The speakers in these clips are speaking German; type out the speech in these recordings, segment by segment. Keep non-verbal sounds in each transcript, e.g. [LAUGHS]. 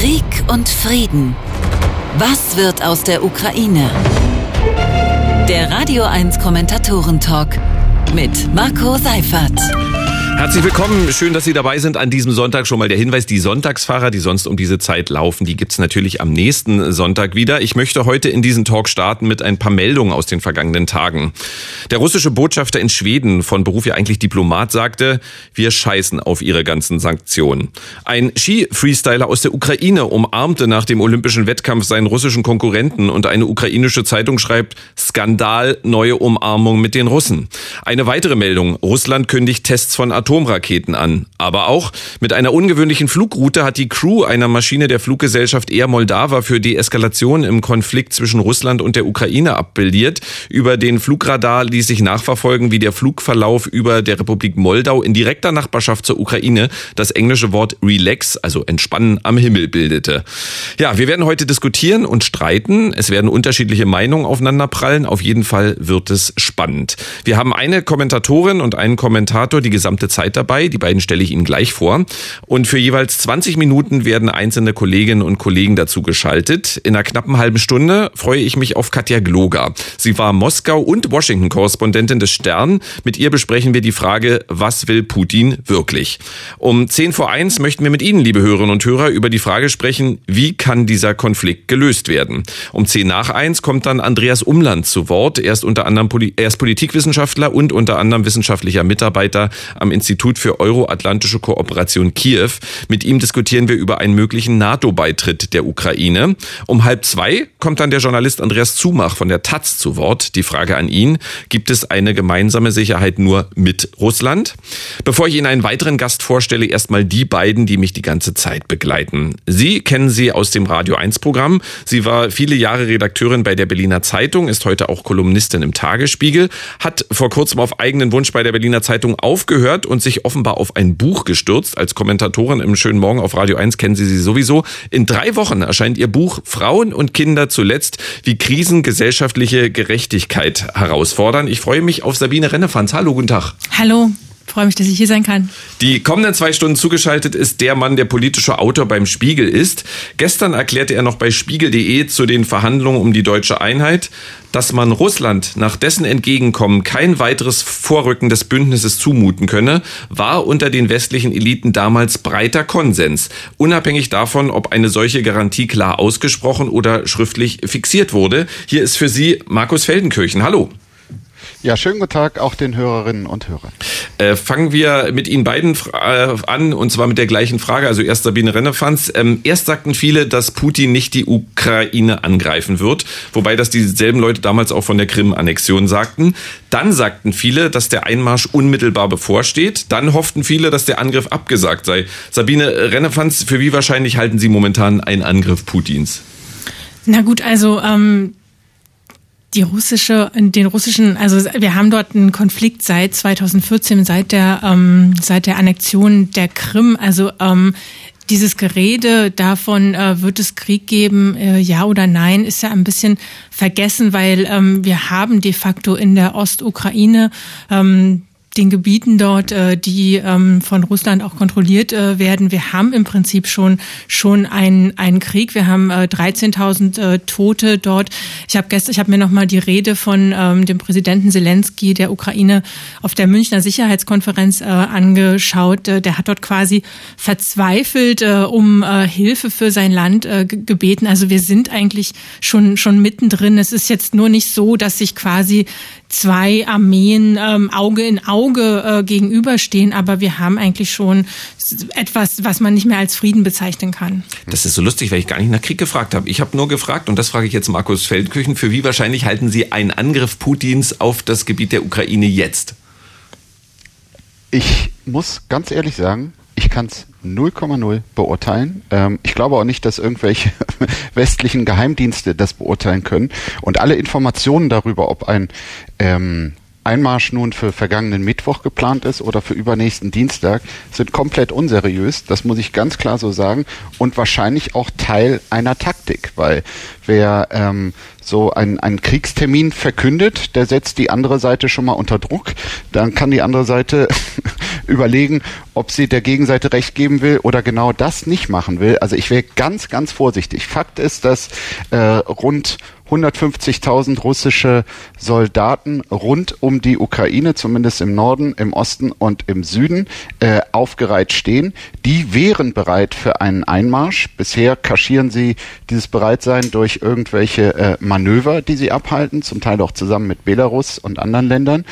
Krieg und Frieden. Was wird aus der Ukraine? Der Radio 1 Kommentatoren-Talk mit Marco Seifert. Herzlich willkommen, schön, dass Sie dabei sind an diesem Sonntag. Schon mal der Hinweis, die Sonntagsfahrer, die sonst um diese Zeit laufen, die gibt's natürlich am nächsten Sonntag wieder. Ich möchte heute in diesen Talk starten mit ein paar Meldungen aus den vergangenen Tagen. Der russische Botschafter in Schweden, von Beruf ja eigentlich Diplomat, sagte, wir scheißen auf ihre ganzen Sanktionen. Ein Ski-Freestyler aus der Ukraine umarmte nach dem olympischen Wettkampf seinen russischen Konkurrenten und eine ukrainische Zeitung schreibt, Skandal, neue Umarmung mit den Russen. Eine weitere Meldung, Russland kündigt Tests von Atomraketen an. Aber auch mit einer ungewöhnlichen Flugroute hat die Crew einer Maschine der Fluggesellschaft Air Moldava für die Eskalation im Konflikt zwischen Russland und der Ukraine abbildiert. Über den Flugradar ließ sich nachverfolgen, wie der Flugverlauf über der Republik Moldau in direkter Nachbarschaft zur Ukraine das englische Wort relax, also entspannen, am Himmel bildete. Ja, wir werden heute diskutieren und streiten. Es werden unterschiedliche Meinungen aufeinanderprallen. Auf jeden Fall wird es spannend. Wir haben eine Kommentatorin und einen Kommentator die gesamte Zeit Zeit dabei. Die beiden stelle ich Ihnen gleich vor. Und für jeweils 20 Minuten werden einzelne Kolleginnen und Kollegen dazu geschaltet. In einer knappen halben Stunde freue ich mich auf Katja Gloger. Sie war Moskau- und Washington-Korrespondentin des Stern. Mit ihr besprechen wir die Frage, was will Putin wirklich? Um 10 vor 1 möchten wir mit Ihnen, liebe Hörerinnen und Hörer, über die Frage sprechen, wie kann dieser Konflikt gelöst werden? Um 10 nach 1 kommt dann Andreas Umland zu Wort. Er ist unter anderem er ist Politikwissenschaftler und unter anderem wissenschaftlicher Mitarbeiter am Institut Institut für Euroatlantische Kooperation Kiew. Mit ihm diskutieren wir über einen möglichen NATO-Beitritt der Ukraine. Um halb zwei kommt dann der Journalist Andreas Zumach von der Taz zu Wort. Die Frage an ihn, gibt es eine gemeinsame Sicherheit nur mit Russland? Bevor ich Ihnen einen weiteren Gast vorstelle, erstmal die beiden, die mich die ganze Zeit begleiten. Sie kennen sie aus dem Radio 1 Programm. Sie war viele Jahre Redakteurin bei der Berliner Zeitung, ist heute auch Kolumnistin im Tagesspiegel, hat vor kurzem auf eigenen Wunsch bei der Berliner Zeitung aufgehört und sich offenbar auf ein Buch gestürzt. Als Kommentatorin im Schönen Morgen auf Radio 1 kennen Sie sie sowieso. In drei Wochen erscheint ihr Buch Frauen und Kinder zuletzt, wie Krisen gesellschaftliche Gerechtigkeit herausfordern. Ich freue mich auf Sabine Rennefanz. Hallo, guten Tag. Hallo freue mich, dass ich hier sein kann. Die kommenden zwei Stunden zugeschaltet ist der Mann, der politische Autor beim Spiegel ist. Gestern erklärte er noch bei spiegel.de zu den Verhandlungen um die deutsche Einheit, dass man Russland nach dessen Entgegenkommen kein weiteres Vorrücken des Bündnisses zumuten könne, war unter den westlichen Eliten damals breiter Konsens, unabhängig davon, ob eine solche Garantie klar ausgesprochen oder schriftlich fixiert wurde. Hier ist für Sie Markus Feldenkirchen. Hallo. Ja, schönen guten Tag auch den Hörerinnen und Hörern. Äh, fangen wir mit Ihnen beiden äh, an und zwar mit der gleichen Frage. Also erst Sabine Rennefanz. Ähm, erst sagten viele, dass Putin nicht die Ukraine angreifen wird, wobei das dieselben Leute damals auch von der Krim-Annexion sagten. Dann sagten viele, dass der Einmarsch unmittelbar bevorsteht. Dann hofften viele, dass der Angriff abgesagt sei. Sabine Rennefanz, für wie wahrscheinlich halten Sie momentan einen Angriff Putins? Na gut, also ähm, die russische, den russischen, also wir haben dort einen Konflikt seit 2014, seit der ähm, seit der Annexion der Krim. Also ähm, dieses Gerede davon, äh, wird es Krieg geben, äh, ja oder nein, ist ja ein bisschen vergessen, weil ähm, wir haben de facto in der Ostukraine ähm, den Gebieten dort, äh, die ähm, von Russland auch kontrolliert äh, werden. Wir haben im Prinzip schon schon einen einen Krieg. Wir haben äh, 13.000 äh, Tote dort. Ich habe gestern, ich habe mir noch mal die Rede von ähm, dem Präsidenten Zelensky der Ukraine auf der Münchner Sicherheitskonferenz äh, angeschaut. Äh, der hat dort quasi verzweifelt äh, um äh, Hilfe für sein Land äh, gebeten. Also wir sind eigentlich schon schon mittendrin. Es ist jetzt nur nicht so, dass sich quasi zwei Armeen ähm, Auge in Auge äh, gegenüberstehen, aber wir haben eigentlich schon etwas, was man nicht mehr als Frieden bezeichnen kann. Das ist so lustig, weil ich gar nicht nach Krieg gefragt habe. Ich habe nur gefragt, und das frage ich jetzt Markus Feldküchen, für wie wahrscheinlich halten Sie einen Angriff Putins auf das Gebiet der Ukraine jetzt? Ich muss ganz ehrlich sagen, ich kann es 0,0 beurteilen. Ähm, ich glaube auch nicht, dass irgendwelche [LAUGHS] westlichen Geheimdienste das beurteilen können. Und alle Informationen darüber, ob ein ähm, Einmarsch nun für vergangenen Mittwoch geplant ist oder für übernächsten Dienstag, sind komplett unseriös. Das muss ich ganz klar so sagen. Und wahrscheinlich auch Teil einer Taktik, weil wer ähm, so einen, einen Kriegstermin verkündet, der setzt die andere Seite schon mal unter Druck. Dann kann die andere Seite [LAUGHS] überlegen, ob sie der Gegenseite recht geben will oder genau das nicht machen will. Also ich wäre ganz, ganz vorsichtig. Fakt ist, dass äh, rund 150.000 russische Soldaten rund um die Ukraine, zumindest im Norden, im Osten und im Süden, äh, aufgereiht stehen. Die wären bereit für einen Einmarsch. Bisher kaschieren sie dieses Bereitsein durch irgendwelche äh, Manöver, die sie abhalten, zum Teil auch zusammen mit Belarus und anderen Ländern.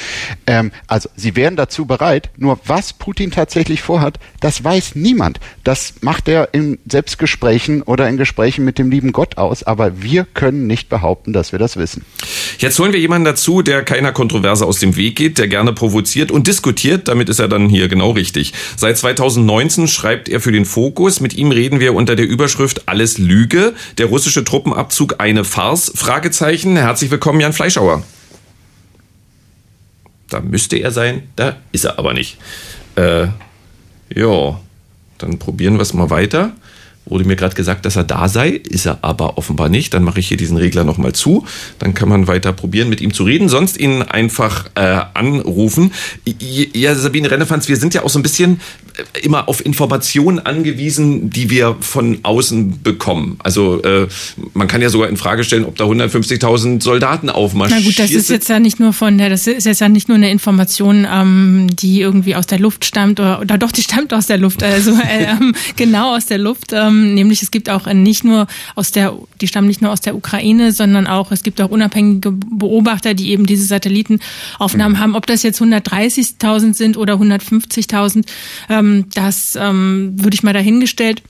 Ähm, also sie wären dazu bereit. Nur was Putin tatsächlich vorhat, das weiß niemand. Das macht er in Selbstgesprächen oder in Gesprächen mit dem lieben Gott aus. Aber wir können nicht behaupten, dass wir das wissen. Jetzt holen wir jemanden dazu, der keiner Kontroverse aus dem Weg geht, der gerne provoziert und diskutiert. Damit ist er dann hier genau richtig. Seit 2019 schreibt er für den Fokus. Mit ihm reden wir unter der Überschrift Alles Lüge. Der russische Truppenabzug eine Farce? Fragezeichen. Herzlich willkommen, Jan Fleischauer. Da müsste er sein. Da ist er aber nicht. Äh, ja, dann probieren wir es mal weiter. Wurde mir gerade gesagt, dass er da sei, ist er aber offenbar nicht. Dann mache ich hier diesen Regler nochmal zu. Dann kann man weiter probieren, mit ihm zu reden. Sonst ihn einfach äh, anrufen. Ja, Sabine Rennefanz, wir sind ja auch so ein bisschen äh, immer auf Informationen angewiesen, die wir von außen bekommen. Also äh, man kann ja sogar in Frage stellen, ob da 150.000 Soldaten aufmarschieren. Na gut, das ist jetzt ja nicht nur von der, das ist jetzt ja nicht nur eine Information, ähm, die irgendwie aus der Luft stammt oder, oder doch, die stammt aus der Luft, also äh, [LAUGHS] genau aus der Luft. Ähm, ähm, nämlich es gibt auch nicht nur aus der, die stammen nicht nur aus der Ukraine, sondern auch, es gibt auch unabhängige Beobachter, die eben diese Satellitenaufnahmen mhm. haben. Ob das jetzt 130.000 sind oder 150.000, ähm, das ähm, würde ich mal dahingestellt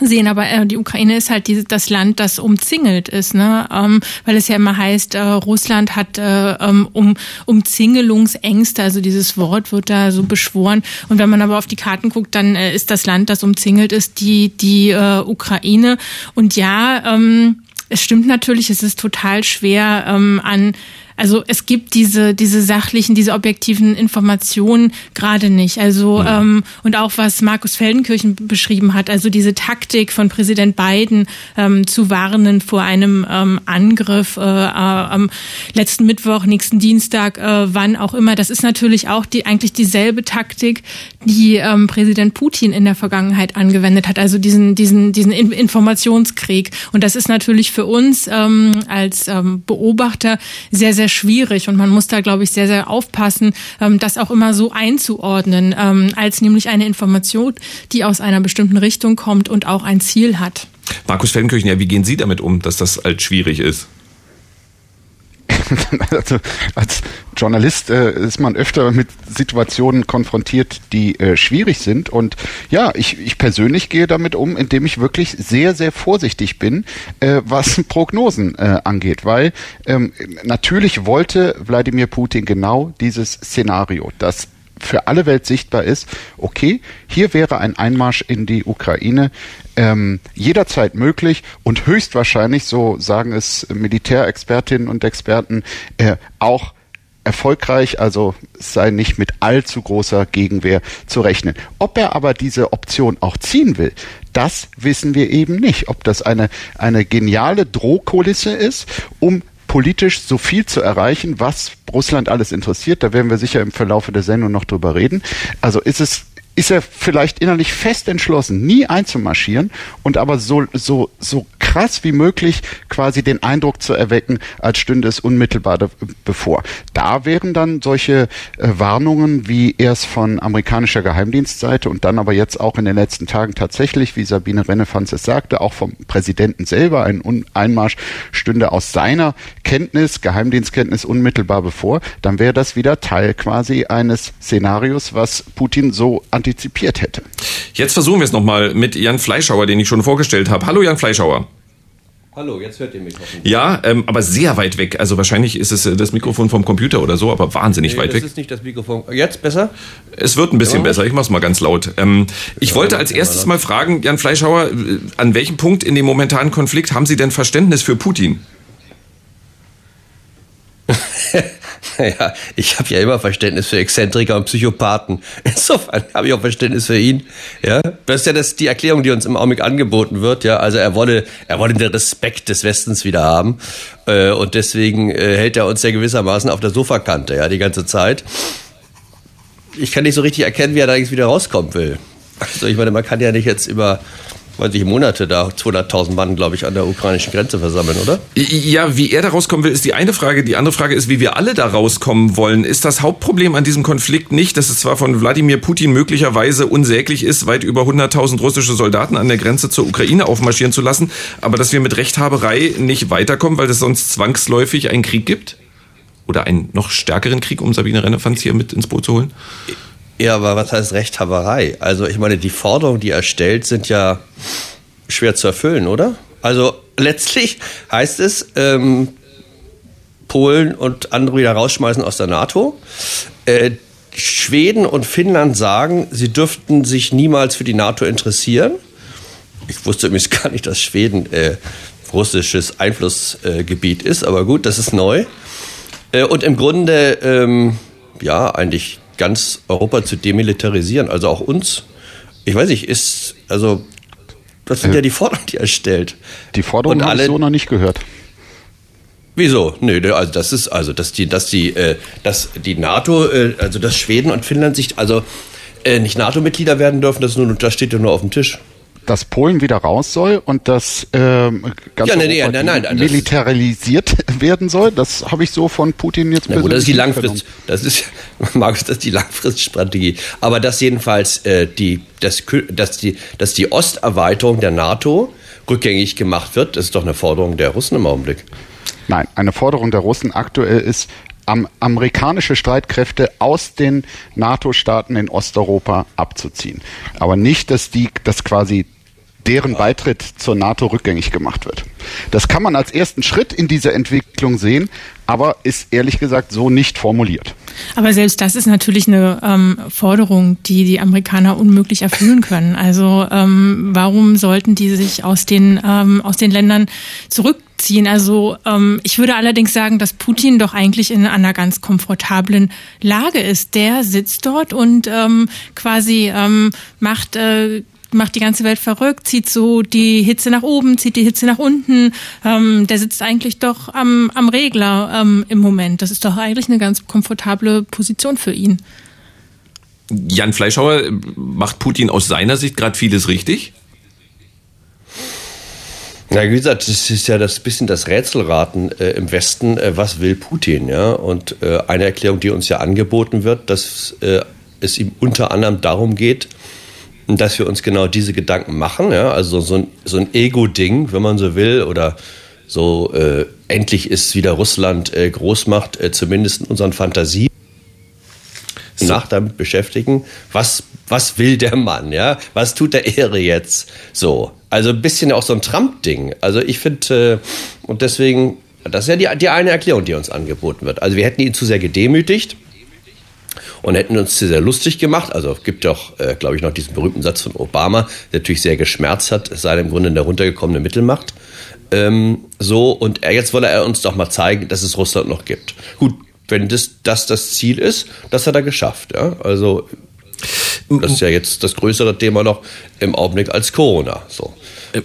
sehen, aber äh, die Ukraine ist halt die, das Land, das umzingelt ist, ne? Ähm, weil es ja immer heißt, äh, Russland hat äh, ähm, um Umzingelungsängste, also dieses Wort wird da so beschworen. Und wenn man aber auf die Karten guckt, dann äh, ist das Land, das umzingelt ist, die die äh, Ukraine. Und ja, ähm, es stimmt natürlich, es ist total schwer ähm, an also es gibt diese, diese sachlichen, diese objektiven Informationen gerade nicht. Also ja. ähm, und auch was Markus Feldenkirchen beschrieben hat, also diese Taktik von Präsident Biden ähm, zu warnen vor einem ähm, Angriff äh, äh, am letzten Mittwoch, nächsten Dienstag, äh, wann auch immer. Das ist natürlich auch die eigentlich dieselbe Taktik, die ähm, Präsident Putin in der Vergangenheit angewendet hat. Also diesen diesen diesen Informationskrieg. Und das ist natürlich für uns ähm, als ähm, Beobachter sehr sehr schwierig und man muss da, glaube ich, sehr, sehr aufpassen, ähm, das auch immer so einzuordnen, ähm, als nämlich eine Information, die aus einer bestimmten Richtung kommt und auch ein Ziel hat. Markus Feldenkirchen, ja, wie gehen Sie damit um, dass das als schwierig ist? [LAUGHS] also als Journalist äh, ist man öfter mit Situationen konfrontiert, die äh, schwierig sind. Und ja, ich, ich persönlich gehe damit um, indem ich wirklich sehr, sehr vorsichtig bin, äh, was [LAUGHS] Prognosen äh, angeht. Weil ähm, natürlich wollte Wladimir Putin genau dieses Szenario, dass für alle Welt sichtbar ist, okay, hier wäre ein Einmarsch in die Ukraine ähm, jederzeit möglich und höchstwahrscheinlich, so sagen es Militärexpertinnen und Experten, äh, auch erfolgreich, also sei nicht mit allzu großer Gegenwehr zu rechnen. Ob er aber diese Option auch ziehen will, das wissen wir eben nicht. Ob das eine, eine geniale Drohkulisse ist, um politisch so viel zu erreichen, was Russland alles interessiert. Da werden wir sicher im Verlauf der Sendung noch drüber reden. Also ist es ist er vielleicht innerlich fest entschlossen, nie einzumarschieren und aber so, so, so krass wie möglich quasi den Eindruck zu erwecken, als stünde es unmittelbar bevor. Da wären dann solche äh, Warnungen, wie erst von amerikanischer Geheimdienstseite und dann aber jetzt auch in den letzten Tagen tatsächlich, wie Sabine Rennefanz es sagte, auch vom Präsidenten selber, ein Un Einmarsch stünde aus seiner Kenntnis, Geheimdienstkenntnis unmittelbar bevor, dann wäre das wieder Teil quasi eines Szenarios, was Putin so antizipiert hätte. Jetzt versuchen wir es nochmal mit Jan Fleischhauer, den ich schon vorgestellt habe. Hallo Jan Fleischhauer. Hallo, jetzt hört ihr mich hoffentlich. Ja, ähm, aber sehr weit weg. Also wahrscheinlich ist es äh, das Mikrofon vom Computer oder so, aber wahnsinnig nee, weit das weg. Das ist nicht das Mikrofon. Jetzt besser? Es wird ein bisschen ja. besser. Ich mach's mal ganz laut. Ähm, ich wollte als erstes mal fragen, Jan Fleischhauer, äh, an welchem Punkt in dem momentanen Konflikt haben Sie denn Verständnis für Putin? [LAUGHS] Naja, ich habe ja immer Verständnis für Exzentriker und Psychopathen. Insofern habe ich auch Verständnis für ihn. Ja, das ist ja das, die Erklärung, die uns im Augenblick angeboten wird. Ja, also er wolle, er wolle den Respekt des Westens wieder haben äh, und deswegen äh, hält er uns ja gewissermaßen auf der Sofakante, ja, die ganze Zeit. ich kann nicht so richtig erkennen, wie er da jetzt wieder rauskommen will. Also ich meine, man kann ja nicht jetzt über weiß ich, Monate da 200.000 Mann, glaube ich, an der ukrainischen Grenze versammeln, oder? Ja, wie er da rauskommen will, ist die eine Frage. Die andere Frage ist, wie wir alle da rauskommen wollen. Ist das Hauptproblem an diesem Konflikt nicht, dass es zwar von Wladimir Putin möglicherweise unsäglich ist, weit über 100.000 russische Soldaten an der Grenze zur Ukraine aufmarschieren zu lassen, aber dass wir mit Rechthaberei nicht weiterkommen, weil es sonst zwangsläufig einen Krieg gibt? Oder einen noch stärkeren Krieg, um Sabine Rennefanz hier mit ins Boot zu holen? Ja, aber was heißt Rechthaberei? Also ich meine, die Forderungen, die er stellt, sind ja schwer zu erfüllen, oder? Also letztlich heißt es, ähm, Polen und andere wieder rausschmeißen aus der NATO. Äh, Schweden und Finnland sagen, sie dürften sich niemals für die NATO interessieren. Ich wusste übrigens [LAUGHS] gar nicht, dass Schweden äh, russisches Einflussgebiet äh, ist, aber gut, das ist neu. Äh, und im Grunde, ähm, ja, eigentlich ganz Europa zu demilitarisieren, also auch uns. Ich weiß nicht, ist, also, das sind äh, ja die Forderungen, die er stellt. Die Forderungen habe ich so noch nicht gehört. Wieso? Nö, also das ist also, dass die, dass die, äh, dass die NATO, äh, also dass Schweden und Finnland sich also äh, nicht NATO-Mitglieder werden dürfen, das, nur, das steht ja nur auf dem Tisch dass Polen wieder raus soll und dass ähm, ganz ja, nein, nein, nein, nein, militarisiert [LAUGHS] werden soll. Das habe ich so von Putin jetzt persönlich. Gut, das ist die Langfrist, das ist [LAUGHS] Markus, das ist die Langfriststrategie. Aber dass jedenfalls äh, die, dass, dass die, dass die Osterweiterung der NATO rückgängig gemacht wird, das ist doch eine Forderung der Russen im Augenblick. Nein, eine Forderung der Russen aktuell ist, am, amerikanische Streitkräfte aus den NATO-Staaten in Osteuropa abzuziehen. Aber nicht, dass die, dass quasi deren Beitritt zur NATO rückgängig gemacht wird. Das kann man als ersten Schritt in dieser Entwicklung sehen, aber ist ehrlich gesagt so nicht formuliert. Aber selbst das ist natürlich eine ähm, Forderung, die die Amerikaner unmöglich erfüllen können. Also ähm, warum sollten die sich aus den ähm, aus den Ländern zurückziehen? Also ähm, ich würde allerdings sagen, dass Putin doch eigentlich in einer ganz komfortablen Lage ist. Der sitzt dort und ähm, quasi ähm, macht äh, macht die ganze Welt verrückt, zieht so die Hitze nach oben, zieht die Hitze nach unten. Ähm, der sitzt eigentlich doch am, am Regler ähm, im Moment. Das ist doch eigentlich eine ganz komfortable Position für ihn. Jan Fleischhauer, macht Putin aus seiner Sicht gerade vieles richtig? Na, wie gesagt, das ist ja das bisschen das Rätselraten äh, im Westen. Äh, was will Putin? Ja, und äh, eine Erklärung, die uns ja angeboten wird, dass äh, es ihm unter anderem darum geht, dass wir uns genau diese Gedanken machen. Ja? Also so ein, so ein Ego-Ding, wenn man so will, oder so äh, endlich ist wieder Russland äh, Großmacht, zumindest in unseren Fantasien. So. Nach damit beschäftigen, was, was will der Mann, ja? Was tut der Ehre jetzt? So. Also ein bisschen auch so ein Trump-Ding. Also ich finde, äh, und deswegen, das ist ja die, die eine Erklärung, die uns angeboten wird. Also wir hätten ihn zu sehr gedemütigt und hätten uns sehr lustig gemacht. Also gibt doch, äh, glaube ich, noch diesen berühmten Satz von Obama, der natürlich sehr geschmerzt hat, es sei im Grunde eine runtergekommene Mittelmacht. Ähm, so, und er, jetzt wolle er uns doch mal zeigen, dass es Russland noch gibt. Gut, wenn das das, das Ziel ist, das hat er geschafft. Ja? Also das ist ja jetzt das größere Thema noch im Augenblick als Corona. So.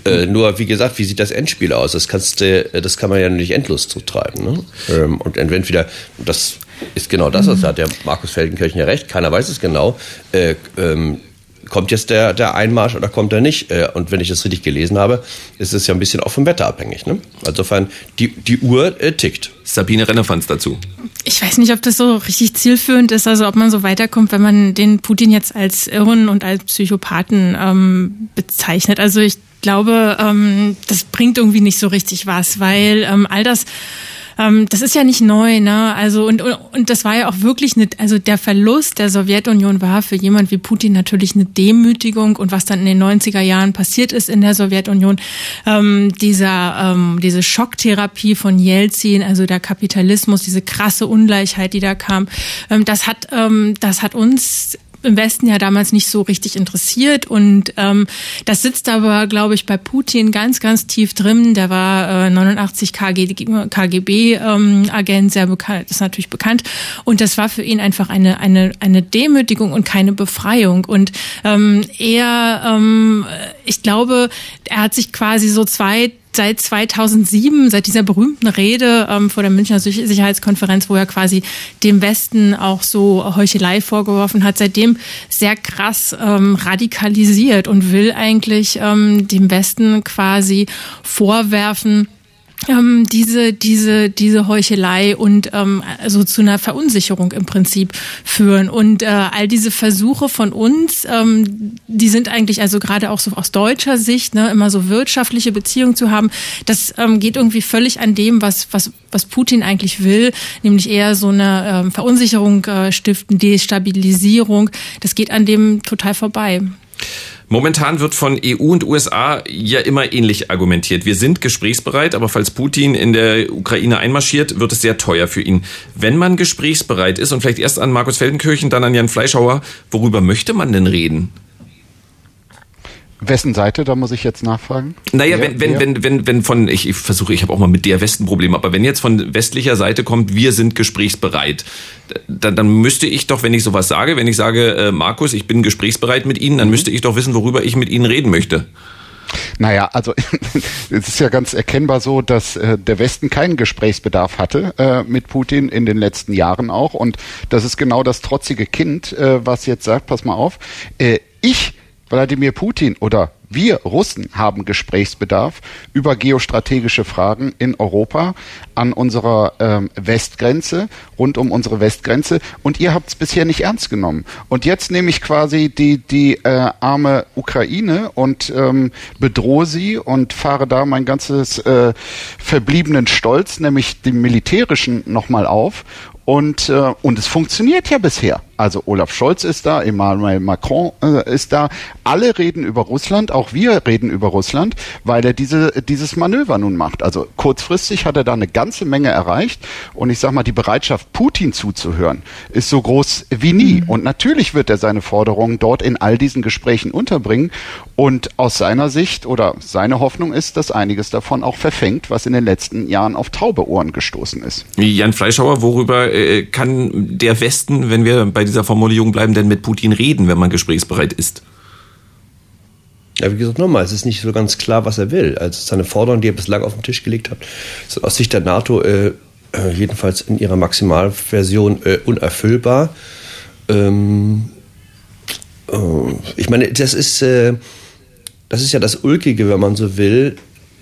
Äh, nur, wie gesagt, wie sieht das Endspiel aus? Das, kannst du, das kann man ja nicht endlos zutreiben. Ne? Ähm, und entweder, das ist genau das, also hat der Markus Feldenkirchen ja recht, keiner weiß es genau. Äh, ähm, kommt jetzt der, der Einmarsch oder kommt er nicht? Äh, und wenn ich das richtig gelesen habe, ist es ja ein bisschen auch vom Wetter abhängig. Ne? Insofern, die, die Uhr äh, tickt. Sabine Rennefanz dazu. Ich weiß nicht, ob das so richtig zielführend ist, also ob man so weiterkommt, wenn man den Putin jetzt als Irren und als Psychopathen ähm, bezeichnet. Also ich glaube, ähm, das bringt irgendwie nicht so richtig was, weil ähm, all das ähm, das ist ja nicht neu, ne? Also und, und, und das war ja auch wirklich eine, also der Verlust der Sowjetunion war für jemand wie Putin natürlich eine Demütigung und was dann in den 90er Jahren passiert ist in der Sowjetunion, ähm, dieser ähm, diese Schocktherapie von Jelzin, also der Kapitalismus, diese krasse Ungleichheit, die da kam, ähm, das hat ähm, das hat uns im Westen ja damals nicht so richtig interessiert. Und ähm, das sitzt aber, glaube ich, bei Putin ganz, ganz tief drin. Der war äh, 89 KGB-Agent, ähm, sehr bekannt, ist natürlich bekannt. Und das war für ihn einfach eine eine eine Demütigung und keine Befreiung. Und ähm, er, ähm, ich glaube, er hat sich quasi so zwei seit 2007, seit dieser berühmten Rede ähm, vor der Münchner Sicherheitskonferenz, wo er quasi dem Westen auch so Heuchelei vorgeworfen hat, seitdem sehr krass ähm, radikalisiert und will eigentlich ähm, dem Westen quasi vorwerfen, ähm, diese, diese, diese Heuchelei und ähm, also zu einer Verunsicherung im Prinzip führen. Und äh, all diese Versuche von uns, ähm, die sind eigentlich also gerade auch so aus deutscher Sicht, ne, immer so wirtschaftliche Beziehungen zu haben, das ähm, geht irgendwie völlig an dem, was, was, was Putin eigentlich will, nämlich eher so eine ähm, Verunsicherung äh, stiften, Destabilisierung. Das geht an dem total vorbei. Momentan wird von EU und USA ja immer ähnlich argumentiert. Wir sind gesprächsbereit, aber falls Putin in der Ukraine einmarschiert, wird es sehr teuer für ihn. Wenn man gesprächsbereit ist und vielleicht erst an Markus Feldenkirchen, dann an Jan Fleischhauer, worüber möchte man denn reden? Wessen Seite, da muss ich jetzt nachfragen? Naja, wenn, wenn, wenn, wenn, wenn von, ich, ich versuche, ich habe auch mal mit der Westen Probleme, aber wenn jetzt von westlicher Seite kommt, wir sind gesprächsbereit, dann, dann müsste ich doch, wenn ich sowas sage, wenn ich sage, äh, Markus, ich bin gesprächsbereit mit Ihnen, dann mhm. müsste ich doch wissen, worüber ich mit Ihnen reden möchte. Naja, also [LAUGHS] es ist ja ganz erkennbar so, dass äh, der Westen keinen Gesprächsbedarf hatte äh, mit Putin in den letzten Jahren auch. Und das ist genau das trotzige Kind, äh, was jetzt sagt, pass mal auf, äh, ich Wladimir Putin oder wir Russen haben Gesprächsbedarf über geostrategische Fragen in Europa an unserer ähm, Westgrenze, rund um unsere Westgrenze. Und ihr habt es bisher nicht ernst genommen. Und jetzt nehme ich quasi die, die äh, arme Ukraine und ähm, bedrohe sie und fahre da mein ganzes äh, verbliebenen Stolz, nämlich den militärischen, nochmal auf und, äh, und es funktioniert ja bisher. Also Olaf Scholz ist da, Emmanuel Macron äh, ist da. Alle reden über Russland, auch wir reden über Russland, weil er diese, dieses Manöver nun macht. Also kurzfristig hat er da eine ganze Menge erreicht. Und ich sag mal, die Bereitschaft, Putin zuzuhören, ist so groß wie nie. Mhm. Und natürlich wird er seine Forderungen dort in all diesen Gesprächen unterbringen. Und aus seiner Sicht oder seine Hoffnung ist, dass einiges davon auch verfängt, was in den letzten Jahren auf taube Ohren gestoßen ist. Jan Fleischhauer, worüber äh, kann der Westen, wenn wir bei dieser Formulierung bleiben, denn mit Putin reden, wenn man gesprächsbereit ist? Ja, wie gesagt, nochmal, es ist nicht so ganz klar, was er will. Also seine Forderungen, die er bislang auf den Tisch gelegt hat, sind aus Sicht der NATO äh, äh, jedenfalls in ihrer Maximalversion äh, unerfüllbar. Ähm, äh, ich meine, das ist äh, das ist ja das Ulkige, wenn man so will,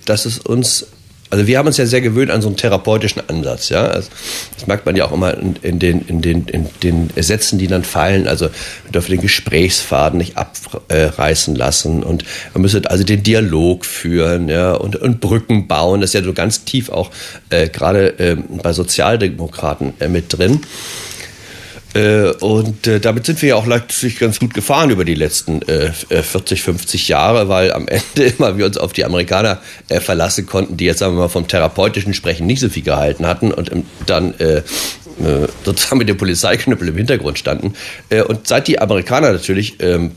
dass es uns, also wir haben uns ja sehr gewöhnt an so einen therapeutischen Ansatz, ja. Also das merkt man ja auch immer in, in, den, in, den, in den Sätzen, die dann fallen. Also wir dürfen den Gesprächsfaden nicht abreißen lassen und man müsse also den Dialog führen, ja, und, und Brücken bauen. Das ist ja so ganz tief auch äh, gerade äh, bei Sozialdemokraten äh, mit drin. Äh, und äh, damit sind wir ja auch letztlich ganz gut gefahren über die letzten äh, 40, 50 Jahre, weil am Ende [LAUGHS] immer wir uns auf die Amerikaner äh, verlassen konnten, die jetzt sagen wir mal vom therapeutischen Sprechen nicht so viel gehalten hatten und dann äh, äh, sozusagen mit dem Polizeiknüppel im Hintergrund standen. Äh, und seit die Amerikaner natürlich ähm,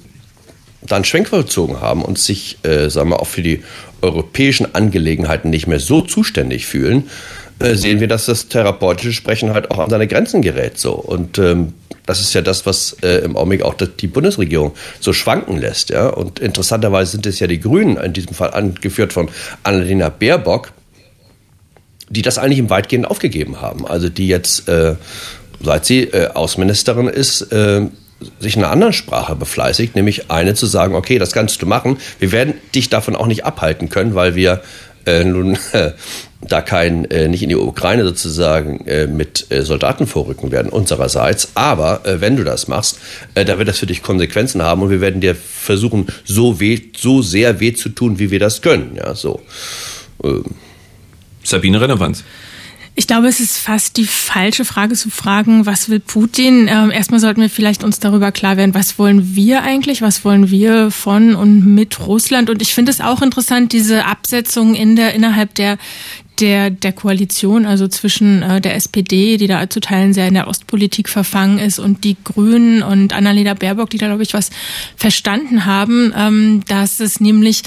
dann Schwenk vollzogen haben und sich, äh, sagen wir, auch für die europäischen Angelegenheiten nicht mehr so zuständig fühlen, äh, sehen wir, dass das therapeutische Sprechen halt auch an seine Grenzen gerät. So. Und ähm, das ist ja das, was äh, im Augenblick auch die Bundesregierung so schwanken lässt. Ja? Und interessanterweise sind es ja die Grünen, in diesem Fall angeführt von Annalena Baerbock, die das eigentlich im Weitgehend aufgegeben haben. Also die jetzt, äh, seit sie äh, Außenministerin ist, äh, sich in einer anderen Sprache befleißigt, nämlich eine zu sagen, okay, das kannst du machen. Wir werden dich davon auch nicht abhalten können, weil wir äh, nun äh, da kein, äh, nicht in die Ukraine sozusagen äh, mit äh, Soldaten vorrücken werden unsererseits. Aber äh, wenn du das machst, da wird das für dich Konsequenzen haben und wir werden dir versuchen, so weh, so sehr weh zu tun, wie wir das können. Ja, so. Ähm. Sabine Relevanz. Ich glaube, es ist fast die falsche Frage zu fragen, was will Putin? Ähm, erstmal sollten wir vielleicht uns darüber klar werden, was wollen wir eigentlich? Was wollen wir von und mit Russland? Und ich finde es auch interessant, diese Absetzung in der, innerhalb der, der, der Koalition, also zwischen äh, der SPD, die da zu Teilen sehr in der Ostpolitik verfangen ist, und die Grünen und Annalena Baerbock, die da, glaube ich, was verstanden haben, ähm, dass es nämlich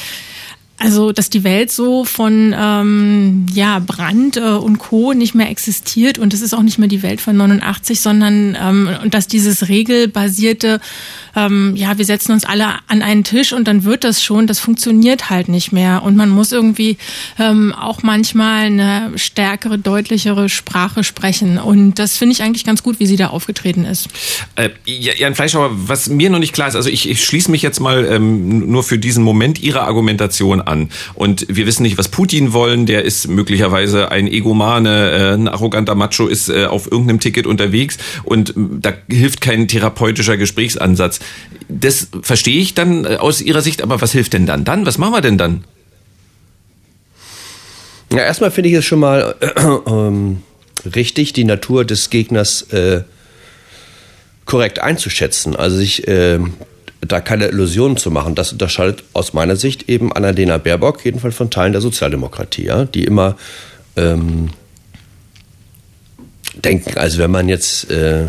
also, dass die Welt so von ähm, ja, Brand äh, und Co. nicht mehr existiert und es ist auch nicht mehr die Welt von 89, sondern ähm, und dass dieses regelbasierte ähm, ja, wir setzen uns alle an einen Tisch und dann wird das schon, das funktioniert halt nicht mehr. Und man muss irgendwie ähm, auch manchmal eine stärkere, deutlichere Sprache sprechen. Und das finde ich eigentlich ganz gut, wie sie da aufgetreten ist. Äh, Jan Fleischhauer, was mir noch nicht klar ist, also ich, ich schließe mich jetzt mal ähm, nur für diesen Moment Ihrer Argumentation an. Und wir wissen nicht, was Putin wollen. Der ist möglicherweise ein Egomane, äh, ein arroganter Macho, ist äh, auf irgendeinem Ticket unterwegs und äh, da hilft kein therapeutischer Gesprächsansatz. Das verstehe ich dann äh, aus Ihrer Sicht, aber was hilft denn dann? Dann, was machen wir denn dann? Ja, erstmal finde ich es schon mal äh, ähm, richtig, die Natur des Gegners äh, korrekt einzuschätzen. Also sich äh, da keine Illusionen zu machen. Das unterscheidet aus meiner Sicht eben Annalena Baerbock, jedenfalls von Teilen der Sozialdemokratie, ja, die immer ähm, denken, also wenn man jetzt, äh,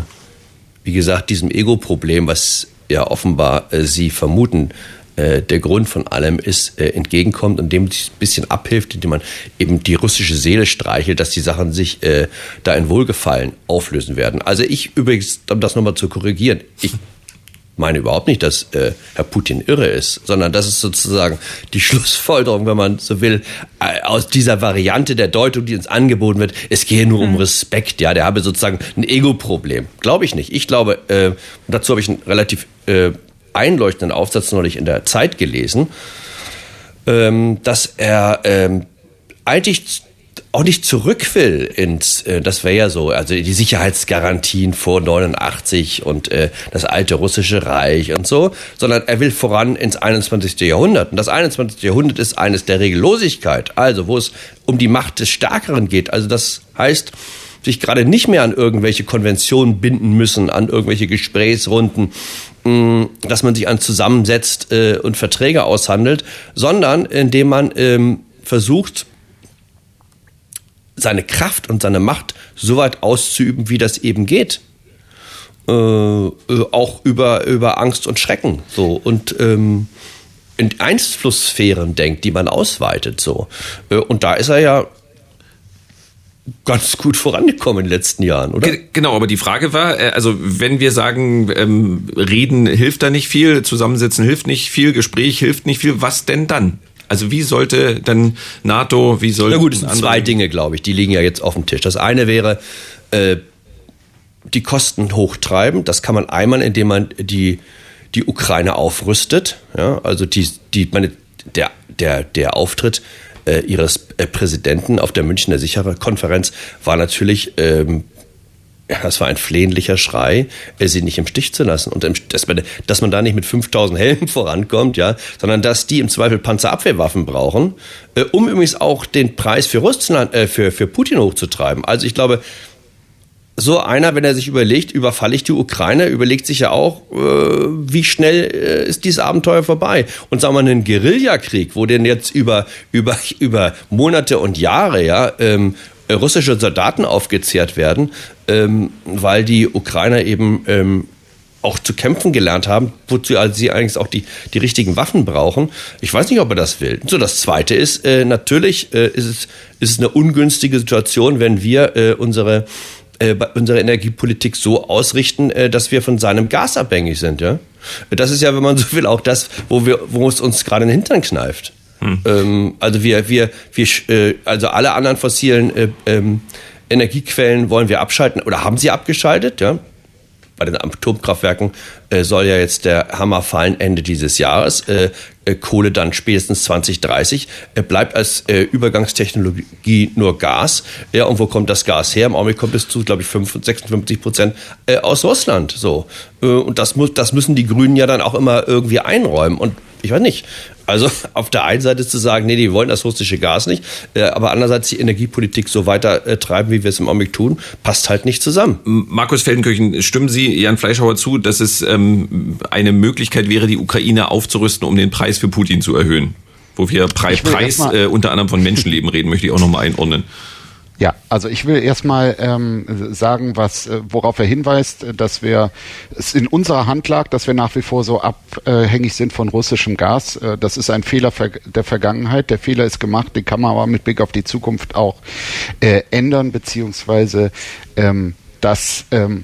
wie gesagt, diesem Ego-Problem, was ja offenbar äh, sie vermuten, äh, der Grund von allem ist, äh, entgegenkommt, man sich ein bisschen abhilft, indem man eben die russische Seele streichelt, dass die Sachen sich da in Wohlgefallen auflösen werden. Also ich übrigens, um das nochmal zu korrigieren, ich meine überhaupt nicht, dass äh, Herr Putin irre ist, sondern das ist sozusagen die [LAUGHS] Schlussfolgerung, wenn man so will, äh, aus dieser Variante der Deutung, die uns angeboten wird. Es gehe nur um hm. Respekt, ja, der habe sozusagen ein Ego-Problem. Glaube ich nicht. Ich glaube, äh, dazu habe ich einen relativ äh, einleuchtenden Aufsatz neulich in der Zeit gelesen, ähm, dass er ähm, eigentlich auch nicht zurück will ins, äh, das wäre ja so, also die Sicherheitsgarantien vor 89 und äh, das alte russische Reich und so, sondern er will voran ins 21. Jahrhundert. Und das 21. Jahrhundert ist eines der Regellosigkeit, also wo es um die Macht des Stärkeren geht. Also das heißt, sich gerade nicht mehr an irgendwelche Konventionen binden müssen, an irgendwelche Gesprächsrunden, mh, dass man sich an zusammensetzt äh, und Verträge aushandelt, sondern indem man ähm, versucht, seine Kraft und seine Macht so weit auszuüben, wie das eben geht. Äh, äh, auch über, über Angst und Schrecken. So. Und ähm, in Einflusssphären denkt, die man ausweitet. So. Äh, und da ist er ja ganz gut vorangekommen in den letzten Jahren, oder? Genau, aber die Frage war, äh, also wenn wir sagen, ähm, reden hilft da nicht viel, zusammensitzen hilft nicht viel, Gespräch hilft nicht viel, was denn dann? Also wie sollte dann NATO, wie sollte... Na gut, es sind zwei Dinge, glaube ich, die liegen ja jetzt auf dem Tisch. Das eine wäre, äh, die Kosten hochtreiben. Das kann man einmal, indem man die, die Ukraine aufrüstet. Ja, also die, die, meine, der, der, der Auftritt äh, ihres äh, Präsidenten auf der Münchner Sicherheitskonferenz war natürlich ähm, das war ein flehentlicher Schrei, äh, sie nicht im Stich zu lassen. Und dass man, da nicht mit 5000 Helmen [LAUGHS] vorankommt, ja, sondern dass die im Zweifel Panzerabwehrwaffen brauchen, äh, um übrigens auch den Preis für Russland, äh, für, für Putin hochzutreiben. Also ich glaube, so einer, wenn er sich überlegt, überfalle ich die Ukraine, überlegt sich ja auch, äh, wie schnell äh, ist dieses Abenteuer vorbei. Und sagen wir einen Guerillakrieg, wo denn jetzt über, über, über Monate und Jahre, ja, ähm, russische Soldaten aufgezehrt werden, ähm, weil die Ukrainer eben ähm, auch zu kämpfen gelernt haben, wozu also sie eigentlich auch die, die richtigen Waffen brauchen. Ich weiß nicht, ob er das will. So, das Zweite ist, äh, natürlich äh, ist, es, ist es eine ungünstige Situation, wenn wir äh, unsere, äh, unsere Energiepolitik so ausrichten, äh, dass wir von seinem Gas abhängig sind. Ja? Das ist ja, wenn man so will, auch das, wo, wir, wo es uns gerade in den Hintern kneift. Hm. Ähm, also wir, wir, wir, äh, also alle anderen fossilen äh, ähm, Energiequellen wollen wir abschalten oder haben sie abgeschaltet, ja. Bei den Atomkraftwerken äh, soll ja jetzt der Hammer fallen Ende dieses Jahres. Äh, äh, Kohle dann spätestens 2030. Äh, bleibt als Übergangstechnologie nur Gas. Ja, und wo kommt das Gas her? Im Augenblick kommt es zu, glaube ich, 56 Prozent aus Russland. So. Und das, muss, das müssen die Grünen ja dann auch immer irgendwie einräumen. Und ich weiß nicht. Also [LAUGHS] auf der einen Seite zu sagen, nee, die wollen das russische Gas nicht, äh, aber andererseits die Energiepolitik so weiter äh, treiben, wie wir es im Augenblick tun, passt halt nicht zusammen. Markus Feldenkirchen, stimmen Sie Jan Fleischhauer zu, dass es ähm, eine Möglichkeit wäre, die Ukraine aufzurüsten, um den Preis für Putin zu erhöhen? Wo wir Pre Preis äh, unter anderem von Menschenleben reden, möchte ich auch nochmal einordnen. Ja, also ich will erstmal ähm, sagen, was, äh, worauf er hinweist, äh, dass wir es in unserer Hand lag, dass wir nach wie vor so abhängig sind von russischem Gas. Äh, das ist ein Fehler der Vergangenheit. Der Fehler ist gemacht, den kann man aber mit Blick auf die Zukunft auch äh, ändern, beziehungsweise ähm, das ähm,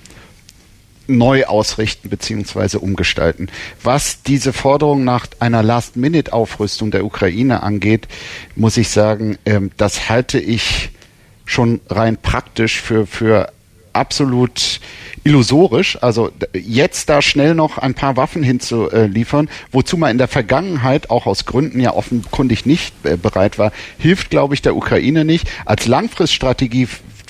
neu ausrichten beziehungsweise umgestalten. Was diese Forderung nach einer Last-Minute-Aufrüstung der Ukraine angeht, muss ich sagen, ähm, das halte ich schon rein praktisch für, für absolut illusorisch. Also jetzt da schnell noch ein paar Waffen hinzuliefern, wozu man in der Vergangenheit auch aus Gründen ja offenkundig nicht äh, bereit war, hilft, glaube ich, der Ukraine nicht. Als Langfriststrategie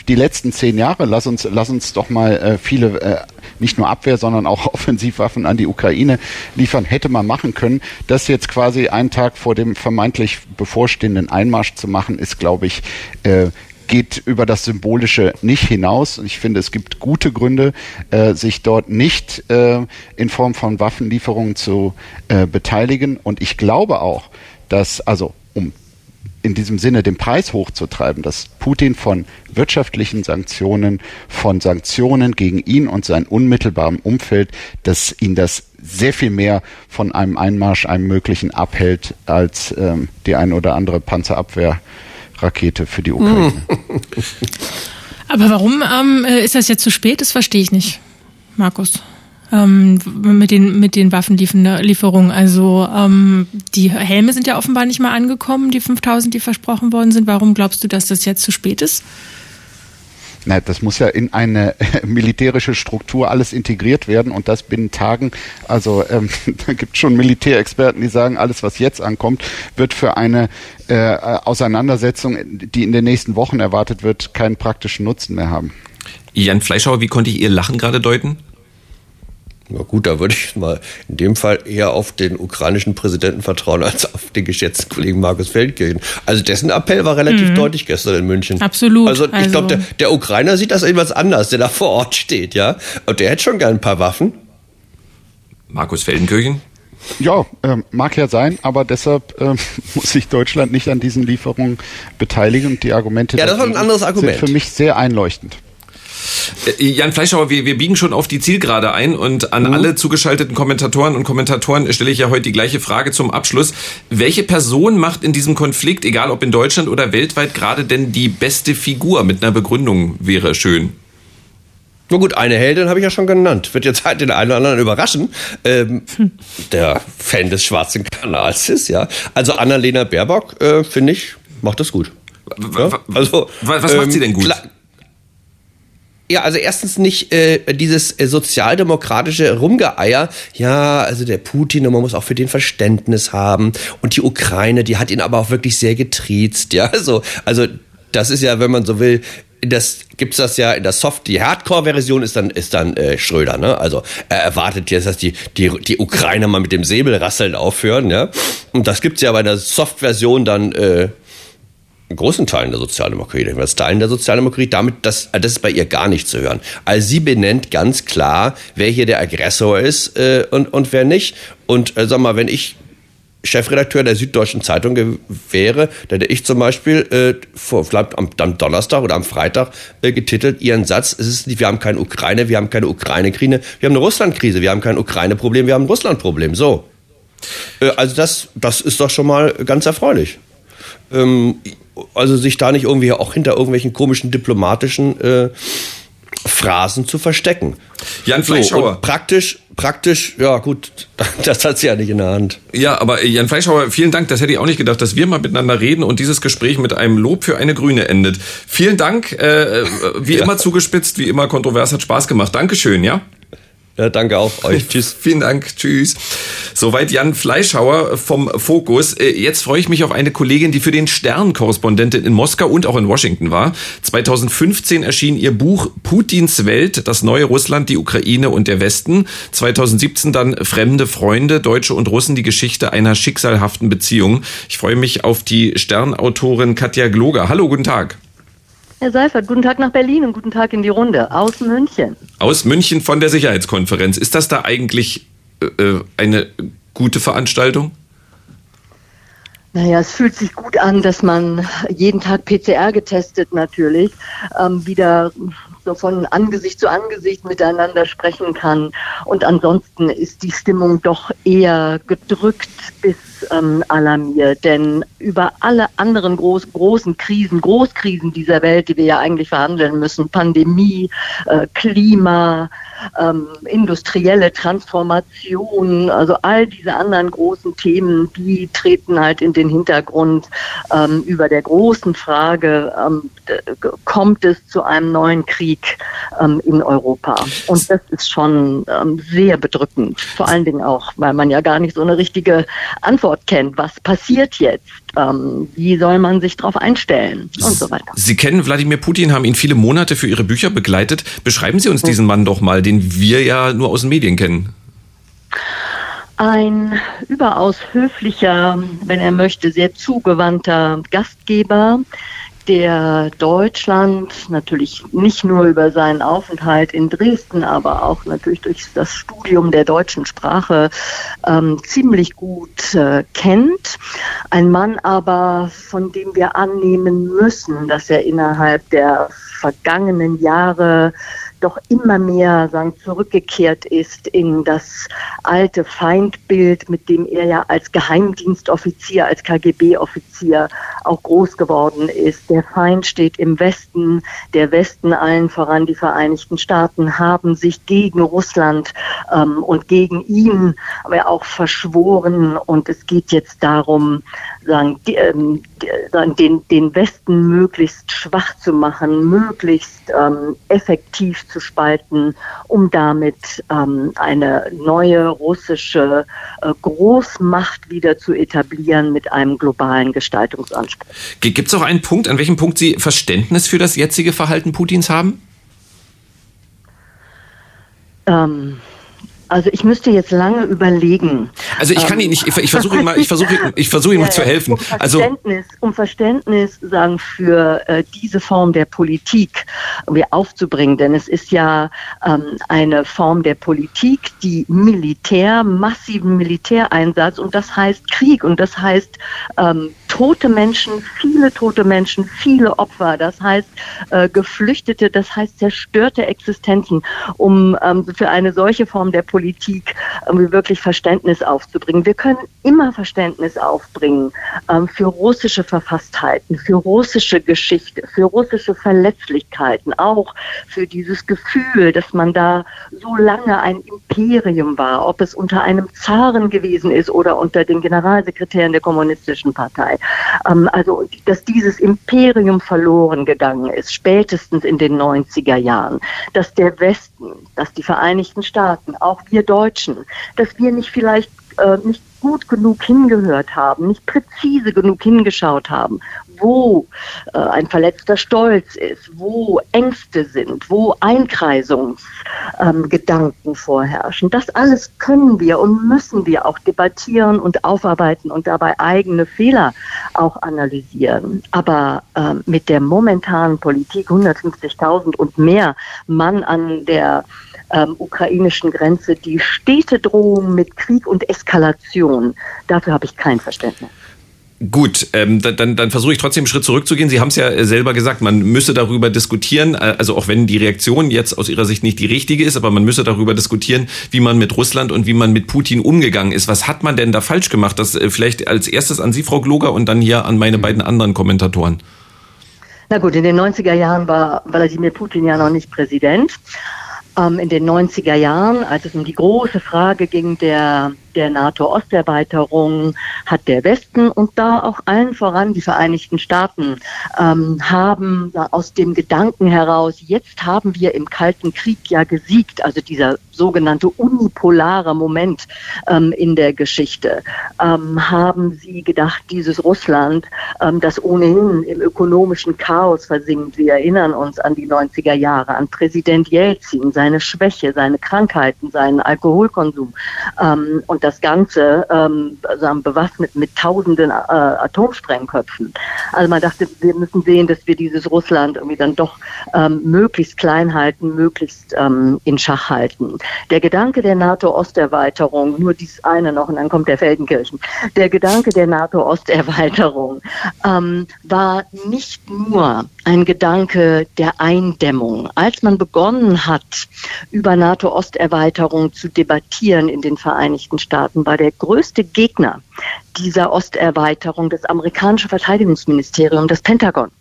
die letzten zehn Jahre, lass uns, lass uns doch mal äh, viele, äh, nicht nur Abwehr, sondern auch [LAUGHS] Offensivwaffen an die Ukraine liefern, hätte man machen können. Das jetzt quasi einen Tag vor dem vermeintlich bevorstehenden Einmarsch zu machen, ist, glaube ich, äh, geht über das Symbolische nicht hinaus. Ich finde, es gibt gute Gründe, äh, sich dort nicht äh, in Form von Waffenlieferungen zu äh, beteiligen. Und ich glaube auch, dass, also um in diesem Sinne den Preis hochzutreiben, dass Putin von wirtschaftlichen Sanktionen, von Sanktionen gegen ihn und sein unmittelbarem Umfeld, dass ihn das sehr viel mehr von einem Einmarsch, einem möglichen abhält, als ähm, die ein oder andere Panzerabwehr Rakete für die Ukraine. [LAUGHS] Aber warum ähm, äh, ist das jetzt zu spät? Das verstehe ich nicht, Markus. Ähm, mit den mit den Waffenlieferungen. Also ähm, die Helme sind ja offenbar nicht mal angekommen, die 5000, die versprochen worden sind. Warum glaubst du, dass das jetzt zu spät ist? Na, das muss ja in eine militärische Struktur alles integriert werden und das binnen Tagen. Also ähm, [LAUGHS] da gibt es schon Militärexperten, die sagen, alles, was jetzt ankommt, wird für eine äh, Auseinandersetzung, die in den nächsten Wochen erwartet wird, keinen praktischen Nutzen mehr haben. Jan Fleischhauer, wie konnte ich Ihr Lachen gerade deuten? Na gut, da würde ich mal in dem Fall eher auf den ukrainischen Präsidenten vertrauen als auf den geschätzten Kollegen Markus Feldkirchen. Also dessen Appell war relativ mhm. deutlich gestern in München. Absolut. Also ich also. glaube, der, der Ukrainer sieht das etwas anders, der da vor Ort steht, ja. Und der hätte schon gern ein paar Waffen. Markus Feldenkirchen? Ja, ähm, mag ja sein, aber deshalb ähm, [LAUGHS] muss sich Deutschland nicht an diesen Lieferungen beteiligen und die Argumente ja, das war ein anderes Argument. sind für mich sehr einleuchtend. Äh, Jan Fleischhauer, wir, wir biegen schon auf die Zielgerade ein und an mhm. alle zugeschalteten Kommentatoren und Kommentatoren stelle ich ja heute die gleiche Frage zum Abschluss. Welche Person macht in diesem Konflikt, egal ob in Deutschland oder weltweit, gerade denn die beste Figur? Mit einer Begründung wäre schön. Na gut, eine Heldin habe ich ja schon genannt. Wird jetzt halt den einen oder anderen überraschen. Ähm, hm. Der Fan des Schwarzen Kanals ist, ja. Also Annalena Baerbock, äh, finde ich, macht das gut. Ja? Also, was macht ähm, sie denn gut? Ja, also erstens nicht äh, dieses äh, sozialdemokratische Rumgeeier. Ja, also der Putin, und man muss auch für den Verständnis haben. Und die Ukraine, die hat ihn aber auch wirklich sehr getriezt. Ja, so, also das ist ja, wenn man so will, das gibt's das ja in der Soft, die Hardcore-Version ist dann ist dann äh, Schröder, ne? Also er erwartet jetzt, dass die die die Ukrainer mal mit dem Säbelrasseln aufhören, ja? Und das gibt's ja bei der Soft-Version dann äh, großen Teilen der Sozialdemokratie, das Teilen der Sozialdemokratie, damit, das, das ist bei ihr gar nicht zu hören. Also sie benennt ganz klar, wer hier der Aggressor ist äh, und, und wer nicht. Und äh, sag mal, wenn ich Chefredakteur der Süddeutschen Zeitung wäre, dann hätte ich zum Beispiel äh, vor, vielleicht am, am, Donnerstag oder am Freitag äh, getitelt ihren Satz, es ist, wir haben keine Ukraine, wir haben keine Ukraine-Krise, wir haben eine Russland-Krise, wir haben kein Ukraine-Problem, wir haben ein Russland-Problem. So. Äh, also das, das ist doch schon mal ganz erfreulich. Ähm, also sich da nicht irgendwie auch hinter irgendwelchen komischen diplomatischen äh, Phrasen zu verstecken. Jan Fleischhauer. So, praktisch, praktisch, ja gut, [LAUGHS] das hat sie ja nicht in der Hand. Ja, aber äh, Jan Fleischhauer, vielen Dank. Das hätte ich auch nicht gedacht, dass wir mal miteinander reden und dieses Gespräch mit einem Lob für eine Grüne endet. Vielen Dank. Äh, äh wie [LAUGHS] ja. immer zugespitzt, wie immer kontrovers, hat Spaß gemacht. Dankeschön, ja? Ja, danke auch euch. [LAUGHS] Tschüss. Vielen Dank. Tschüss. Soweit Jan Fleischhauer vom Fokus. Äh, jetzt freue ich mich auf eine Kollegin, die für den Stern Korrespondentin in Moskau und auch in Washington war. 2015 erschien ihr Buch Putins Welt, das neue Russland, die Ukraine und der Westen. 2017 dann Fremde Freunde, Deutsche und Russen, die Geschichte einer schicksalhaften Beziehung. Ich freue mich auf die Sternautorin Katja Gloger. Hallo, guten Tag. Herr Seifert, guten Tag nach Berlin und guten Tag in die Runde aus München. Aus München von der Sicherheitskonferenz. Ist das da eigentlich äh, äh eine gute Veranstaltung? Naja, es fühlt sich gut an, dass man jeden Tag PCR getestet natürlich ähm, wieder so von Angesicht zu Angesicht miteinander sprechen kann. Und ansonsten ist die Stimmung doch eher gedrückt bis ähm, alarmiert. Denn über alle anderen groß, großen Krisen, Großkrisen dieser Welt, die wir ja eigentlich verhandeln müssen, Pandemie, äh, Klima, ähm, industrielle Transformation, also all diese anderen großen Themen, die treten halt in den Hintergrund ähm, über der großen Frage, ähm, kommt es zu einem neuen Krieg ähm, in Europa? Und das ist schon ähm, sehr bedrückend, vor allen Dingen auch, weil man ja gar nicht so eine richtige Antwort kennt. Was passiert jetzt? Ähm, wie soll man sich darauf einstellen und so weiter. Sie kennen Wladimir Putin, haben ihn viele Monate für Ihre Bücher begleitet. Beschreiben Sie uns diesen Mann doch mal, den wir ja nur aus den Medien kennen. Ein überaus höflicher, wenn er möchte, sehr zugewandter Gastgeber, der Deutschland natürlich nicht nur über seinen Aufenthalt in Dresden, aber auch natürlich durch das Studium der deutschen Sprache ähm, ziemlich gut äh, kennt. Ein Mann aber, von dem wir annehmen müssen, dass er innerhalb der vergangenen Jahre doch immer mehr sagen, zurückgekehrt ist in das alte Feindbild, mit dem er ja als Geheimdienstoffizier, als KGB-Offizier auch groß geworden ist. Der Feind steht im Westen, der Westen allen voran die Vereinigten Staaten haben sich gegen Russland ähm, und gegen ihn aber auch verschworen und es geht jetzt darum, sagen, ähm, den, den Westen möglichst schwach zu machen, möglichst ähm, effektiv zu spalten, um damit ähm, eine neue russische äh, Großmacht wieder zu etablieren mit einem globalen Gestaltungsanspruch. Gibt es auch einen Punkt, an welchem Punkt Sie Verständnis für das jetzige Verhalten Putins haben? Ähm, also ich müsste jetzt lange überlegen. Also ich kann ihn nicht, ich, ich versuche ihn mal, ich versuche ich versuche ihm mal zu helfen. Um also Verständnis, um Verständnis sagen für äh, diese Form der Politik wir aufzubringen, denn es ist ja ähm, eine Form der Politik, die Militär, massiven Militäreinsatz und das heißt Krieg und das heißt ähm, tote Menschen, viele tote Menschen, viele Opfer, das heißt äh, Geflüchtete, das heißt zerstörte Existenzen, um ähm, für eine solche Form der Politik ähm, wirklich Verständnis aufzubringen. Wir können immer Verständnis aufbringen ähm, für russische Verfasstheiten, für russische Geschichte, für russische Verletzlichkeiten, auch für dieses Gefühl, dass man da so lange ein Imperium war, ob es unter einem Zaren gewesen ist oder unter den Generalsekretären der Kommunistischen Partei. Ähm, also, dass dieses Imperium verloren gegangen ist, spätestens in den 90er Jahren, dass der Westen, dass die Vereinigten Staaten auch wir Deutschen, dass wir nicht vielleicht äh, nicht gut genug hingehört haben, nicht präzise genug hingeschaut haben, wo äh, ein verletzter Stolz ist, wo Ängste sind, wo Einkreisungsgedanken ähm, vorherrschen. Das alles können wir und müssen wir auch debattieren und aufarbeiten und dabei eigene Fehler auch analysieren. Aber äh, mit der momentanen Politik 150.000 und mehr Mann an der ähm, ukrainischen Grenze die stete Drohung mit Krieg und Eskalation, dafür habe ich kein Verständnis. Gut, ähm, dann, dann versuche ich trotzdem einen Schritt zurückzugehen. Sie haben es ja äh, selber gesagt, man müsse darüber diskutieren, äh, also auch wenn die Reaktion jetzt aus Ihrer Sicht nicht die richtige ist, aber man müsse darüber diskutieren, wie man mit Russland und wie man mit Putin umgegangen ist. Was hat man denn da falsch gemacht? Das äh, vielleicht als erstes an Sie, Frau Gloger, und dann hier an meine beiden anderen Kommentatoren. Na gut, in den 90er Jahren war Wladimir Putin ja noch nicht Präsident. Ähm, in den 90er Jahren, als es um die große Frage ging der der NATO-Osterweiterung hat der Westen und da auch allen voran die Vereinigten Staaten ähm, haben aus dem Gedanken heraus, jetzt haben wir im Kalten Krieg ja gesiegt, also dieser sogenannte unipolare Moment ähm, in der Geschichte, ähm, haben sie gedacht, dieses Russland, ähm, das ohnehin im ökonomischen Chaos versinkt, wir erinnern uns an die 90er Jahre, an Präsident Jelzin, seine Schwäche, seine Krankheiten, seinen Alkoholkonsum ähm, und das Ganze ähm, bewaffnet mit tausenden äh, Atomsprengköpfen. Also man dachte, wir müssen sehen, dass wir dieses Russland irgendwie dann doch ähm, möglichst klein halten, möglichst ähm, in Schach halten. Der Gedanke der NATO-Osterweiterung, nur dies eine noch und dann kommt der Feldenkirchen. Der Gedanke der NATO-Osterweiterung ähm, war nicht nur ein Gedanke der Eindämmung. Als man begonnen hat, über NATO-Osterweiterung zu debattieren in den Vereinigten Staaten, war der größte Gegner dieser Osterweiterung das amerikanische Verteidigungsministerium, das Pentagon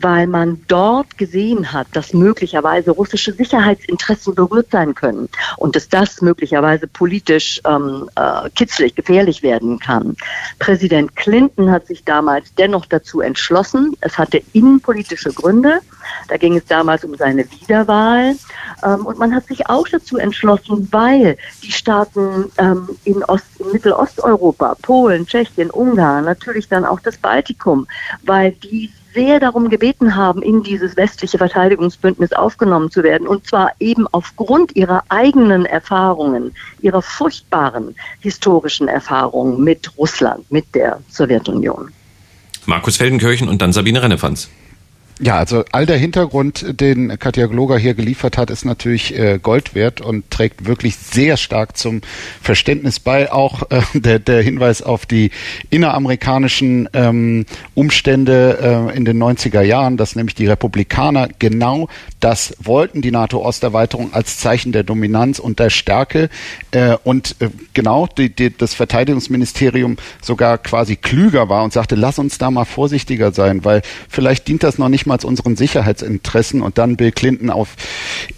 weil man dort gesehen hat, dass möglicherweise russische Sicherheitsinteressen berührt sein können und dass das möglicherweise politisch ähm, äh, kitzlig, gefährlich werden kann. Präsident Clinton hat sich damals dennoch dazu entschlossen. Es hatte innenpolitische Gründe. Da ging es damals um seine Wiederwahl. Ähm, und man hat sich auch dazu entschlossen, weil die Staaten ähm, in, Ost, in Mittelosteuropa, Polen, Tschechien, Ungarn, natürlich dann auch das Baltikum, weil die sehr darum gebeten haben, in dieses westliche Verteidigungsbündnis aufgenommen zu werden. Und zwar eben aufgrund ihrer eigenen Erfahrungen, ihrer furchtbaren historischen Erfahrungen mit Russland, mit der Sowjetunion. Markus Feldenkirchen und dann Sabine Rennefanz. Ja, also all der Hintergrund, den Katja Gloger hier geliefert hat, ist natürlich äh, Gold wert und trägt wirklich sehr stark zum Verständnis bei. Auch äh, [LAUGHS] der, der Hinweis auf die inneramerikanischen ähm, Umstände äh, in den 90er Jahren, dass nämlich die Republikaner genau das wollten, die NATO-Osterweiterung als Zeichen der Dominanz und der Stärke äh, und äh, genau die, die, das Verteidigungsministerium sogar quasi klüger war und sagte, lass uns da mal vorsichtiger sein, weil vielleicht dient das noch nicht mal unseren Sicherheitsinteressen und dann Bill Clinton auf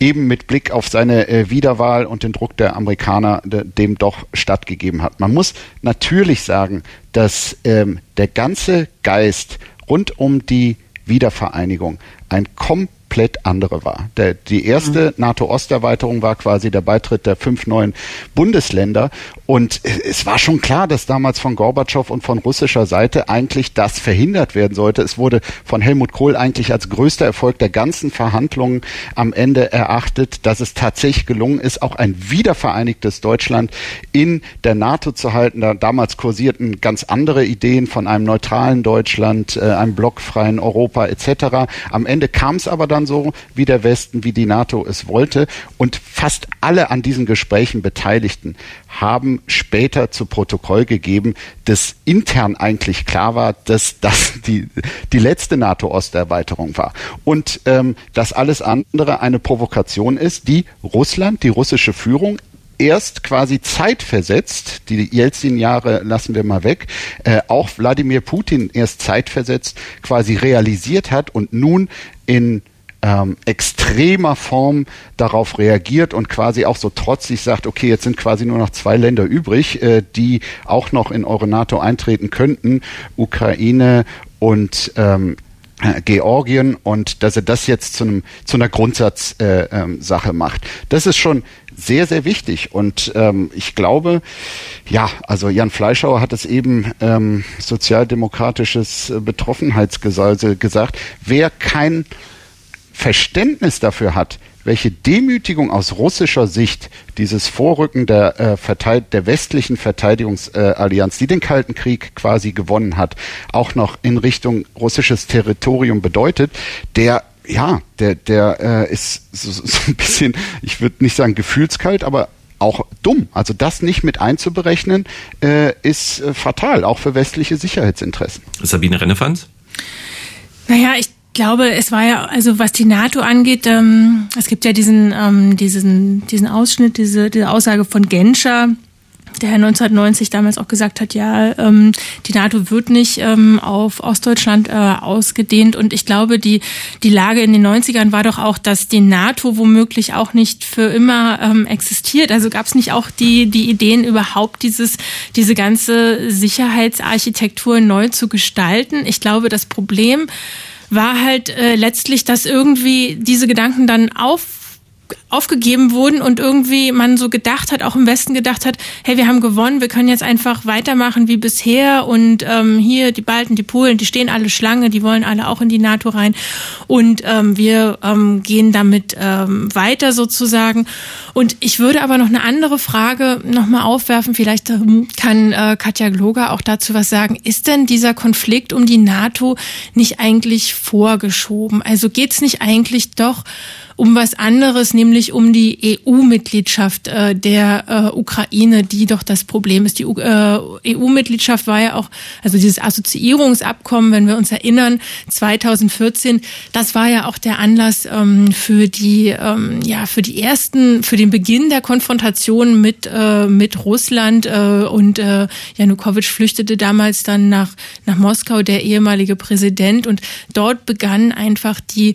eben mit Blick auf seine äh, Wiederwahl und den Druck der Amerikaner de, dem doch stattgegeben hat. Man muss natürlich sagen, dass ähm, der ganze Geist rund um die Wiedervereinigung ein komplett komplett andere war. Der, die erste mhm. NATO-Osterweiterung war quasi der Beitritt der fünf neuen Bundesländer. Und es war schon klar, dass damals von Gorbatschow und von russischer Seite eigentlich das verhindert werden sollte. Es wurde von Helmut Kohl eigentlich als größter Erfolg der ganzen Verhandlungen am Ende erachtet, dass es tatsächlich gelungen ist, auch ein wiedervereinigtes Deutschland in der NATO zu halten. Da damals kursierten ganz andere Ideen von einem neutralen Deutschland, äh, einem blockfreien Europa etc. Am Ende kam es aber dann dann so, wie der Westen, wie die NATO es wollte. Und fast alle an diesen Gesprächen Beteiligten haben später zu Protokoll gegeben, dass intern eigentlich klar war, dass das die, die letzte NATO-Osterweiterung war. Und ähm, dass alles andere eine Provokation ist, die Russland, die russische Führung erst quasi zeitversetzt, die Jelzin-Jahre lassen wir mal weg, äh, auch Wladimir Putin erst zeitversetzt quasi realisiert hat und nun in ähm, extremer Form darauf reagiert und quasi auch so trotzig sagt, okay, jetzt sind quasi nur noch zwei Länder übrig, äh, die auch noch in eure NATO eintreten könnten, Ukraine und ähm, äh, Georgien und dass er das jetzt zu, einem, zu einer Grundsatzsache äh, ähm, macht. Das ist schon sehr, sehr wichtig. Und ähm, ich glaube, ja, also Jan Fleischauer hat es eben ähm, sozialdemokratisches äh, Betroffenheitsgesalse gesagt. Wer kein Verständnis dafür hat, welche Demütigung aus russischer Sicht dieses Vorrücken der, äh, Verteid der westlichen Verteidigungsallianz, die den Kalten Krieg quasi gewonnen hat, auch noch in Richtung russisches Territorium bedeutet, der ja, der, der äh, ist so, so ein bisschen, ich würde nicht sagen gefühlskalt, aber auch dumm. Also das nicht mit einzuberechnen, äh, ist äh, fatal, auch für westliche Sicherheitsinteressen. Sabine Rennefanz? Naja, ich glaube, es war ja, also was die NATO angeht, ähm, es gibt ja diesen, ähm, diesen, diesen Ausschnitt, diese, diese Aussage von Genscher, der 1990 damals auch gesagt hat, ja, ähm, die NATO wird nicht ähm, auf Ostdeutschland äh, ausgedehnt. Und ich glaube, die, die Lage in den 90ern war doch auch, dass die NATO womöglich auch nicht für immer ähm, existiert. Also gab es nicht auch die, die Ideen, überhaupt dieses, diese ganze Sicherheitsarchitektur neu zu gestalten. Ich glaube, das Problem war halt äh, letztlich, dass irgendwie diese Gedanken dann auf aufgegeben wurden und irgendwie man so gedacht hat, auch im Westen gedacht hat, hey, wir haben gewonnen, wir können jetzt einfach weitermachen wie bisher und ähm, hier die Balten, die Polen, die stehen alle Schlange, die wollen alle auch in die NATO rein und ähm, wir ähm, gehen damit ähm, weiter sozusagen. Und ich würde aber noch eine andere Frage nochmal aufwerfen, vielleicht ähm, kann äh, Katja Gloger auch dazu was sagen. Ist denn dieser Konflikt um die NATO nicht eigentlich vorgeschoben? Also geht es nicht eigentlich doch um was anderes, nämlich um die EU-Mitgliedschaft äh, der äh, Ukraine, die doch das Problem ist. Die äh, EU-Mitgliedschaft war ja auch, also dieses Assoziierungsabkommen, wenn wir uns erinnern, 2014, das war ja auch der Anlass ähm, für die, ähm, ja, für die ersten, für den Beginn der Konfrontation mit äh, mit Russland äh, und äh, Janukowitsch flüchtete damals dann nach nach Moskau, der ehemalige Präsident, und dort begann einfach die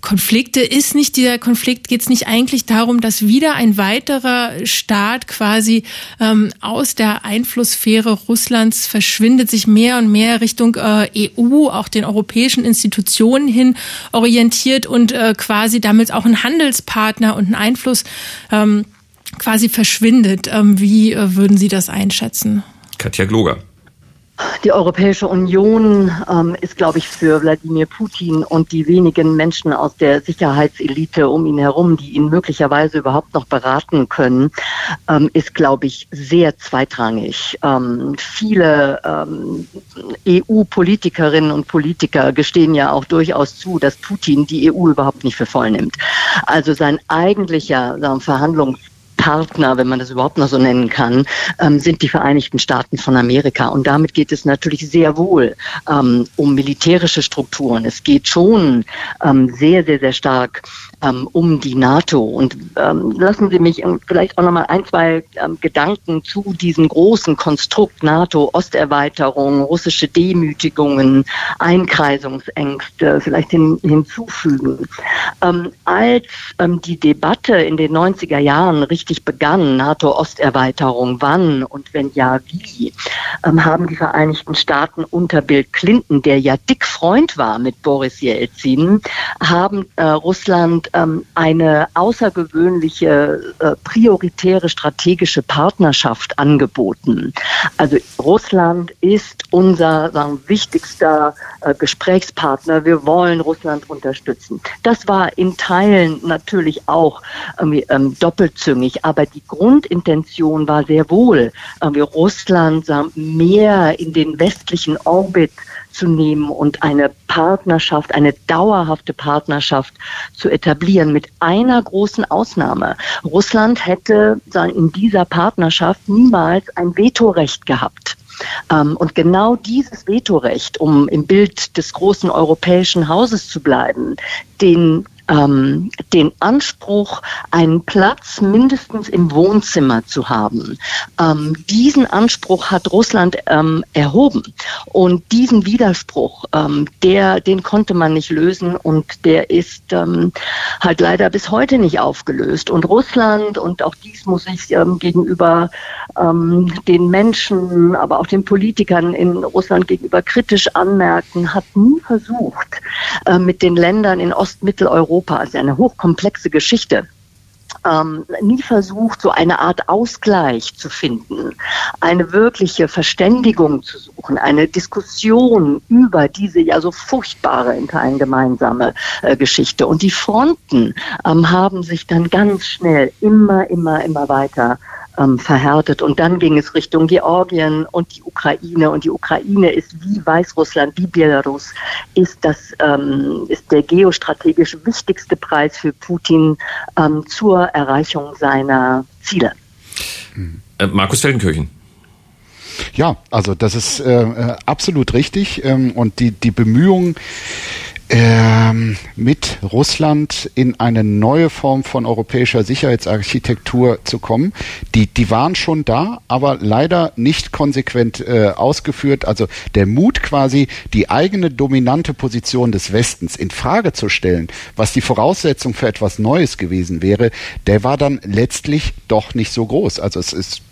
Konflikte. Ist nicht dieser Konflikt, geht es nicht eigentlich darum, dass wieder ein weiterer Staat quasi ähm, aus der Einflusssphäre Russlands verschwindet, sich mehr und mehr Richtung äh, EU, auch den europäischen Institutionen hin orientiert und äh, quasi damit auch ein Handelspartner und ein Einfluss ähm, quasi verschwindet. Ähm, wie äh, würden Sie das einschätzen? Katja Gloger. Die Europäische Union ähm, ist, glaube ich, für Wladimir Putin und die wenigen Menschen aus der Sicherheitselite um ihn herum, die ihn möglicherweise überhaupt noch beraten können, ähm, ist, glaube ich, sehr zweitrangig. Ähm, viele ähm, EU-Politikerinnen und Politiker gestehen ja auch durchaus zu, dass Putin die EU überhaupt nicht für voll nimmt. Also sein eigentlicher Verhandlungs Partner, wenn man das überhaupt noch so nennen kann, ähm, sind die Vereinigten Staaten von Amerika. Und damit geht es natürlich sehr wohl ähm, um militärische Strukturen. Es geht schon ähm, sehr, sehr, sehr stark ähm, um die NATO. Und ähm, lassen Sie mich vielleicht auch noch mal ein, zwei ähm, Gedanken zu diesem großen Konstrukt NATO, Osterweiterung, russische Demütigungen, Einkreisungsängste vielleicht hin, hinzufügen. Ähm, als ähm, die Debatte in den 90er Jahren richtig begann, NATO-Osterweiterung, wann und wenn ja, wie, ähm, haben die Vereinigten Staaten unter Bill Clinton, der ja dick Freund war mit Boris Jelzin, haben äh, Russland ähm, eine außergewöhnliche äh, prioritäre strategische Partnerschaft angeboten. Also Russland ist unser sagen, wichtigster äh, Gesprächspartner. Wir wollen Russland unterstützen. Das war in Teilen natürlich auch ähm, doppelzüngig, aber die Grundintention war sehr wohl, äh, Russland sagen, mehr in den westlichen Orbit zu nehmen und eine Partnerschaft, eine dauerhafte Partnerschaft zu etablieren mit einer großen Ausnahme. Russland hätte in dieser Partnerschaft niemals ein Vetorecht gehabt. Ähm, und genau dieses Vetorecht, um im Bild des großen europäischen Hauses zu bleiben, den ähm, den Anspruch, einen Platz mindestens im Wohnzimmer zu haben. Ähm, diesen Anspruch hat Russland ähm, erhoben. Und diesen Widerspruch, ähm, der, den konnte man nicht lösen und der ist ähm, halt leider bis heute nicht aufgelöst. Und Russland, und auch dies muss ich ähm, gegenüber den Menschen, aber auch den Politikern in Russland gegenüber kritisch anmerken, hat nie versucht, äh, mit den Ländern in Ostmitteleuropa Europa, also eine hochkomplexe Geschichte, ähm, nie versucht, so eine Art Ausgleich zu finden, eine wirkliche Verständigung zu suchen, eine Diskussion über diese ja so furchtbare in Teilen gemeinsame äh, Geschichte. Und die Fronten ähm, haben sich dann ganz schnell immer, immer, immer weiter ähm, verhärtet. Und dann ging es Richtung Georgien und die Ukraine. Und die Ukraine ist wie Weißrussland, wie Belarus, ist das ähm, ist der geostrategisch wichtigste Preis für Putin ähm, zur Erreichung seiner Ziele. Äh, Markus Feldenkirchen. Ja, also das ist äh, äh absolut richtig ähm, und die die Bemühungen mit Russland in eine neue Form von europäischer Sicherheitsarchitektur zu kommen. Die, die waren schon da, aber leider nicht konsequent äh, ausgeführt. Also der Mut quasi, die eigene dominante Position des Westens in Frage zu stellen, was die Voraussetzung für etwas Neues gewesen wäre, der war dann letztlich doch nicht so groß. Also es ist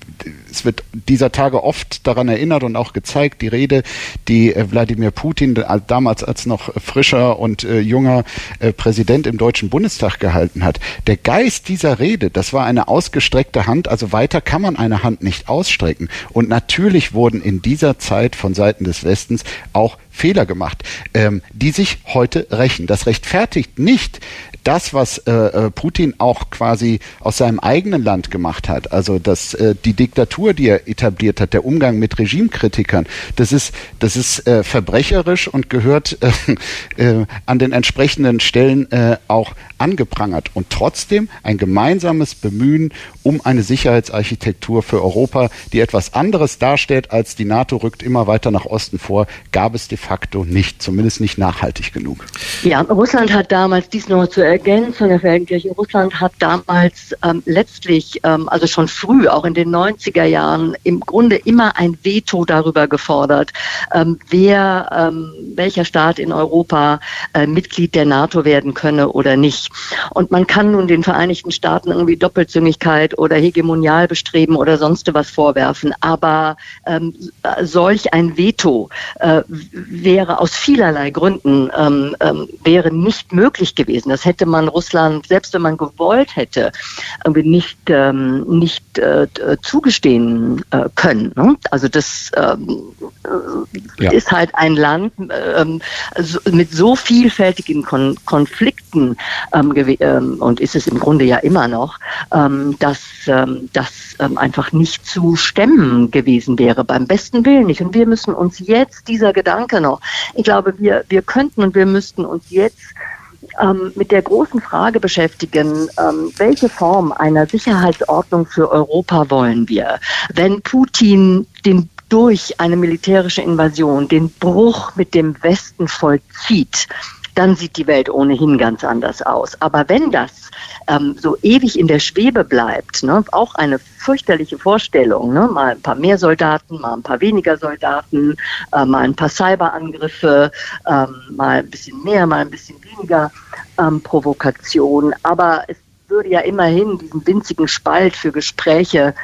es wird dieser Tage oft daran erinnert und auch gezeigt, die Rede, die äh, Wladimir Putin damals als noch frischer und äh, junger äh, Präsident im Deutschen Bundestag gehalten hat. Der Geist dieser Rede, das war eine ausgestreckte Hand, also weiter kann man eine Hand nicht ausstrecken. Und natürlich wurden in dieser Zeit von Seiten des Westens auch Fehler gemacht, ähm, die sich heute rächen. Das rechtfertigt nicht das, was äh, äh, Putin auch quasi aus seinem eigenen Land gemacht hat, also das, äh, die Diktatur, die er etabliert hat, der Umgang mit Regimekritikern, das ist, das ist äh, verbrecherisch und gehört [LAUGHS] äh, äh, an den entsprechenden Stellen auch angeprangert. Und trotzdem ein gemeinsames Bemühen um eine Sicherheitsarchitektur für Europa, die etwas anderes darstellt als die NATO rückt immer weiter nach Osten vor, gab es de facto nicht, zumindest nicht nachhaltig genug. Ja, Russland hat damals dies noch zu Ergänzung der Feldenkirche, Russland hat damals ähm, letztlich, ähm, also schon früh, auch in den 90er Jahren, im Grunde immer ein Veto darüber gefordert, ähm, wer, ähm, welcher Staat in Europa äh, Mitglied der NATO werden könne oder nicht. Und man kann nun den Vereinigten Staaten irgendwie Doppelzüngigkeit oder Hegemonialbestreben oder sonst was vorwerfen, aber ähm, solch ein Veto äh, wäre aus vielerlei Gründen ähm, wäre nicht möglich gewesen. Das hätte hätte man Russland, selbst wenn man gewollt hätte, irgendwie nicht, ähm, nicht äh, zugestehen äh, können. Ne? Also das ähm, ja. ist halt ein Land ähm, so, mit so vielfältigen Kon Konflikten ähm, ähm, und ist es im Grunde ja immer noch, ähm, dass das einfach nicht zu stemmen gewesen wäre, beim besten Willen nicht. Und wir müssen uns jetzt dieser Gedanke noch, ich glaube, wir, wir könnten und wir müssten uns jetzt ähm, mit der großen Frage beschäftigen, ähm, welche Form einer Sicherheitsordnung für Europa wollen wir? Wenn Putin den durch eine militärische Invasion den Bruch mit dem Westen vollzieht, dann sieht die Welt ohnehin ganz anders aus. Aber wenn das ähm, so ewig in der Schwebe bleibt, ne, auch eine fürchterliche Vorstellung, ne, mal ein paar mehr Soldaten, mal ein paar weniger Soldaten, äh, mal ein paar Cyberangriffe, ähm, mal ein bisschen mehr, mal ein bisschen weniger ähm, Provokation. Aber es würde ja immerhin diesen winzigen Spalt für Gespräche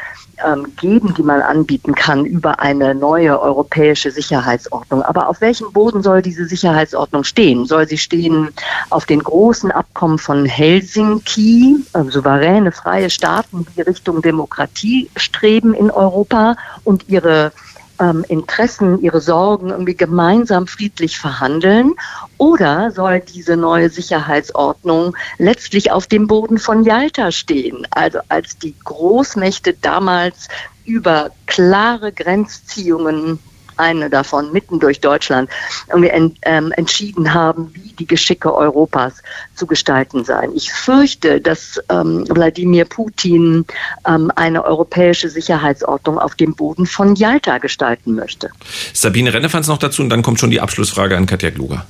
ähm, geben, die man anbieten kann über eine neue europäische Sicherheitsordnung. Aber auf welchem Boden soll diese Sicherheitsordnung stehen? Soll sie stehen auf den großen Abkommen von Helsinki, also souveräne, freie Staaten, die Richtung Demokratie streben in Europa und ihre ähm, Interessen, ihre Sorgen irgendwie gemeinsam friedlich verhandeln? Oder soll diese neue Sicherheitsordnung letztlich auf dem Boden von Yalta stehen? Also als die Großmächte damals über klare Grenzziehungen eine davon mitten durch Deutschland, irgendwie ent, ähm, entschieden haben, wie die Geschicke Europas zu gestalten seien. Ich fürchte, dass ähm, Wladimir Putin ähm, eine europäische Sicherheitsordnung auf dem Boden von Jalta gestalten möchte. Sabine Rennefanz noch dazu und dann kommt schon die Abschlussfrage an Katja Kluger.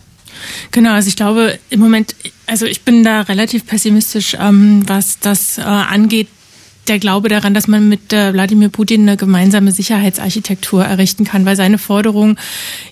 Genau, also ich glaube im Moment, also ich bin da relativ pessimistisch, ähm, was das äh, angeht, der Glaube daran, dass man mit äh, Wladimir Putin eine gemeinsame Sicherheitsarchitektur errichten kann, weil seine Forderung,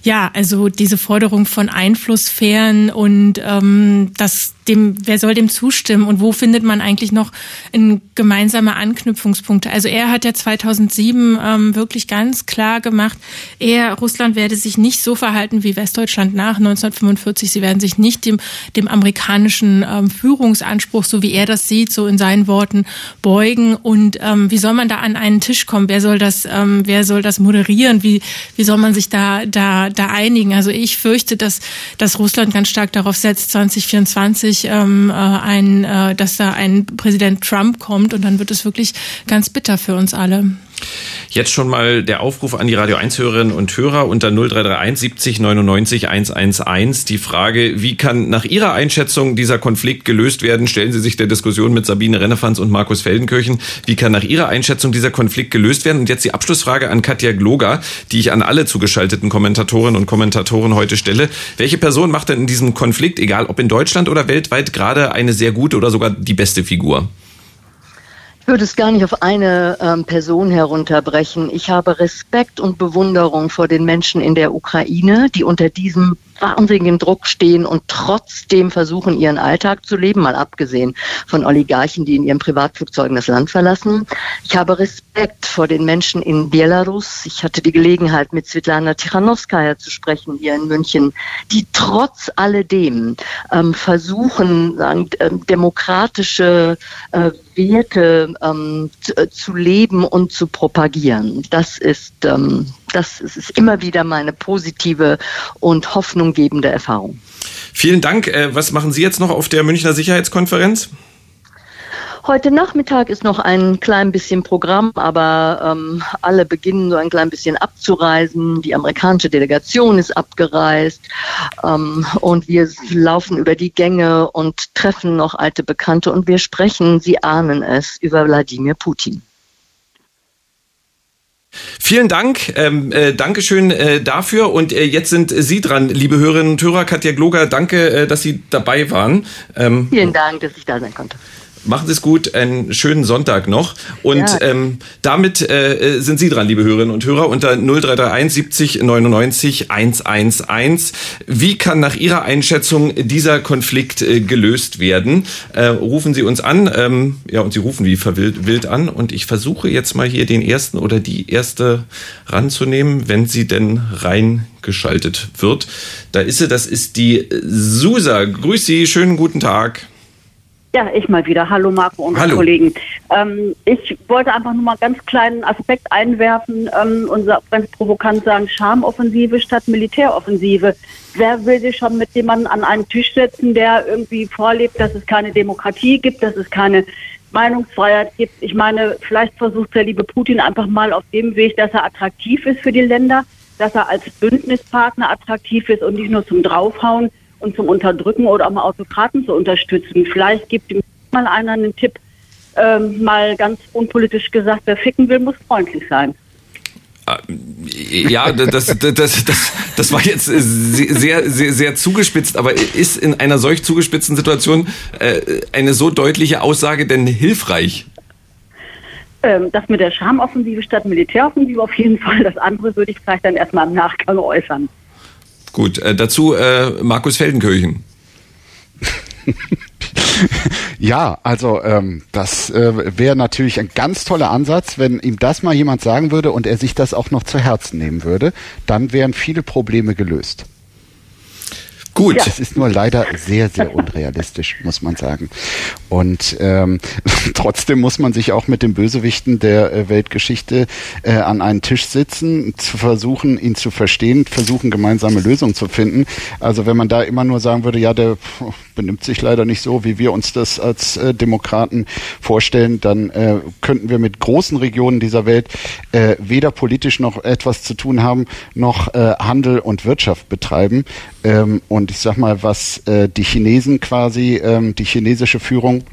ja, also diese Forderung von Einflusssphären und ähm, das dem, wer soll dem zustimmen und wo findet man eigentlich noch in gemeinsame Anknüpfungspunkte? Also er hat ja 2007 ähm, wirklich ganz klar gemacht, er, Russland werde sich nicht so verhalten wie Westdeutschland nach 1945. Sie werden sich nicht dem, dem amerikanischen ähm, Führungsanspruch, so wie er das sieht, so in seinen Worten beugen. Und ähm, wie soll man da an einen Tisch kommen? Wer soll das, ähm, wer soll das moderieren? Wie, wie soll man sich da, da, da einigen? Also ich fürchte, dass, dass Russland ganz stark darauf setzt, 2024 wirklich ähm, äh, ein, äh, dass da ein Präsident Trump kommt und dann wird es wirklich ganz bitter für uns alle. Jetzt schon mal der Aufruf an die Radio 1 Hörerinnen und Hörer unter 0331 70 99 111. Die Frage, wie kann nach Ihrer Einschätzung dieser Konflikt gelöst werden? Stellen Sie sich der Diskussion mit Sabine Rennefanz und Markus Feldenkirchen. Wie kann nach Ihrer Einschätzung dieser Konflikt gelöst werden? Und jetzt die Abschlussfrage an Katja Gloger, die ich an alle zugeschalteten Kommentatorinnen und Kommentatoren heute stelle. Welche Person macht denn in diesem Konflikt, egal ob in Deutschland oder weltweit, gerade eine sehr gute oder sogar die beste Figur? Ich würde es gar nicht auf eine ähm, Person herunterbrechen. Ich habe Respekt und Bewunderung vor den Menschen in der Ukraine, die unter diesem wahnsinnigen Druck stehen und trotzdem versuchen, ihren Alltag zu leben, mal abgesehen von Oligarchen, die in ihren Privatflugzeugen das Land verlassen. Ich habe Respekt vor den Menschen in Belarus. Ich hatte die Gelegenheit, mit Svetlana Tichanowskaja zu sprechen hier in München, die trotz alledem ähm, versuchen, sagen, äh, demokratische äh, Werte ähm, zu, äh, zu, leben und zu propagieren. Das ist ähm, das ist immer wieder meine positive und hoffnunggebende Erfahrung. Vielen Dank. Äh, was machen Sie jetzt noch auf der Münchner Sicherheitskonferenz? Heute Nachmittag ist noch ein klein bisschen Programm, aber ähm, alle beginnen so ein klein bisschen abzureisen. Die amerikanische Delegation ist abgereist ähm, und wir laufen über die Gänge und treffen noch alte Bekannte und wir sprechen, Sie ahnen es, über Wladimir Putin. Vielen Dank, ähm, äh, Dankeschön äh, dafür. Und äh, jetzt sind Sie dran, liebe Hörerinnen und Hörer. Katja Gloger, danke, äh, dass Sie dabei waren. Ähm, Vielen Dank, dass ich da sein konnte. Machen Sie es gut, einen schönen Sonntag noch. Und ja. ähm, damit äh, sind Sie dran, liebe Hörerinnen und Hörer, unter 0331 70 99 111. Wie kann nach Ihrer Einschätzung dieser Konflikt äh, gelöst werden? Äh, rufen Sie uns an. Ähm, ja, und Sie rufen wie verwild wild an. Und ich versuche jetzt mal hier den ersten oder die erste ranzunehmen, wenn sie denn reingeschaltet wird. Da ist sie, das ist die Susa. Grüß Sie, schönen guten Tag. Ja, ich mal wieder. Hallo Marco und Hallo. Kollegen. Ähm, ich wollte einfach nur mal einen ganz kleinen Aspekt einwerfen ähm, und ganz provokant sagen, Schamoffensive statt Militäroffensive. Wer will sich schon mit jemandem an einen Tisch setzen, der irgendwie vorlebt, dass es keine Demokratie gibt, dass es keine Meinungsfreiheit gibt? Ich meine, vielleicht versucht der liebe Putin einfach mal auf dem Weg, dass er attraktiv ist für die Länder, dass er als Bündnispartner attraktiv ist und nicht nur zum Draufhauen und zum Unterdrücken oder auch Autokraten zu unterstützen. Vielleicht gibt ihm mal einer einen Tipp, ähm, mal ganz unpolitisch gesagt, wer ficken will, muss freundlich sein. Ah, ja, das, das, das, das, war jetzt sehr, sehr, sehr zugespitzt, aber ist in einer solch zugespitzten Situation äh, eine so deutliche Aussage denn hilfreich? Ähm, das mit der Schamoffensive statt Militäroffensive auf jeden Fall. Das andere würde ich vielleicht dann erstmal im Nachgang äußern. Gut, äh, dazu äh, Markus Feldenkirchen. [LAUGHS] ja, also ähm, das äh, wäre natürlich ein ganz toller Ansatz, wenn ihm das mal jemand sagen würde und er sich das auch noch zu Herzen nehmen würde, dann wären viele Probleme gelöst. Gut. Es ist nur leider sehr, sehr unrealistisch, muss man sagen. Und ähm, [LAUGHS] trotzdem muss man sich auch mit den Bösewichten der äh, Weltgeschichte äh, an einen Tisch sitzen, zu versuchen, ihn zu verstehen, versuchen, gemeinsame Lösungen zu finden. Also wenn man da immer nur sagen würde, ja, der benimmt sich leider nicht so, wie wir uns das als äh, Demokraten vorstellen, dann äh, könnten wir mit großen Regionen dieser Welt äh, weder politisch noch etwas zu tun haben, noch äh, Handel und Wirtschaft betreiben. Ähm, und ich sag mal, was äh, die Chinesen quasi, ähm, die chinesische Führung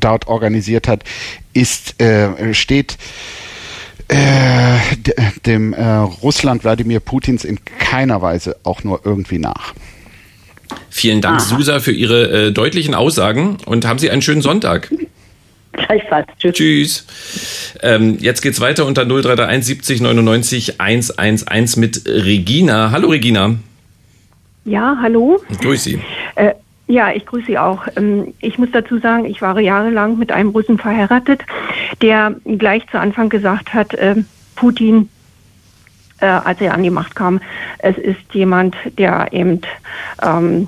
dort organisiert hat, ist, äh, steht äh, dem äh, Russland Wladimir Putins in keiner Weise auch nur irgendwie nach. Vielen Dank, Aha. Susa, für Ihre äh, deutlichen Aussagen und haben Sie einen schönen Sonntag. Gleichfalls. Tschüss. Tschüss. Ähm, jetzt geht's weiter unter 0331 70 99 111 mit Regina. Hallo Regina. Ja, hallo. Grüß Sie. Äh, ja, ich grüße Sie auch. Ähm, ich muss dazu sagen, ich war jahrelang mit einem Russen verheiratet, der gleich zu Anfang gesagt hat, äh, Putin, äh, als er an die Macht kam, es ist jemand, der eben ähm,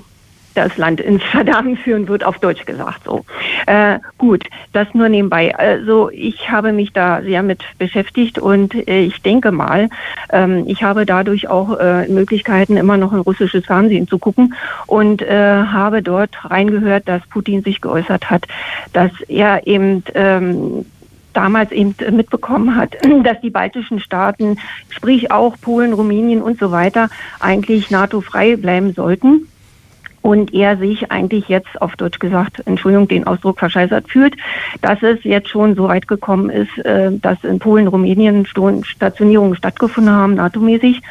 das Land ins Verderben führen wird, auf Deutsch gesagt so. Äh, gut, das nur nebenbei. Also ich habe mich da sehr mit beschäftigt und äh, ich denke mal, ähm, ich habe dadurch auch äh, Möglichkeiten, immer noch ein russisches Fernsehen zu gucken und äh, habe dort reingehört, dass Putin sich geäußert hat, dass er eben ähm, damals eben mitbekommen hat, [CLEARS THROAT] dass die baltischen Staaten, sprich auch Polen, Rumänien und so weiter, eigentlich NATO-frei bleiben sollten und er sich eigentlich jetzt auf Deutsch gesagt, Entschuldigung, den Ausdruck verscheißert fühlt, dass es jetzt schon so weit gekommen ist, äh, dass in Polen, Rumänien Stationierungen stattgefunden haben, NATO-mäßig,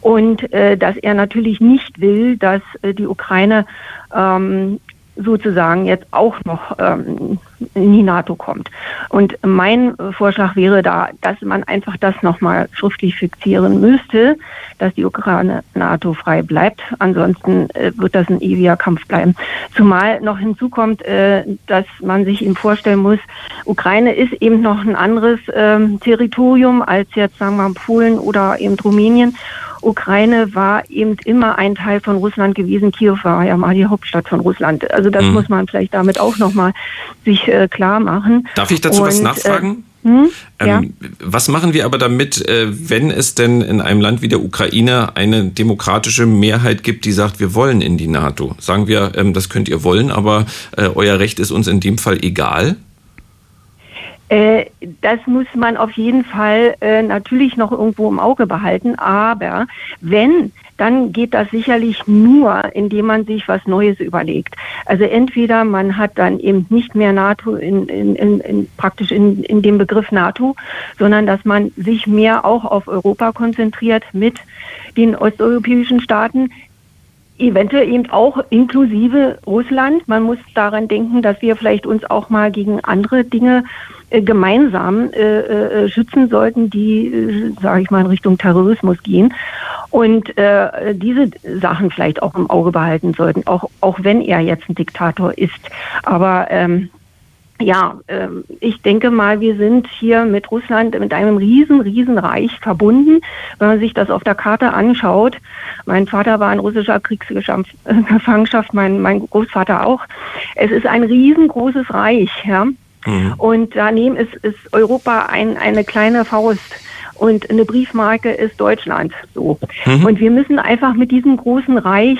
und äh, dass er natürlich nicht will, dass äh, die Ukraine ähm, sozusagen jetzt auch noch ähm, in die NATO kommt. Und mein Vorschlag wäre da, dass man einfach das nochmal schriftlich fixieren müsste, dass die Ukraine NATO-frei bleibt. Ansonsten äh, wird das ein ewiger Kampf bleiben. Zumal noch hinzukommt, äh, dass man sich eben vorstellen muss, Ukraine ist eben noch ein anderes ähm, Territorium als jetzt, sagen wir mal, Polen oder eben Rumänien. Ukraine war eben immer ein Teil von Russland gewesen. Kiew war ja mal die Hauptstadt von Russland. Also das mhm. muss man vielleicht damit auch nochmal sich äh, klar machen. Darf ich dazu Und, was äh, nachfragen? Hm? Ja. Ähm, was machen wir aber damit, äh, wenn es denn in einem Land wie der Ukraine eine demokratische Mehrheit gibt, die sagt, wir wollen in die NATO? Sagen wir, ähm, das könnt ihr wollen, aber äh, euer Recht ist uns in dem Fall egal? Äh, das muss man auf jeden Fall äh, natürlich noch irgendwo im Auge behalten. Aber wenn, dann geht das sicherlich nur, indem man sich was Neues überlegt. Also entweder man hat dann eben nicht mehr NATO in, in, in, in praktisch in, in dem Begriff NATO, sondern dass man sich mehr auch auf Europa konzentriert mit den osteuropäischen Staaten, eventuell eben auch inklusive Russland. Man muss daran denken, dass wir vielleicht uns auch mal gegen andere Dinge gemeinsam äh, äh, schützen sollten, die, äh, sage ich mal, in Richtung Terrorismus gehen und äh, diese Sachen vielleicht auch im Auge behalten sollten, auch auch wenn er jetzt ein Diktator ist. Aber ähm, ja, ähm, ich denke mal, wir sind hier mit Russland mit einem riesen, riesen Reich verbunden. Wenn man sich das auf der Karte anschaut, mein Vater war in russischer Kriegsgefangenschaft, mein, mein Großvater auch. Es ist ein riesengroßes Reich, ja. Mhm. Und daneben ist, ist Europa ein, eine kleine Faust und eine Briefmarke ist Deutschland. So. Mhm. Und wir müssen einfach mit diesem großen Reich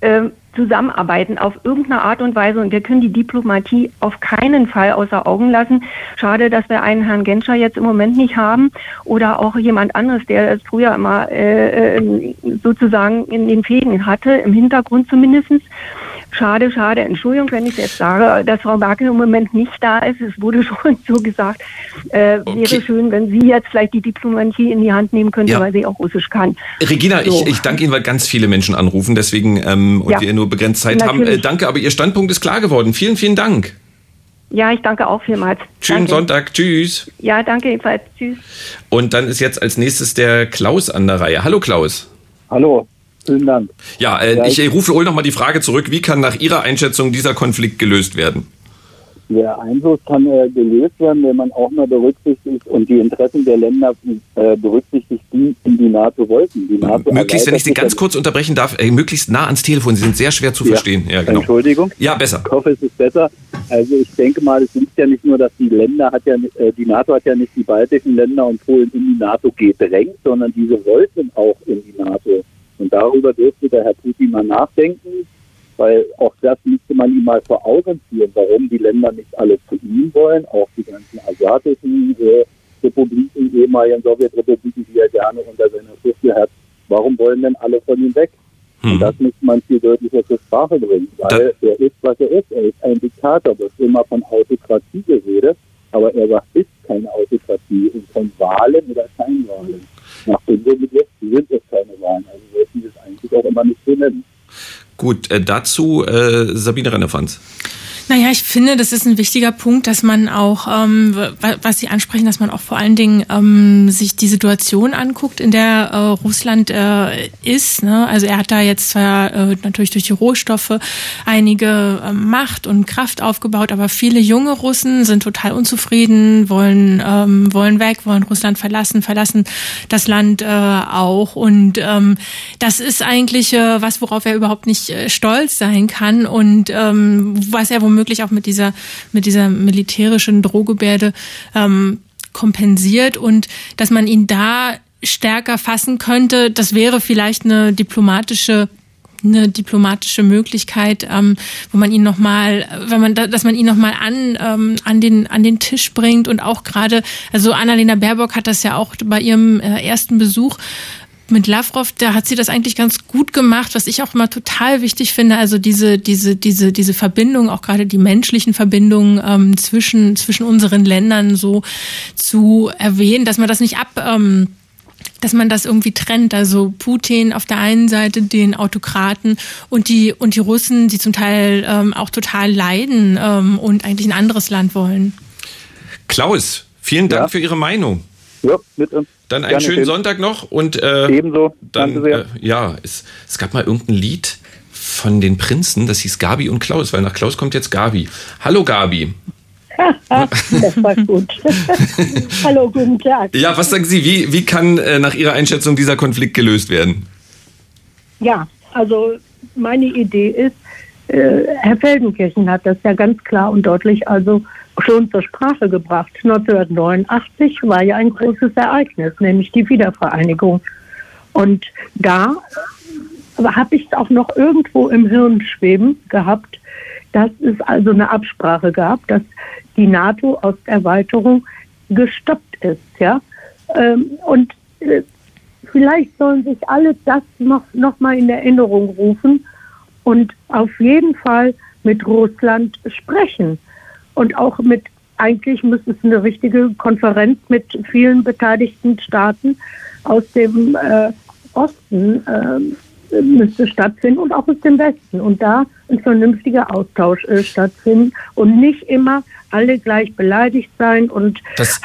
äh, zusammenarbeiten auf irgendeine Art und Weise und wir können die Diplomatie auf keinen Fall außer Augen lassen. Schade, dass wir einen Herrn Genscher jetzt im Moment nicht haben oder auch jemand anderes, der es früher immer äh, äh sozusagen in den Fäden hatte, im Hintergrund zumindestens. Schade, schade. Entschuldigung, wenn ich jetzt sage, dass Frau Merkel im Moment nicht da ist. Es wurde [LAUGHS] schon so gesagt. Äh, okay. Wäre schön, wenn sie jetzt vielleicht die Diplomatie in die Hand nehmen könnte, ja. weil sie auch Russisch kann. Regina, so. ich, ich danke Ihnen, weil ganz viele Menschen anrufen, deswegen ähm, und ja. wir nur begrenzt Zeit Natürlich. haben. Äh, danke, aber Ihr Standpunkt ist klar geworden. Vielen, vielen Dank. Ja, ich danke auch vielmals. Schönen danke. Sonntag. Tschüss. Ja, danke ebenfalls. Tschüss. Und dann ist jetzt als nächstes der Klaus an der Reihe. Hallo Klaus. Hallo. Vielen Dank. Ja, äh, ich, ich rufe hol noch mal die Frage zurück. Wie kann nach Ihrer Einschätzung dieser Konflikt gelöst werden? Der Einfluss kann äh, gelöst werden, wenn man auch mal berücksichtigt und die Interessen der Länder äh, berücksichtigt, die in die NATO wollten. Die NATO möglichst, wenn ich Sie ganz kurz unterbrechen darf, äh, möglichst nah ans Telefon. Sie sind sehr schwer zu ja. verstehen. Ja, genau. Entschuldigung. Ja, besser. Ich hoffe, es ist besser. Also ich denke mal, es liegt ja nicht nur, dass die Länder hat ja, äh, die NATO hat ja nicht die baltischen Länder und Polen in die NATO gedrängt, sondern diese wollten auch in die NATO. Und darüber dürfte der Herr Putin mal nachdenken, weil auch das müsste man ihm mal vor Augen führen, warum die Länder nicht alle zu ihm wollen, auch die ganzen asiatischen äh, Republiken, ehemaligen Sowjetrepubliken, die er gerne unter seiner Füße hat. Warum wollen denn alle von ihm weg? Hm. Und das müsste man viel deutlicher zur Sprache bringen, weil da er ist, was er ist. Er ist ein Diktator, wird immer von Autokratie geredet, aber er ist keine Autokratie und von Wahlen oder Scheinwahlen. Nach dem Begriff sind es keine Wahlen, also sollten wir es eigentlich auch immer nicht so nennen. Gut, äh, dazu äh, Sabine Rennefanz. Naja, ich finde, das ist ein wichtiger Punkt, dass man auch, ähm, was Sie ansprechen, dass man auch vor allen Dingen ähm, sich die Situation anguckt, in der äh, Russland äh, ist. Ne? Also er hat da jetzt zwar äh, natürlich durch die Rohstoffe einige äh, Macht und Kraft aufgebaut, aber viele junge Russen sind total unzufrieden, wollen ähm, wollen weg, wollen Russland verlassen, verlassen das Land äh, auch. Und ähm, das ist eigentlich äh, was, worauf er überhaupt nicht äh, stolz sein kann und ähm, was er womöglich womöglich auch mit dieser, mit dieser militärischen Drohgebärde ähm, kompensiert und dass man ihn da stärker fassen könnte, das wäre vielleicht eine diplomatische eine diplomatische Möglichkeit, ähm, wo man ihn noch mal, wenn man, da, dass man ihn noch mal an ähm, an den an den Tisch bringt und auch gerade, also Annalena Baerbock hat das ja auch bei ihrem äh, ersten Besuch mit Lavrov, da hat sie das eigentlich ganz gut gemacht, was ich auch immer total wichtig finde. Also diese, diese, diese, diese Verbindung, auch gerade die menschlichen Verbindungen ähm, zwischen, zwischen unseren Ländern so zu erwähnen, dass man das nicht ab, ähm, dass man das irgendwie trennt. Also Putin auf der einen Seite, den Autokraten und die, und die Russen, die zum Teil ähm, auch total leiden ähm, und eigentlich ein anderes Land wollen. Klaus, vielen Dank ja. für Ihre Meinung. Ja, bitte. Dann einen schönen Sonntag noch und äh, ebenso. Dann, äh, ja, es, es gab mal irgendein Lied von den Prinzen, das hieß Gabi und Klaus, weil nach Klaus kommt jetzt Gabi. Hallo Gabi. [LAUGHS] das war gut. [LAUGHS] Hallo, guten Tag. Ja, was sagen Sie, wie, wie kann äh, nach Ihrer Einschätzung dieser Konflikt gelöst werden? Ja, also meine Idee ist, äh, Herr Feldenkirchen hat das ja ganz klar und deutlich also schon zur Sprache gebracht. 1989 war ja ein großes Ereignis, nämlich die Wiedervereinigung. Und da habe ich es auch noch irgendwo im Hirn schweben gehabt, dass es also eine Absprache gab, dass die NATO-Osterweiterung gestoppt ist. Ja? Ähm, und äh, vielleicht sollen sich alle das noch, noch mal in Erinnerung rufen und auf jeden Fall mit Russland sprechen. Und auch mit, eigentlich müsste es eine richtige Konferenz mit vielen beteiligten Staaten aus dem äh, Osten äh, müsste stattfinden und auch aus dem Westen. Und da ein vernünftiger Austausch äh, stattfinden und nicht immer alle gleich beleidigt sein und das,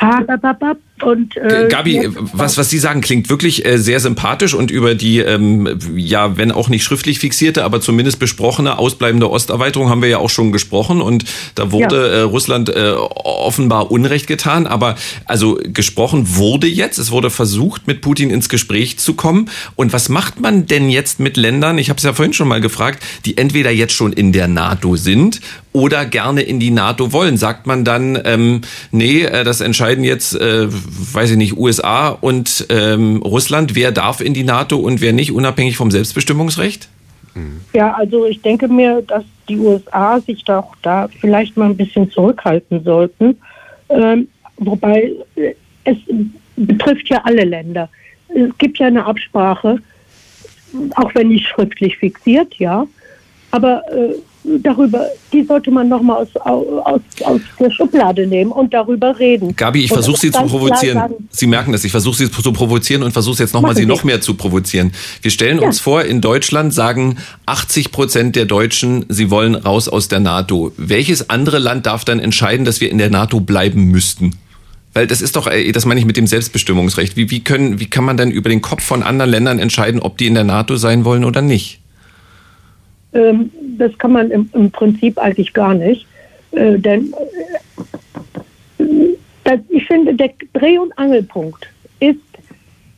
und äh, Gabi, was was Sie sagen klingt wirklich äh, sehr sympathisch und über die ähm, ja wenn auch nicht schriftlich fixierte, aber zumindest besprochene ausbleibende Osterweiterung haben wir ja auch schon gesprochen und da wurde ja. äh, Russland äh, offenbar Unrecht getan, aber also gesprochen wurde jetzt, es wurde versucht mit Putin ins Gespräch zu kommen und was macht man denn jetzt mit Ländern? Ich habe es ja vorhin schon mal gefragt, die entweder jetzt schon in der NATO sind oder gerne in die NATO wollen. Sagt man dann, ähm, nee, äh, das entscheiden jetzt, äh, weiß ich nicht, USA und ähm, Russland, wer darf in die NATO und wer nicht, unabhängig vom Selbstbestimmungsrecht? Ja, also ich denke mir, dass die USA sich doch da vielleicht mal ein bisschen zurückhalten sollten. Ähm, wobei äh, es betrifft ja alle Länder. Es gibt ja eine Absprache, auch wenn nicht schriftlich fixiert, ja. Aber äh, darüber, die sollte man nochmal aus, aus, aus der Schublade nehmen und darüber reden. Gabi, ich versuche Sie zu provozieren. Sie merken das, ich versuche Sie zu provozieren und versuche jetzt nochmal Sie noch mehr zu provozieren. Wir stellen ja. uns vor, in Deutschland sagen 80 Prozent der Deutschen, sie wollen raus aus der NATO. Welches andere Land darf dann entscheiden, dass wir in der NATO bleiben müssten? Weil das ist doch, das meine ich mit dem Selbstbestimmungsrecht. Wie, wie, können, wie kann man dann über den Kopf von anderen Ländern entscheiden, ob die in der NATO sein wollen oder nicht? Ähm, das kann man im, im, Prinzip eigentlich gar nicht. Äh, denn äh, das, ich finde, der Dreh- und Angelpunkt ist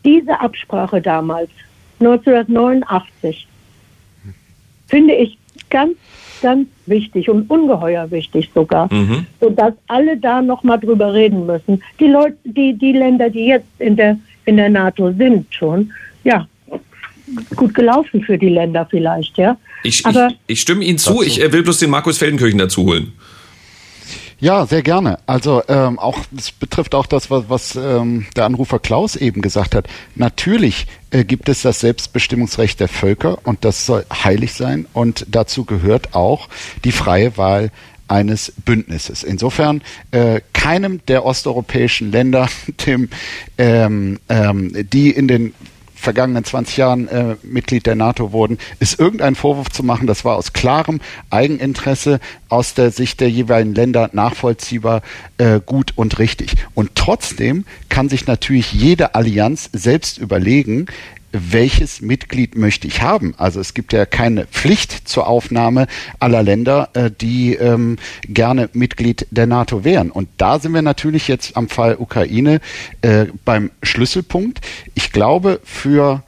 diese Absprache damals, 1989, finde ich ganz, ganz wichtig und ungeheuer wichtig sogar, mhm. sodass alle da nochmal drüber reden müssen. Die Leute, die, die Länder, die jetzt in der, in der NATO sind schon, ja, gut gelaufen für die Länder vielleicht, ja. Ich, Aber ich, ich stimme Ihnen zu, ich will bloß den Markus Feldenkirchen dazu holen. Ja, sehr gerne. Also ähm, auch das betrifft auch das, was, was ähm, der Anrufer Klaus eben gesagt hat. Natürlich äh, gibt es das Selbstbestimmungsrecht der Völker und das soll heilig sein und dazu gehört auch die freie Wahl eines Bündnisses. Insofern äh, keinem der osteuropäischen Länder, [LAUGHS] dem, ähm, ähm, die in den vergangenen 20 Jahren äh, Mitglied der NATO wurden, ist irgendein Vorwurf zu machen. Das war aus klarem Eigeninteresse aus der Sicht der jeweiligen Länder nachvollziehbar äh, gut und richtig. Und trotzdem kann sich natürlich jede Allianz selbst überlegen, welches Mitglied möchte ich haben. Also es gibt ja keine Pflicht zur Aufnahme aller Länder, äh, die ähm, gerne Mitglied der NATO wären. Und da sind wir natürlich jetzt am Fall Ukraine äh, beim Schlüsselpunkt. Ich glaube, für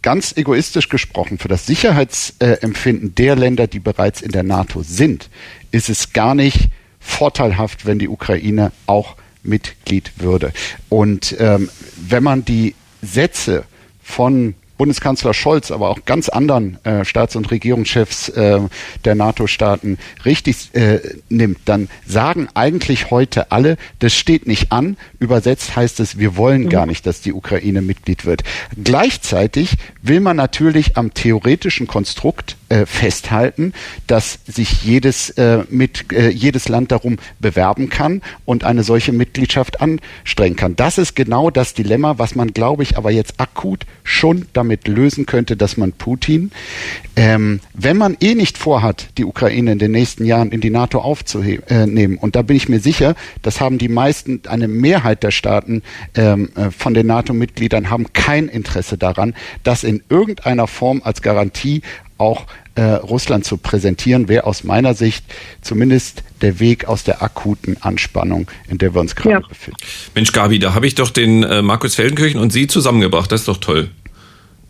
ganz egoistisch gesprochen, für das Sicherheitsempfinden der Länder, die bereits in der NATO sind, ist es gar nicht vorteilhaft, wenn die Ukraine auch Mitglied würde. Und ähm, wenn man die Sätze von Bundeskanzler Scholz, aber auch ganz anderen äh, Staats- und Regierungschefs äh, der NATO-Staaten richtig äh, nimmt, dann sagen eigentlich heute alle, das steht nicht an. Übersetzt heißt es, wir wollen gar nicht, dass die Ukraine Mitglied wird. Gleichzeitig will man natürlich am theoretischen Konstrukt äh, festhalten, dass sich jedes, äh, mit, äh, jedes Land darum bewerben kann und eine solche Mitgliedschaft anstrengen kann. Das ist genau das Dilemma, was man, glaube ich, aber jetzt akut schon damit lösen könnte, dass man Putin, ähm, wenn man eh nicht vorhat, die Ukraine in den nächsten Jahren in die NATO aufzunehmen, und da bin ich mir sicher, das haben die meisten, eine Mehrheit der Staaten ähm, äh, von den NATO-Mitgliedern haben kein Interesse daran, das in irgendeiner Form als Garantie auch äh, Russland zu präsentieren, wäre aus meiner Sicht zumindest der Weg aus der akuten Anspannung, in der wir uns gerade ja. befinden. Mensch, Gabi, da habe ich doch den äh, Markus Feldenkirchen und Sie zusammengebracht. Das ist doch toll.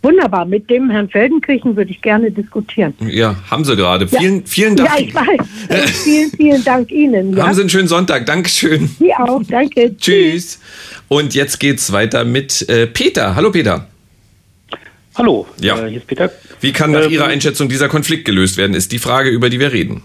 Wunderbar, mit dem Herrn Feldenkirchen würde ich gerne diskutieren. Ja, haben Sie gerade. Vielen, ja. vielen Dank. Ja, ich weiß. [LAUGHS] vielen, vielen Dank Ihnen. Ja. Haben Sie einen schönen Sonntag. Dankeschön. Sie auch, danke. [LAUGHS] Tschüss. Und jetzt geht's weiter mit äh, Peter. Hallo Peter. Hallo, ja. Äh, hier ist Peter. Wie kann nach ähm, Ihrer Einschätzung dieser Konflikt gelöst werden, ist die Frage, über die wir reden.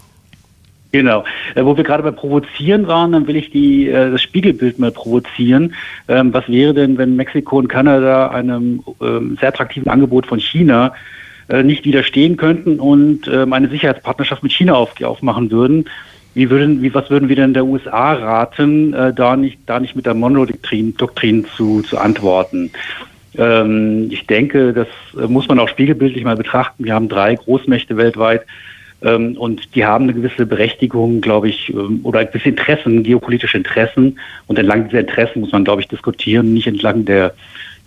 Genau. Äh, wo wir gerade bei Provozieren waren, dann will ich die, äh, das Spiegelbild mal provozieren. Ähm, was wäre denn, wenn Mexiko und Kanada einem ähm, sehr attraktiven Angebot von China äh, nicht widerstehen könnten und ähm, eine Sicherheitspartnerschaft mit China auf, aufmachen würden? Wie würden, wie, was würden wir denn der USA raten, äh, da nicht, da nicht mit der Monodoktrin Doktrin zu, zu antworten? Ähm, ich denke, das äh, muss man auch spiegelbildlich mal betrachten. Wir haben drei Großmächte weltweit, ähm, und die haben eine gewisse Berechtigung, glaube ich, ähm, oder ein bisschen Interessen, geopolitische Interessen. Und entlang dieser Interessen muss man, glaube ich, diskutieren, nicht entlang der,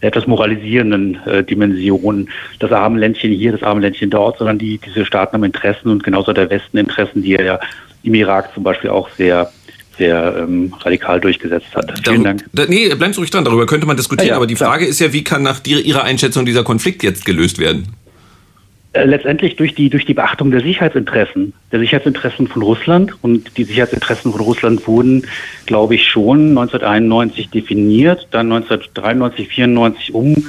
etwas moralisierenden äh, Dimension, das arme Ländchen hier, das arme Ländchen dort, sondern die, diese Staaten haben Interessen und genauso der Westen Interessen, die er ja im Irak zum Beispiel auch sehr sehr ähm, radikal durchgesetzt hat. Vielen Dank. Da, nee, bleiben Sie ruhig dran, darüber könnte man diskutieren, ja, ja, aber die. Frage ist ja, wie kann nach Ihrer Einschätzung dieser Konflikt jetzt gelöst werden? Äh, letztendlich durch die, durch die Beachtung der Sicherheitsinteressen, der Sicherheitsinteressen von Russland. Und die Sicherheitsinteressen von Russland wurden, glaube ich, schon 1991 definiert, dann 1993, 94 um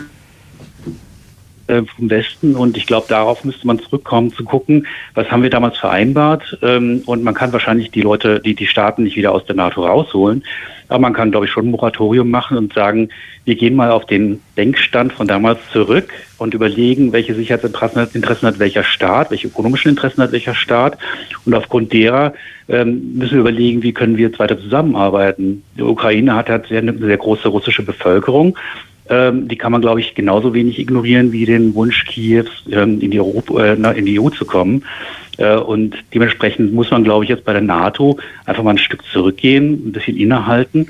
äh, vom Westen. Und ich glaube, darauf müsste man zurückkommen, zu gucken, was haben wir damals vereinbart. Ähm, und man kann wahrscheinlich die Leute, die, die Staaten nicht wieder aus der NATO rausholen. Aber man kann, glaube ich, schon ein Moratorium machen und sagen, wir gehen mal auf den Denkstand von damals zurück und überlegen, welche Sicherheitsinteressen hat welcher Staat, welche ökonomischen Interessen hat welcher Staat. Und aufgrund derer ähm, müssen wir überlegen, wie können wir jetzt weiter zusammenarbeiten. Die Ukraine hat, hat eine sehr große russische Bevölkerung. Ähm, die kann man, glaube ich, genauso wenig ignorieren wie den Wunsch Kiews, ähm, in, die Europa, äh, in die EU zu kommen. Äh, und dementsprechend muss man, glaube ich, jetzt bei der NATO einfach mal ein Stück zurückgehen, ein bisschen innehalten.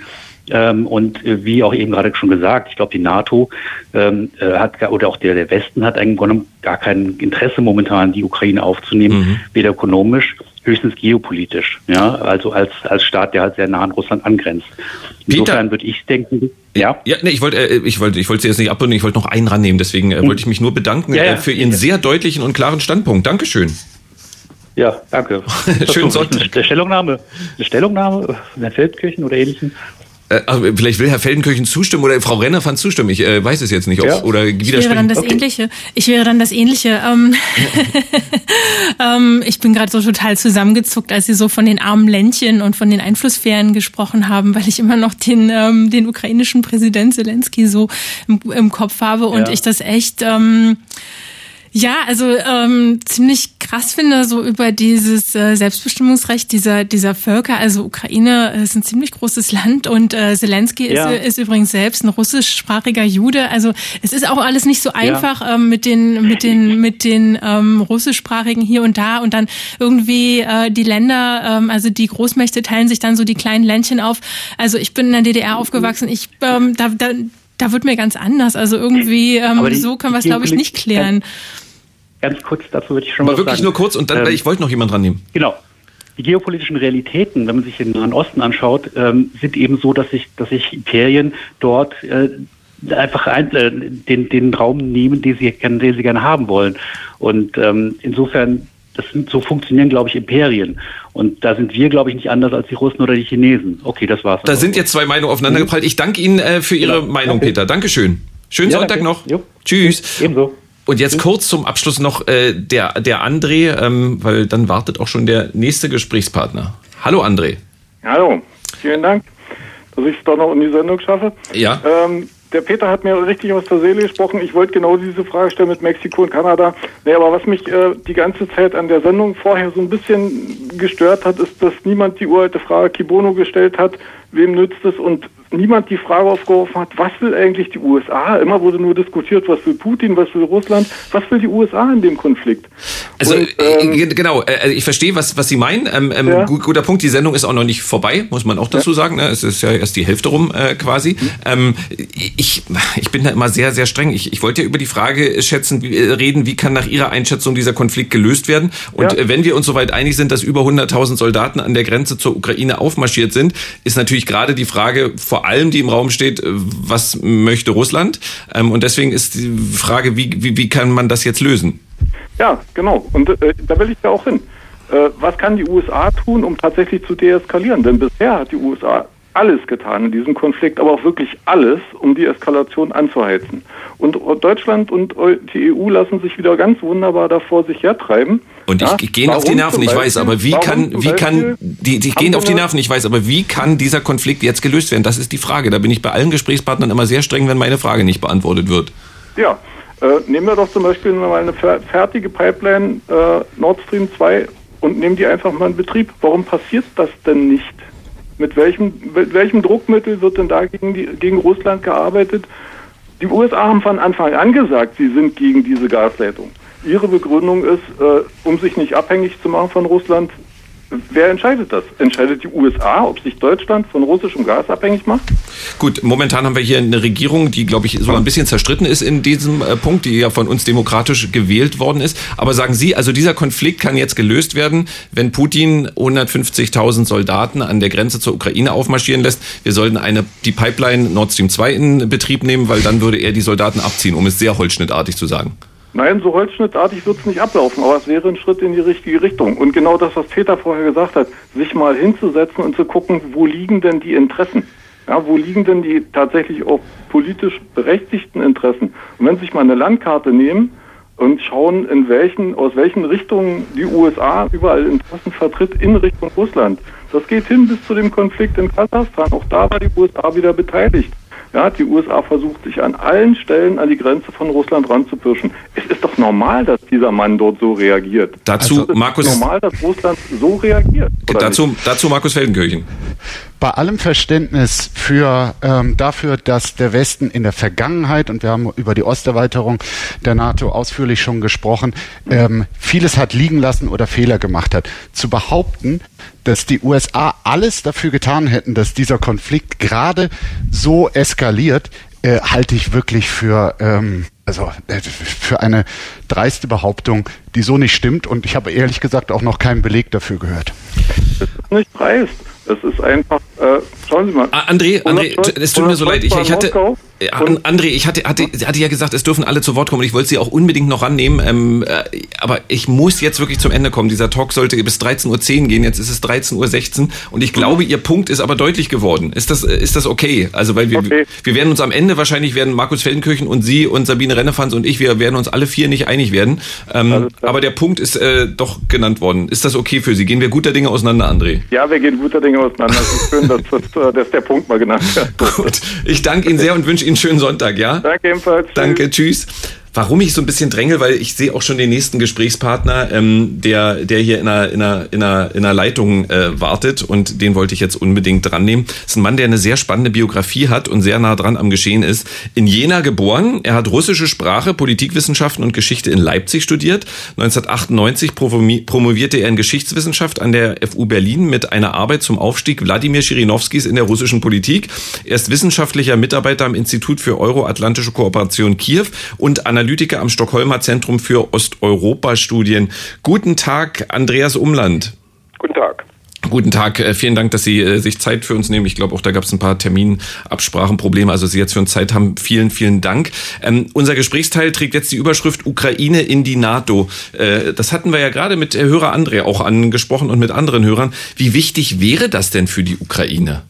Ähm, und äh, wie auch eben gerade schon gesagt, ich glaube, die NATO ähm, äh, hat oder auch der, der Westen hat eigentlich gar kein Interesse momentan, die Ukraine aufzunehmen, mhm. weder ökonomisch, höchstens geopolitisch. Ja, also als als Staat, der halt sehr nah an Russland angrenzt. Insofern würde ich denken, ja. Ja, nee, ich wollte, äh, ich wollte, ich wollte Sie jetzt nicht abbringen, ich wollte noch einen rannehmen, deswegen äh, mhm. wollte ich mich nur bedanken ja, ja. Äh, für Ihren sehr deutlichen und klaren Standpunkt. Dankeschön. Ja, danke. [LAUGHS] Schönen Sonntag. Eine Stellungnahme, eine Stellungnahme in der Feldkirchen oder ähnlichem. Äh, also vielleicht will Herr Feldenkirchen zustimmen oder Frau Renner fand zustimmen. Ich äh, weiß es jetzt nicht. Ja. Oder ich wäre dann das okay. Ähnliche. Ich wäre dann das Ähnliche. Ähm, [LAUGHS] ähm, ich bin gerade so total zusammengezuckt, als Sie so von den armen Ländchen und von den Einflusssphären gesprochen haben, weil ich immer noch den, ähm, den ukrainischen Präsident Zelensky so im, im Kopf habe und ja. ich das echt... Ähm, ja, also ähm, ziemlich krass finde so über dieses äh, Selbstbestimmungsrecht dieser dieser Völker. Also Ukraine ist ein ziemlich großes Land und äh, Zelensky ja. ist, ist übrigens selbst ein russischsprachiger Jude. Also es ist auch alles nicht so einfach ja. ähm, mit den mit den mit den ähm, russischsprachigen hier und da und dann irgendwie äh, die Länder, ähm, also die Großmächte teilen sich dann so die kleinen Ländchen auf. Also ich bin in der DDR aufgewachsen. Ich ähm, da, da da wird mir ganz anders. Also irgendwie ähm, die, so können wir es, glaube ich, nicht klären. Ganz kurz dazu würde ich schon Aber mal wirklich sagen. nur kurz und dann, ähm, ich wollte noch jemand dran nehmen. Genau. Die geopolitischen Realitäten, wenn man sich den Nahen Osten anschaut, ähm, sind eben so, dass sich, dass sich Imperien dort äh, einfach ein, äh, den, den Raum nehmen, den sie, den sie gerne haben wollen. Und ähm, insofern das sind, so funktionieren, glaube ich, Imperien. Und da sind wir, glaube ich, nicht anders als die Russen oder die Chinesen. Okay, das war's. Da sind jetzt zwei Meinungen aufeinandergeprallt. Ich danke Ihnen äh, für Ihre genau. Meinung, Peter. Dankeschön. Schönen ja, Sonntag danke. noch. Jo. Tschüss. Ebenso. Und jetzt kurz zum Abschluss noch äh, der, der André, ähm, weil dann wartet auch schon der nächste Gesprächspartner. Hallo André. Hallo, vielen Dank, dass ich es doch noch in die Sendung schaffe. Ja. Ähm, der Peter hat mir richtig aus der Seele gesprochen. Ich wollte genau diese Frage stellen mit Mexiko und Kanada. Nee, aber was mich äh, die ganze Zeit an der Sendung vorher so ein bisschen gestört hat, ist, dass niemand die uralte Frage Kibono gestellt hat, wem nützt es und niemand die Frage aufgeworfen hat, was will eigentlich die USA? Immer wurde nur diskutiert, was will Putin, was will Russland, was will die USA in dem Konflikt? Also Und, ähm, äh, genau, äh, also ich verstehe, was, was Sie meinen. Ähm, ähm, ja. guter Punkt, die Sendung ist auch noch nicht vorbei, muss man auch dazu ja. sagen. Ne? Es ist ja erst die Hälfte rum äh, quasi. Mhm. Ähm, ich, ich bin da immer sehr, sehr streng. Ich, ich wollte ja über die Frage schätzen, äh, reden, wie kann nach Ihrer Einschätzung dieser Konflikt gelöst werden? Und ja. wenn wir uns soweit einig sind, dass über 100.000 Soldaten an der Grenze zur Ukraine aufmarschiert sind, ist natürlich natürlich gerade die Frage, vor allem die im Raum steht, was möchte Russland? Ähm, und deswegen ist die Frage, wie, wie, wie kann man das jetzt lösen? Ja, genau. Und äh, da will ich ja auch hin. Äh, was kann die USA tun, um tatsächlich zu deeskalieren? Denn bisher hat die USA alles getan in diesem Konflikt, aber auch wirklich alles, um die Eskalation anzuheizen. Und Deutschland und die EU lassen sich wieder ganz wunderbar davor sich hertreiben. Und ich ja, gehe auf die Nerven, ich weiß, aber wie kann, wie kann, die, die gehen auf die Nerven, ich weiß, aber wie kann dieser Konflikt jetzt gelöst werden? Das ist die Frage. Da bin ich bei allen Gesprächspartnern immer sehr streng, wenn meine Frage nicht beantwortet wird. Ja, äh, nehmen wir doch zum Beispiel mal eine fertige Pipeline äh, Nord Stream 2 und nehmen die einfach mal in Betrieb. Warum passiert das denn nicht? Mit welchem, mit welchem Druckmittel wird denn da gegen, die, gegen Russland gearbeitet? Die USA haben von Anfang an gesagt, sie sind gegen diese Gasleitung. Ihre Begründung ist, äh, um sich nicht abhängig zu machen von Russland, Wer entscheidet das? Entscheidet die USA, ob sich Deutschland von russischem Gas abhängig macht? Gut, momentan haben wir hier eine Regierung, die, glaube ich, so ein bisschen zerstritten ist in diesem äh, Punkt, die ja von uns demokratisch gewählt worden ist. Aber sagen Sie, also dieser Konflikt kann jetzt gelöst werden, wenn Putin 150.000 Soldaten an der Grenze zur Ukraine aufmarschieren lässt. Wir sollten eine, die Pipeline Nord Stream 2 in Betrieb nehmen, weil dann würde er die Soldaten abziehen, um es sehr holzschnittartig zu sagen. Nein, so holzschnittartig wird es nicht ablaufen, aber es wäre ein Schritt in die richtige Richtung. Und genau das, was Peter vorher gesagt hat, sich mal hinzusetzen und zu gucken, wo liegen denn die Interessen? Ja, wo liegen denn die tatsächlich auch politisch berechtigten Interessen? Und wenn Sie sich mal eine Landkarte nehmen und schauen, in welchen, aus welchen Richtungen die USA überall Interessen vertritt in Richtung Russland. Das geht hin bis zu dem Konflikt in Kasachstan. Auch da war die USA wieder beteiligt. Ja, die USA versucht sich an allen Stellen an die Grenze von Russland ranzupirschen. Es ist doch normal, dass dieser Mann dort so reagiert. Dazu also, Markus. Es ist normal, dass Russland so reagiert. Dazu, dazu Markus Feldenkirchen bei allem Verständnis für ähm, dafür, dass der Westen in der Vergangenheit und wir haben über die Osterweiterung der NATO ausführlich schon gesprochen, ähm, vieles hat liegen lassen oder Fehler gemacht hat. Zu behaupten, dass die USA alles dafür getan hätten, dass dieser Konflikt gerade so eskaliert, äh, halte ich wirklich für ähm, also äh, für eine dreiste Behauptung, die so nicht stimmt. Und ich habe ehrlich gesagt auch noch keinen Beleg dafür gehört. Das ist nicht dreist. Das ist einfach, äh, schauen Sie mal. Ah, André, André, es tut mir so leid. Ich, ich hatte, André, ich hatte, hatte, hatte ja gesagt, es dürfen alle zu Wort kommen. Ich wollte Sie auch unbedingt noch rannehmen. Ähm, äh, aber ich muss jetzt wirklich zum Ende kommen. Dieser Talk sollte bis 13.10 Uhr gehen. Jetzt ist es 13.16 Uhr. Und ich glaube, Ihr Punkt ist aber deutlich geworden. Ist das, ist das okay? Also, weil wir, okay. wir werden uns am Ende wahrscheinlich werden Markus Feldenkirchen und Sie und Sabine Rennefans und ich, wir werden uns alle vier nicht einig werden. Ähm, aber der Punkt ist äh, doch genannt worden. Ist das okay für Sie? Gehen wir guter Dinge auseinander, André? Ja, wir gehen guter Dinge auseinander. Es ist schön, dass, dass, dass der Punkt mal genannt wird. [LAUGHS] Gut. Ich danke Ihnen sehr und wünsche Ihnen einen schönen Sonntag, ja? Danke ebenfalls. Danke, tschüss. Warum ich so ein bisschen dränge, weil ich sehe auch schon den nächsten Gesprächspartner, ähm, der, der hier in einer, in einer, in einer, in einer Leitung äh, wartet und den wollte ich jetzt unbedingt dran nehmen. Das ist ein Mann, der eine sehr spannende Biografie hat und sehr nah dran am Geschehen ist. In Jena geboren, er hat russische Sprache, Politikwissenschaften und Geschichte in Leipzig studiert. 1998 promovierte er in Geschichtswissenschaft an der FU Berlin mit einer Arbeit zum Aufstieg Wladimir Schirinowskis in der russischen Politik. Er ist wissenschaftlicher Mitarbeiter am Institut für Euroatlantische Kooperation Kiew und an Analytiker am Stockholmer Zentrum für Osteuropa-Studien. Guten Tag, Andreas Umland. Guten Tag. Guten Tag, äh, vielen Dank, dass Sie äh, sich Zeit für uns nehmen. Ich glaube, auch da gab es ein paar Terminabsprachenprobleme. Also Sie jetzt für uns Zeit haben, vielen, vielen Dank. Ähm, unser Gesprächsteil trägt jetzt die Überschrift Ukraine in die NATO. Äh, das hatten wir ja gerade mit Hörer André auch angesprochen und mit anderen Hörern. Wie wichtig wäre das denn für die Ukraine?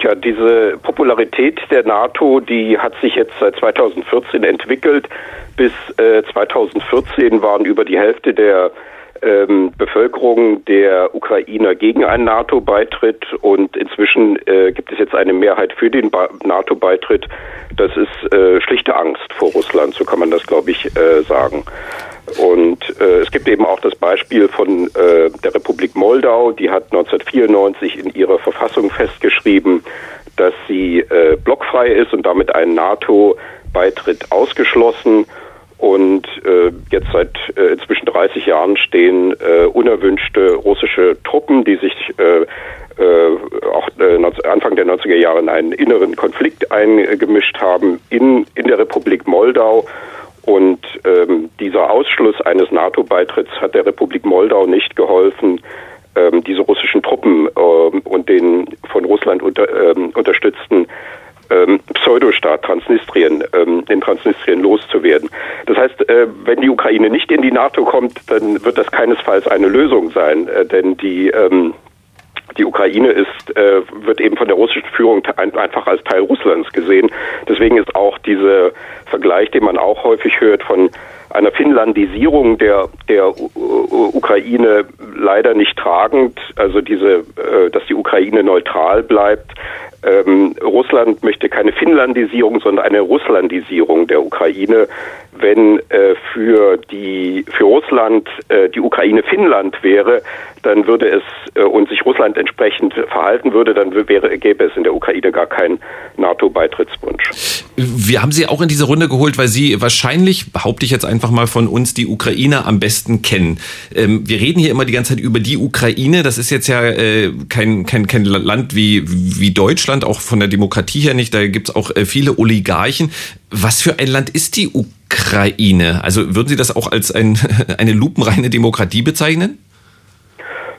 Tja, diese Popularität der NATO, die hat sich jetzt seit 2014 entwickelt. Bis äh, 2014 waren über die Hälfte der ähm, Bevölkerung der Ukrainer gegen einen NATO-Beitritt und inzwischen äh, gibt es jetzt eine Mehrheit für den NATO-Beitritt. Das ist äh, schlichte Angst vor Russland, so kann man das, glaube ich, äh, sagen. Und äh, es gibt eben auch das Beispiel von äh, der Republik Moldau, die hat 1994 in ihrer Verfassung festgeschrieben, dass sie äh, blockfrei ist und damit einen NATO-Beitritt ausgeschlossen. Und äh, jetzt seit äh, inzwischen 30 Jahren stehen äh, unerwünschte russische Truppen, die sich äh, äh, auch äh, Anfang der 90er Jahre in einen inneren Konflikt eingemischt haben in, in der Republik Moldau. Und ähm, dieser Ausschluss eines NATO-Beitritts hat der Republik Moldau nicht geholfen, ähm, diese russischen Truppen ähm, und den von Russland unter, ähm, unterstützten ähm, Pseudostaat Transnistrien, ähm, in Transnistrien loszuwerden. Das heißt, äh, wenn die Ukraine nicht in die NATO kommt, dann wird das keinesfalls eine Lösung sein, äh, denn die ähm, die Ukraine ist, äh, wird eben von der russischen Führung ein, einfach als Teil Russlands gesehen. Deswegen ist auch dieser Vergleich, den man auch häufig hört von einer Finnlandisierung der, der Ukraine leider nicht tragend. Also diese, äh, dass die Ukraine neutral bleibt, ähm, Russland möchte keine Finnlandisierung, sondern eine Russlandisierung der Ukraine. Wenn äh, für die für Russland äh, die Ukraine Finnland wäre, dann würde es äh, und sich Russland entsprechend verhalten würde, dann wäre gäbe es in der Ukraine gar keinen NATO-Beitrittswunsch. Wir haben Sie auch in diese Runde geholt, weil Sie wahrscheinlich, behaupte ich jetzt einfach mal von uns, die Ukraine am besten kennen. Ähm, wir reden hier immer die ganze Zeit über die Ukraine. Das ist jetzt ja äh, kein, kein, kein Land wie, wie Deutschland Deutschland, auch von der Demokratie her nicht. Da gibt es auch äh, viele Oligarchen. Was für ein Land ist die Ukraine? Also würden Sie das auch als ein, [LAUGHS] eine lupenreine Demokratie bezeichnen?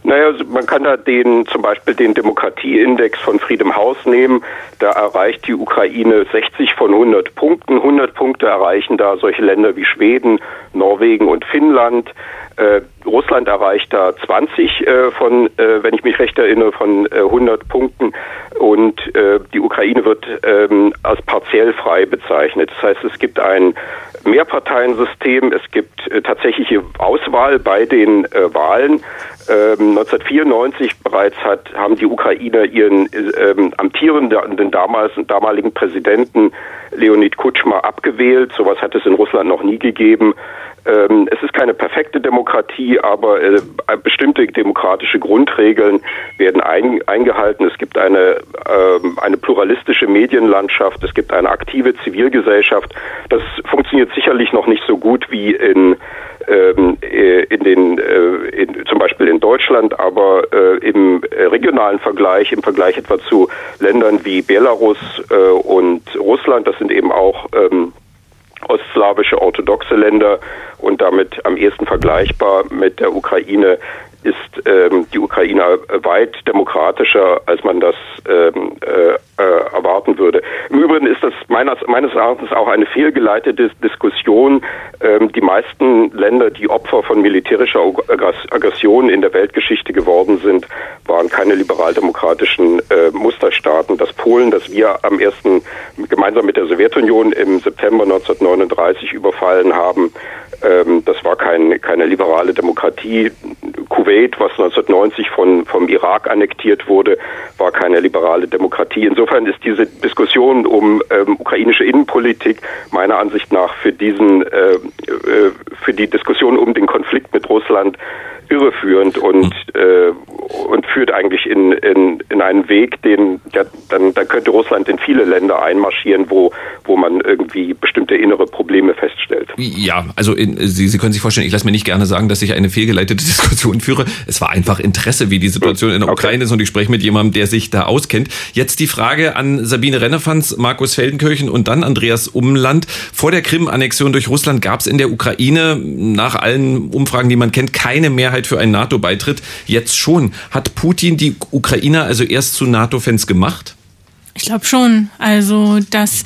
Naja, also man kann da den, zum Beispiel den Demokratieindex von Freedom House nehmen. Da erreicht die Ukraine 60 von 100 Punkten. 100 Punkte erreichen da solche Länder wie Schweden, Norwegen und Finnland. Äh, Russland erreicht da 20 äh, von, äh, wenn ich mich recht erinnere, von 100 äh, Punkten und äh, die Ukraine wird ähm, als partiell frei bezeichnet. Das heißt, es gibt ein Mehrparteiensystem, es gibt äh, tatsächliche Auswahl bei den Wahlen. 1994 ähm, bereits hat, haben die Ukrainer ihren ähm, amtierenden damals, damaligen Präsidenten Leonid Kutschma abgewählt. Sowas hat es in Russland noch nie gegeben. Ähm, es ist keine perfekte Demokratie, aber äh, bestimmte demokratische Grundregeln werden ein, eingehalten. Es gibt eine, äh, eine pluralistische Medienlandschaft, es gibt eine aktive Zivilgesellschaft. Das funktioniert sicherlich noch nicht so gut wie in ähm, äh, in den, äh, in, zum Beispiel in Deutschland, aber äh, im regionalen Vergleich, im Vergleich etwa zu Ländern wie Belarus und Russland, das sind eben auch ähm, ostslawische orthodoxe Länder und damit am ehesten vergleichbar mit der Ukraine ist ähm, die Ukraine weit demokratischer, als man das ähm, äh, äh, erwarten würde. Im Übrigen ist das meines, meines Erachtens auch eine fehlgeleitete Diskussion. Ähm, die meisten Länder, die Opfer von militärischer Aggression in der Weltgeschichte geworden sind, waren keine liberaldemokratischen äh, Musterstaaten. Das Polen, das wir am ersten gemeinsam mit der Sowjetunion im September 1939 überfallen haben, ähm, das war kein, keine liberale Demokratie. Kuwait, was 1990 von, vom Irak annektiert wurde, war keine liberale Demokratie. Insofern ist diese Diskussion um ähm, ukrainische Innenpolitik meiner Ansicht nach für diesen, äh, äh, für die Diskussion um den Konflikt mit Russland irreführend und, äh, und führt eigentlich in, in, in einen Weg, den ja, dann, dann könnte Russland in viele Länder einmarschieren, wo, wo man irgendwie bestimmte innere Probleme feststellt. Ja, also in, Sie, Sie können sich vorstellen, ich lasse mir nicht gerne sagen, dass ich eine fehlgeleitete [LAUGHS] Diskussion führe. Es war einfach Interesse, wie die Situation in der okay. Ukraine ist und ich spreche mit jemandem, der sich da auskennt. Jetzt die Frage an Sabine Rennefanz, Markus Feldenkirchen und dann Andreas Umland. Vor der Krim-Annexion durch Russland gab es in der Ukraine nach allen Umfragen, die man kennt, keine Mehrheit Mehrheit für einen NATO-Beitritt. Jetzt schon. Hat Putin die Ukrainer also erst zu NATO-Fans gemacht? Ich glaube schon. Also, dass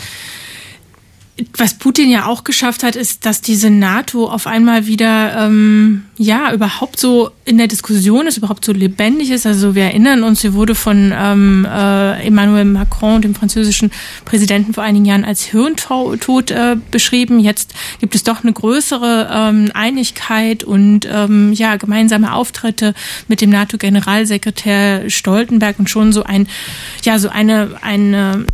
was Putin ja auch geschafft hat, ist, dass diese NATO auf einmal wieder ähm, ja überhaupt so in der Diskussion ist, überhaupt so lebendig ist. Also wir erinnern uns, sie wurde von ähm, äh, Emmanuel Macron, dem französischen Präsidenten, vor einigen Jahren als Hirntod äh, beschrieben. Jetzt gibt es doch eine größere ähm, Einigkeit und ähm, ja gemeinsame Auftritte mit dem NATO-Generalsekretär Stoltenberg und schon so ein ja so eine eine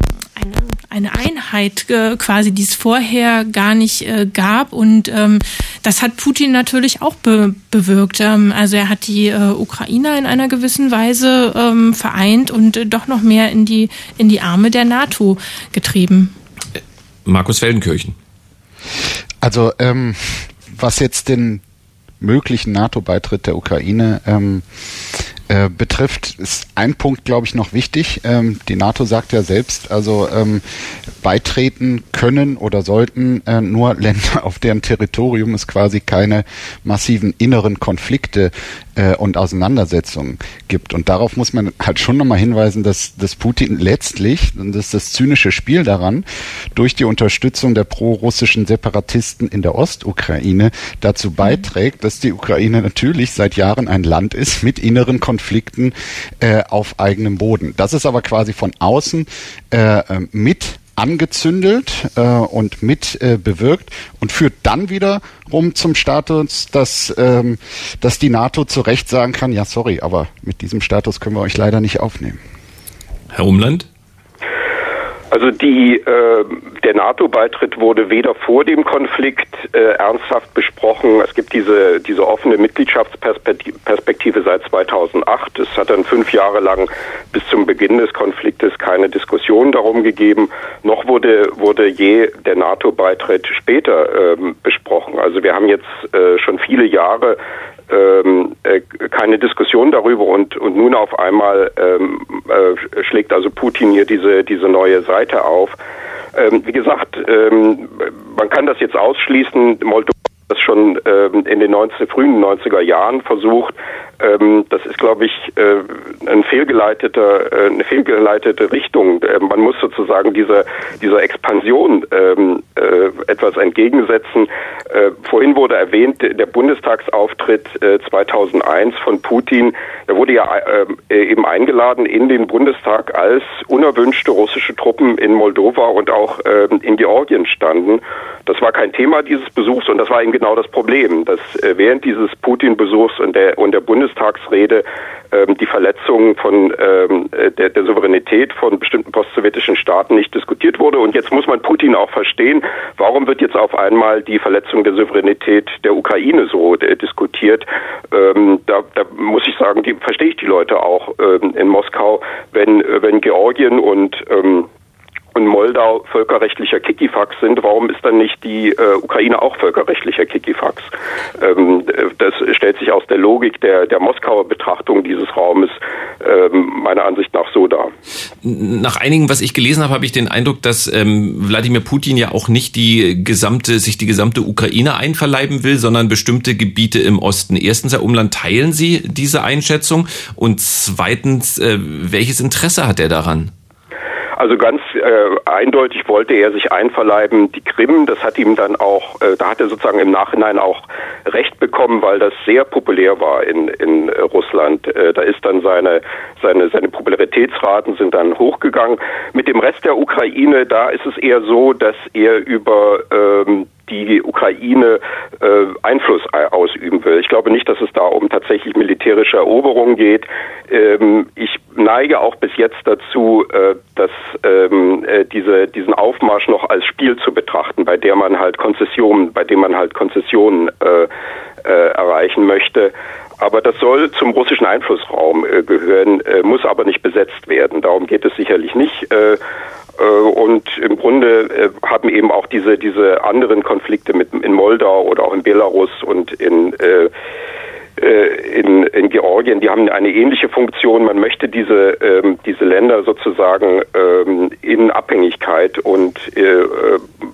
eine, eine Einheit äh, quasi, die es vorher gar nicht äh, gab. Und ähm, das hat Putin natürlich auch be bewirkt. Ähm, also er hat die äh, Ukrainer in einer gewissen Weise ähm, vereint und äh, doch noch mehr in die, in die Arme der NATO getrieben. Markus Feldenkirchen. Also ähm, was jetzt den möglichen NATO-Beitritt der Ukraine ähm, äh, betrifft, ist ein Punkt, glaube ich, noch wichtig. Ähm, die NATO sagt ja selbst, also ähm, beitreten können oder sollten äh, nur Länder, [LAUGHS] auf deren Territorium es quasi keine massiven inneren Konflikte äh, und Auseinandersetzungen gibt. Und darauf muss man halt schon nochmal hinweisen, dass, dass Putin letztlich, und das ist das zynische Spiel daran, durch die Unterstützung der pro-russischen Separatisten in der Ostukraine dazu beiträgt, dass die Ukraine natürlich seit Jahren ein Land ist mit inneren Konflikten äh, auf eigenem Boden. Das ist aber quasi von außen äh, mit angezündelt äh, und mit äh, bewirkt und führt dann wiederum zum Status, dass, ähm, dass die NATO zu Recht sagen kann, ja sorry, aber mit diesem Status können wir euch leider nicht aufnehmen. Herr Umland? Also die, äh, der NATO-Beitritt wurde weder vor dem Konflikt äh, ernsthaft besprochen. Es gibt diese, diese offene Mitgliedschaftsperspektive seit 2008. Es hat dann fünf Jahre lang bis zum Beginn des Konfliktes keine Diskussion darum gegeben. Noch wurde, wurde je der NATO-Beitritt später ähm, besprochen. Also wir haben jetzt äh, schon viele Jahre ähm, äh, keine Diskussion darüber und, und nun auf einmal ähm, äh, schlägt also Putin hier diese, diese neue Seite auf. Ähm, wie gesagt, ähm, man kann das jetzt ausschließen. Moldova das schon ähm, in den 19, frühen 90er Jahren versucht. Ähm, das ist, glaube ich, äh, ein fehlgeleiteter, äh, eine fehlgeleitete Richtung. Äh, man muss sozusagen dieser, dieser Expansion ähm, äh, etwas entgegensetzen. Äh, vorhin wurde erwähnt, der Bundestagsauftritt 2001 äh, von Putin, der wurde ja eben eingeladen in den Bundestag, als unerwünschte russische Truppen in Moldova und auch ähm, in Georgien standen. Das war kein Thema dieses Besuchs und das war eben genau das Problem, dass äh, während dieses Putin-Besuchs und der, und der Bundestagsrede ähm, die Verletzung von ähm, äh, der, der Souveränität von bestimmten postsowjetischen Staaten nicht diskutiert wurde. Und jetzt muss man Putin auch verstehen, warum wird jetzt auf einmal die Verletzung der Souveränität der Ukraine so äh, diskutiert. Ähm, da, da muss ich sagen, die, verstehe ich die Leute auch ähm, in Moskau, wenn, äh, wenn Georgien und ähm, und Moldau völkerrechtlicher Kikifax sind, warum ist dann nicht die äh, Ukraine auch völkerrechtlicher Kikifax? Ähm, das stellt sich aus der Logik der, der Moskauer Betrachtung dieses Raumes ähm, meiner Ansicht nach so dar. Nach einigen, was ich gelesen habe, habe ich den Eindruck, dass ähm, Wladimir Putin ja auch nicht die gesamte, sich die gesamte Ukraine einverleiben will, sondern bestimmte Gebiete im Osten. Erstens, Herr Umland, teilen Sie diese Einschätzung? Und zweitens, äh, welches Interesse hat er daran? Also ganz äh, eindeutig wollte er sich einverleiben, die Krim, das hat ihm dann auch, äh, da hat er sozusagen im Nachhinein auch Recht bekommen, weil das sehr populär war in, in äh, Russland. Äh, da ist dann seine, seine, seine Popularitätsraten sind dann hochgegangen. Mit dem Rest der Ukraine, da ist es eher so, dass er über ähm, die Ukraine äh, Einfluss ausüben will. Ich glaube nicht, dass es da um tatsächlich militärische Eroberungen geht. Ähm, ich neige auch bis jetzt dazu, äh, dass ähm, äh, diese, diesen Aufmarsch noch als Spiel zu betrachten, bei der man halt Konzessionen, bei dem man halt Konzessionen äh, äh, erreichen möchte. Aber das soll zum russischen Einflussraum äh, gehören, äh, muss aber nicht besetzt werden. Darum geht es sicherlich nicht. Äh, äh, und im Grunde äh, haben eben auch diese, diese anderen Konflikte mit, in Moldau oder auch in Belarus und in äh, in, in Georgien, die haben eine ähnliche Funktion. Man möchte diese, ähm, diese Länder sozusagen ähm, in Abhängigkeit und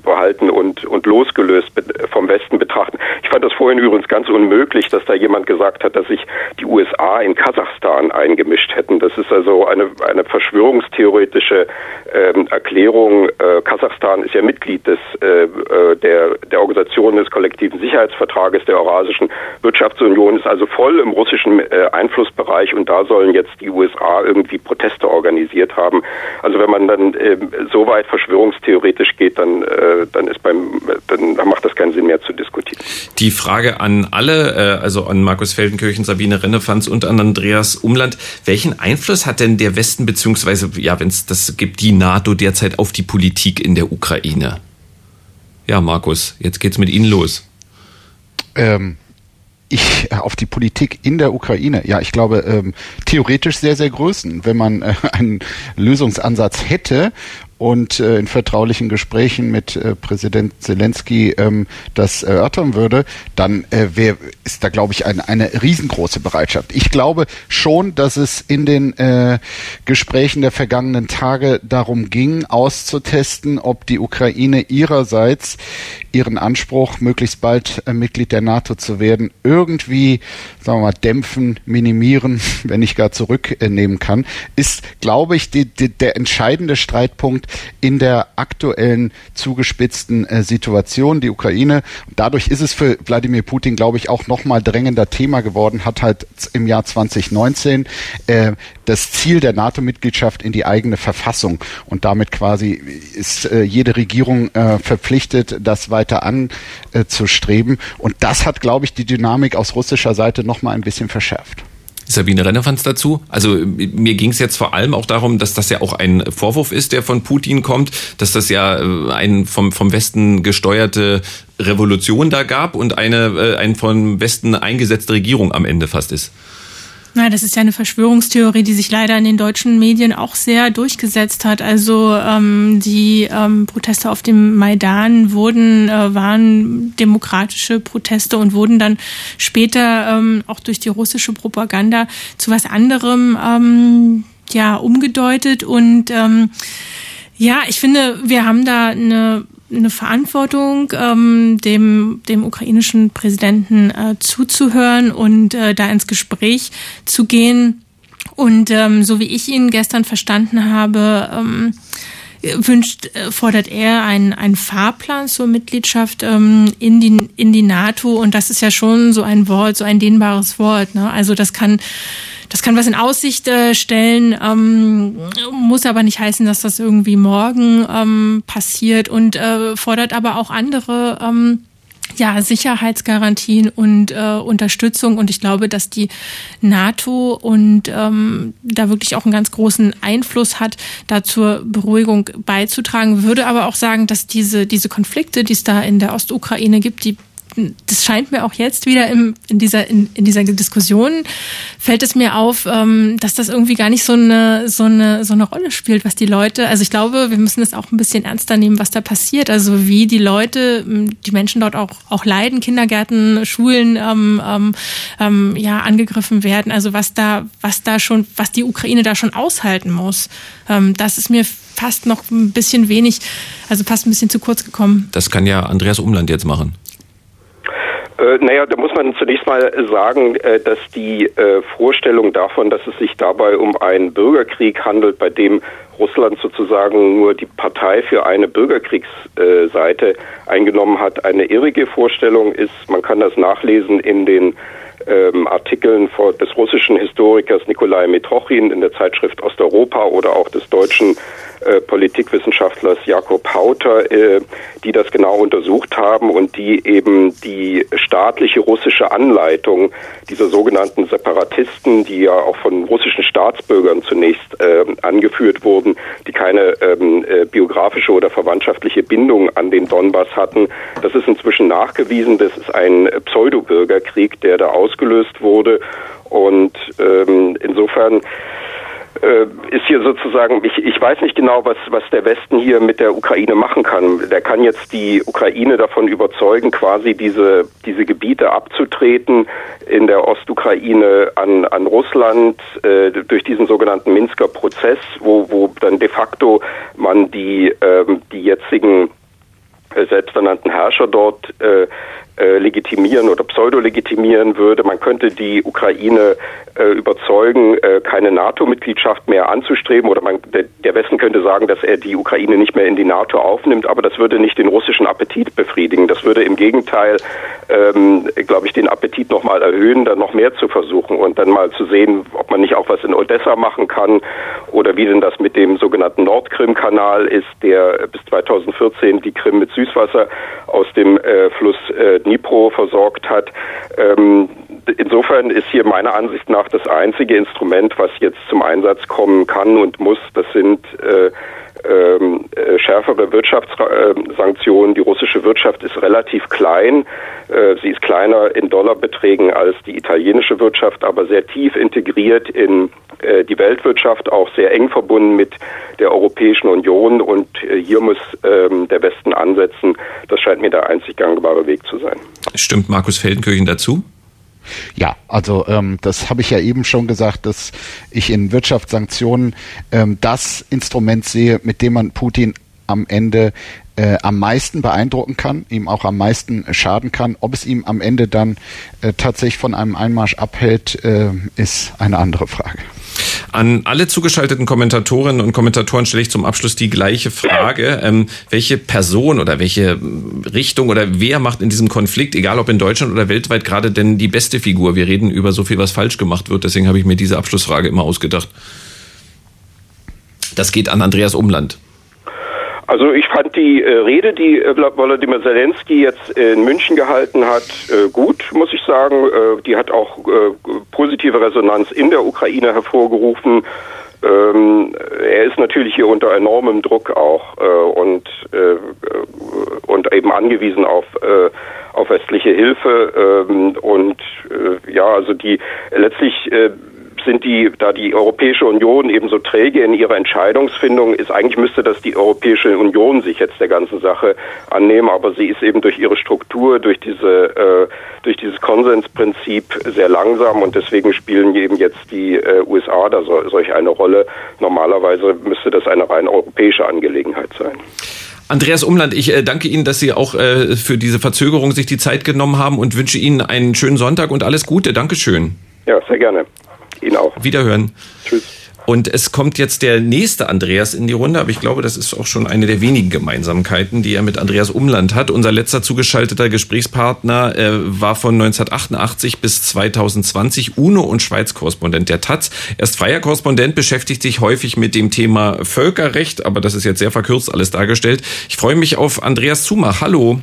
behalten und, und losgelöst vom Westen betrachten. Fand das vorhin übrigens ganz unmöglich, dass da jemand gesagt hat, dass sich die USA in Kasachstan eingemischt hätten. Das ist also eine, eine verschwörungstheoretische ähm, Erklärung. Äh, Kasachstan ist ja Mitglied des, äh, äh der, der Organisation des kollektiven Sicherheitsvertrages der Eurasischen Wirtschaftsunion, ist also voll im russischen äh, Einflussbereich und da sollen jetzt die USA irgendwie Proteste organisiert haben. Also wenn man dann äh, so weit verschwörungstheoretisch geht, dann, äh, dann ist beim, dann macht das keinen Sinn mehr zu diskutieren. Die Frage an alle, äh, also an Markus Feldenkirchen, Sabine Rennefanz und an Andreas Umland, welchen Einfluss hat denn der Westen beziehungsweise, ja, wenn es das gibt, die NATO derzeit auf die Politik in der Ukraine? Ja, Markus, jetzt geht's mit Ihnen los. Ähm, ich auf die Politik in der Ukraine, ja, ich glaube, ähm, theoretisch sehr, sehr größen, wenn man äh, einen Lösungsansatz hätte und äh, in vertraulichen Gesprächen mit äh, Präsident Zelensky ähm, das erörtern würde, dann äh, wär, ist da, glaube ich, ein, eine riesengroße Bereitschaft. Ich glaube schon, dass es in den äh, Gesprächen der vergangenen Tage darum ging, auszutesten, ob die Ukraine ihrerseits ihren Anspruch, möglichst bald äh, Mitglied der NATO zu werden, irgendwie, sagen wir mal, dämpfen, minimieren, [LAUGHS] wenn nicht gar zurücknehmen kann, ist, glaube ich, die, die, der entscheidende Streitpunkt in der aktuellen zugespitzten äh, Situation. Die Ukraine, dadurch ist es für Wladimir Putin, glaube ich, auch nochmal drängender Thema geworden, hat halt im Jahr 2019 äh, das Ziel der NATO-Mitgliedschaft in die eigene Verfassung und damit quasi ist äh, jede Regierung äh, verpflichtet, das weiter anzustreben. Und das hat, glaube ich, die Dynamik aus russischer Seite noch mal ein bisschen verschärft. Sabine Rennefanz dazu. Also mir ging es jetzt vor allem auch darum, dass das ja auch ein Vorwurf ist, der von Putin kommt, dass das ja äh, ein vom, vom Westen gesteuerte Revolution da gab und eine äh, ein vom Westen eingesetzte Regierung am Ende fast ist. Na, das ist ja eine Verschwörungstheorie, die sich leider in den deutschen Medien auch sehr durchgesetzt hat. Also ähm, die ähm, Proteste auf dem Maidan wurden äh, waren demokratische Proteste und wurden dann später ähm, auch durch die russische Propaganda zu was anderem ähm, ja umgedeutet und ähm, ja, ich finde, wir haben da eine eine Verantwortung, ähm, dem, dem ukrainischen Präsidenten äh, zuzuhören und äh, da ins Gespräch zu gehen. Und ähm, so wie ich ihn gestern verstanden habe, ähm, wünscht, äh, fordert er einen, einen Fahrplan zur Mitgliedschaft ähm, in, die, in die NATO. Und das ist ja schon so ein Wort, so ein dehnbares Wort. Ne? Also das kann das kann was in Aussicht äh, stellen, ähm, muss aber nicht heißen, dass das irgendwie morgen ähm, passiert und äh, fordert aber auch andere ähm, ja, Sicherheitsgarantien und äh, Unterstützung. Und ich glaube, dass die NATO und ähm, da wirklich auch einen ganz großen Einfluss hat, da zur Beruhigung beizutragen. Würde aber auch sagen, dass diese, diese Konflikte, die es da in der Ostukraine gibt, die das scheint mir auch jetzt wieder im, in, dieser, in, in dieser Diskussion, fällt es mir auf, ähm, dass das irgendwie gar nicht so eine, so, eine, so eine Rolle spielt, was die Leute, also ich glaube, wir müssen es auch ein bisschen ernster nehmen, was da passiert, also wie die Leute, die Menschen dort auch, auch leiden, Kindergärten, Schulen ähm, ähm, ähm, ja, angegriffen werden, also was da, was da schon, was die Ukraine da schon aushalten muss. Ähm, das ist mir fast noch ein bisschen wenig, also fast ein bisschen zu kurz gekommen. Das kann ja Andreas Umland jetzt machen. Äh, naja, da muss man zunächst mal sagen, äh, dass die äh, Vorstellung davon, dass es sich dabei um einen Bürgerkrieg handelt, bei dem Russland sozusagen nur die Partei für eine Bürgerkriegsseite eingenommen hat, eine irrige Vorstellung ist. Man kann das nachlesen in den ähm, Artikeln des russischen Historikers Nikolai Mitrochin in der Zeitschrift Osteuropa oder auch des deutschen äh, Politikwissenschaftlers Jakob Hauter, äh, die das genau untersucht haben und die eben die staatliche russische Anleitung dieser sogenannten Separatisten, die ja auch von russischen Staatsbürgern zunächst äh, angeführt wurden, die keine ähm, äh, biografische oder verwandtschaftliche Bindung an den Donbass hatten, das ist inzwischen nachgewiesen. Das ist ein Pseudo-Bürgerkrieg, der da ausgelöst wurde. Und ähm, insofern ist hier sozusagen, ich, ich weiß nicht genau, was, was der Westen hier mit der Ukraine machen kann. Der kann jetzt die Ukraine davon überzeugen, quasi diese, diese Gebiete abzutreten in der Ostukraine an, an Russland äh, durch diesen sogenannten Minsker Prozess, wo, wo dann de facto man die, äh, die jetzigen äh, selbsternannten Herrscher dort äh, äh, legitimieren oder pseudo-legitimieren würde. Man könnte die Ukraine äh, überzeugen, äh, keine NATO-Mitgliedschaft mehr anzustreben oder man, der, der, Westen könnte sagen, dass er die Ukraine nicht mehr in die NATO aufnimmt, aber das würde nicht den russischen Appetit befriedigen. Das würde im Gegenteil, ähm, glaube ich, den Appetit nochmal erhöhen, dann noch mehr zu versuchen und dann mal zu sehen, ob man nicht auch was in Odessa machen kann oder wie denn das mit dem sogenannten Nordkrim-Kanal ist, der bis 2014 die Krim mit Süßwasser aus dem äh, Fluss äh, Dnipro versorgt hat. Ähm, insofern ist hier meiner Ansicht nach das einzige Instrument, was jetzt zum Einsatz kommen kann und muss, das sind äh, ähm, äh, schärfere Wirtschaftssanktionen. Die russische Wirtschaft ist relativ klein. Äh, sie ist kleiner in Dollarbeträgen als die italienische Wirtschaft, aber sehr tief integriert in äh, die Weltwirtschaft auch sehr eng verbunden mit der Europäischen Union und äh, hier muss ähm, der Westen ansetzen. Das scheint mir der einzig gangbare Weg zu sein. Stimmt Markus Feldenkirchen dazu? Ja, also ähm, das habe ich ja eben schon gesagt, dass ich in Wirtschaftssanktionen ähm, das Instrument sehe, mit dem man Putin am Ende äh, am meisten beeindrucken kann, ihm auch am meisten schaden kann. Ob es ihm am Ende dann äh, tatsächlich von einem Einmarsch abhält, äh, ist eine andere Frage. An alle zugeschalteten Kommentatorinnen und Kommentatoren stelle ich zum Abschluss die gleiche Frage. Ähm, welche Person oder welche Richtung oder wer macht in diesem Konflikt, egal ob in Deutschland oder weltweit, gerade denn die beste Figur? Wir reden über so viel, was falsch gemacht wird. Deswegen habe ich mir diese Abschlussfrage immer ausgedacht. Das geht an Andreas Umland. Also ich fand die äh, Rede, die äh, Volodymyr Zelensky jetzt in München gehalten hat, äh, gut, muss ich sagen. Äh, die hat auch äh, positive Resonanz in der Ukraine hervorgerufen. Ähm, er ist natürlich hier unter enormem Druck auch und, und eben angewiesen auf auf westliche Hilfe ähm, und ja, also die letztlich sind die, da die Europäische Union eben so träge in ihrer Entscheidungsfindung ist, eigentlich müsste das die Europäische Union sich jetzt der ganzen Sache annehmen, aber sie ist eben durch ihre Struktur, durch diese, äh, durch dieses Konsensprinzip sehr langsam und deswegen spielen eben jetzt die äh, USA da so, solch eine Rolle. Normalerweise müsste das eine rein europäische Angelegenheit sein. Andreas Umland, ich äh, danke Ihnen, dass Sie auch äh, für diese Verzögerung sich die Zeit genommen haben und wünsche Ihnen einen schönen Sonntag und alles Gute. Dankeschön. Ja, sehr gerne. Ihnen auch. Wiederhören. Tschüss. Und es kommt jetzt der nächste Andreas in die Runde, aber ich glaube, das ist auch schon eine der wenigen Gemeinsamkeiten, die er mit Andreas Umland hat. Unser letzter zugeschalteter Gesprächspartner äh, war von 1988 bis 2020 UNO- und Schweiz-Korrespondent der Taz. Er ist freier Korrespondent, beschäftigt sich häufig mit dem Thema Völkerrecht, aber das ist jetzt sehr verkürzt alles dargestellt. Ich freue mich auf Andreas Zumach. Hallo.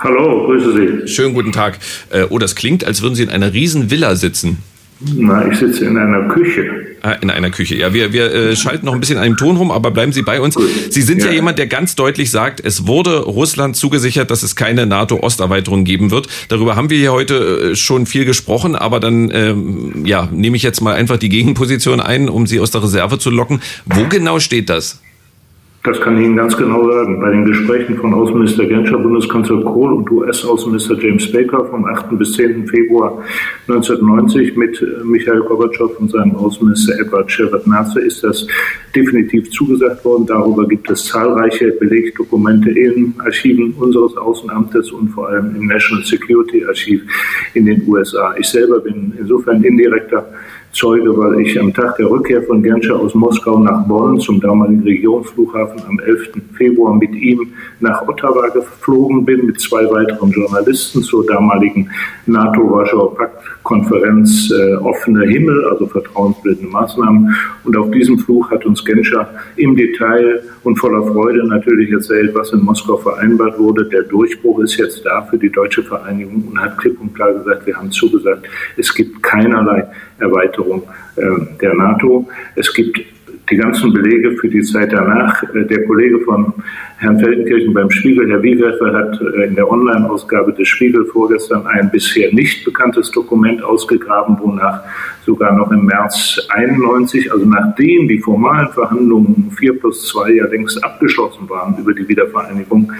Hallo, grüße Sie. Schönen guten Tag. Äh, oh, das klingt, als würden Sie in einer riesen Villa sitzen. Na, ich sitze in einer Küche. Ah, in einer Küche. Ja, wir, wir äh, schalten noch ein bisschen an dem Ton rum, aber bleiben Sie bei uns. Sie sind ja. ja jemand, der ganz deutlich sagt, es wurde Russland zugesichert, dass es keine NATO-Osterweiterung geben wird. Darüber haben wir hier heute äh, schon viel gesprochen, aber dann ähm, ja, nehme ich jetzt mal einfach die Gegenposition ein, um Sie aus der Reserve zu locken. Wo genau steht das? Das kann ich Ihnen ganz genau sagen. Bei den Gesprächen von Außenminister Genscher, Bundeskanzler Kohl und US-Außenminister James Baker vom 8. bis 10. Februar 1990 mit äh, Michael Gorbatschow und seinem Außenminister Edward Shevardnadze ist das definitiv zugesagt worden. Darüber gibt es zahlreiche Belegdokumente in Archiven unseres Außenamtes und vor allem im National Security Archiv in den USA. Ich selber bin insofern indirekter Zeuge, weil ich am Tag der Rückkehr von Genscher aus Moskau nach Bonn zum damaligen Regionsflughafen am 11. Februar mit ihm nach Ottawa geflogen bin, mit zwei weiteren Journalisten zur damaligen NATO-Warschauer Pakt-Konferenz äh, Offener Himmel, also vertrauensbildende Maßnahmen. Und auf diesem Flug hat uns Genscher im Detail und voller Freude natürlich erzählt, was in Moskau vereinbart wurde. Der Durchbruch ist jetzt da für die deutsche Vereinigung und hat klipp und klar gesagt, wir haben zugesagt, es gibt keinerlei Erweiterung äh, der NATO. Es gibt die ganzen Belege für die Zeit danach. Äh, der Kollege von Herrn Feldenkirchen beim Spiegel, Herr Wiewerfer, hat äh, in der Online-Ausgabe des Spiegel vorgestern ein bisher nicht bekanntes Dokument ausgegraben, wonach sogar noch im März 91, also nachdem die formalen Verhandlungen 4 plus 2 ja längst abgeschlossen waren über die Wiedervereinigung,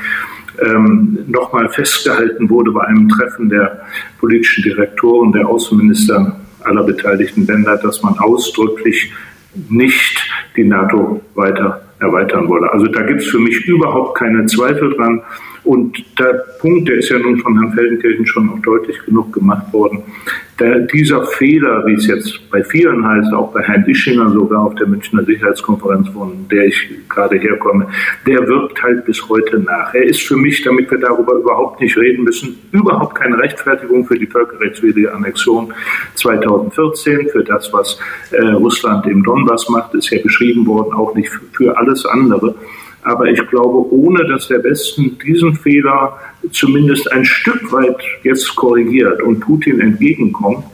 ähm, nochmal festgehalten wurde bei einem Treffen der politischen Direktoren, der Außenminister aller beteiligten Länder, dass man ausdrücklich nicht die NATO weiter erweitern wolle. Also da gibt es für mich überhaupt keine Zweifel dran. Und der Punkt, der ist ja nun von Herrn Feldenkirchen schon auch deutlich genug gemacht worden, der, dieser Fehler, wie es jetzt bei vielen heißt, auch bei Herrn Ischinger sogar auf der Münchner Sicherheitskonferenz, von der ich gerade herkomme, der wirkt halt bis heute nach. Er ist für mich, damit wir darüber überhaupt nicht reden müssen, überhaupt keine Rechtfertigung für die völkerrechtswidrige Annexion 2014, für das, was äh, Russland im Donbass macht, ist ja beschrieben worden, auch nicht für alles andere. Aber ich glaube, ohne dass der Westen diesen Fehler zumindest ein Stück weit jetzt korrigiert und Putin entgegenkommt,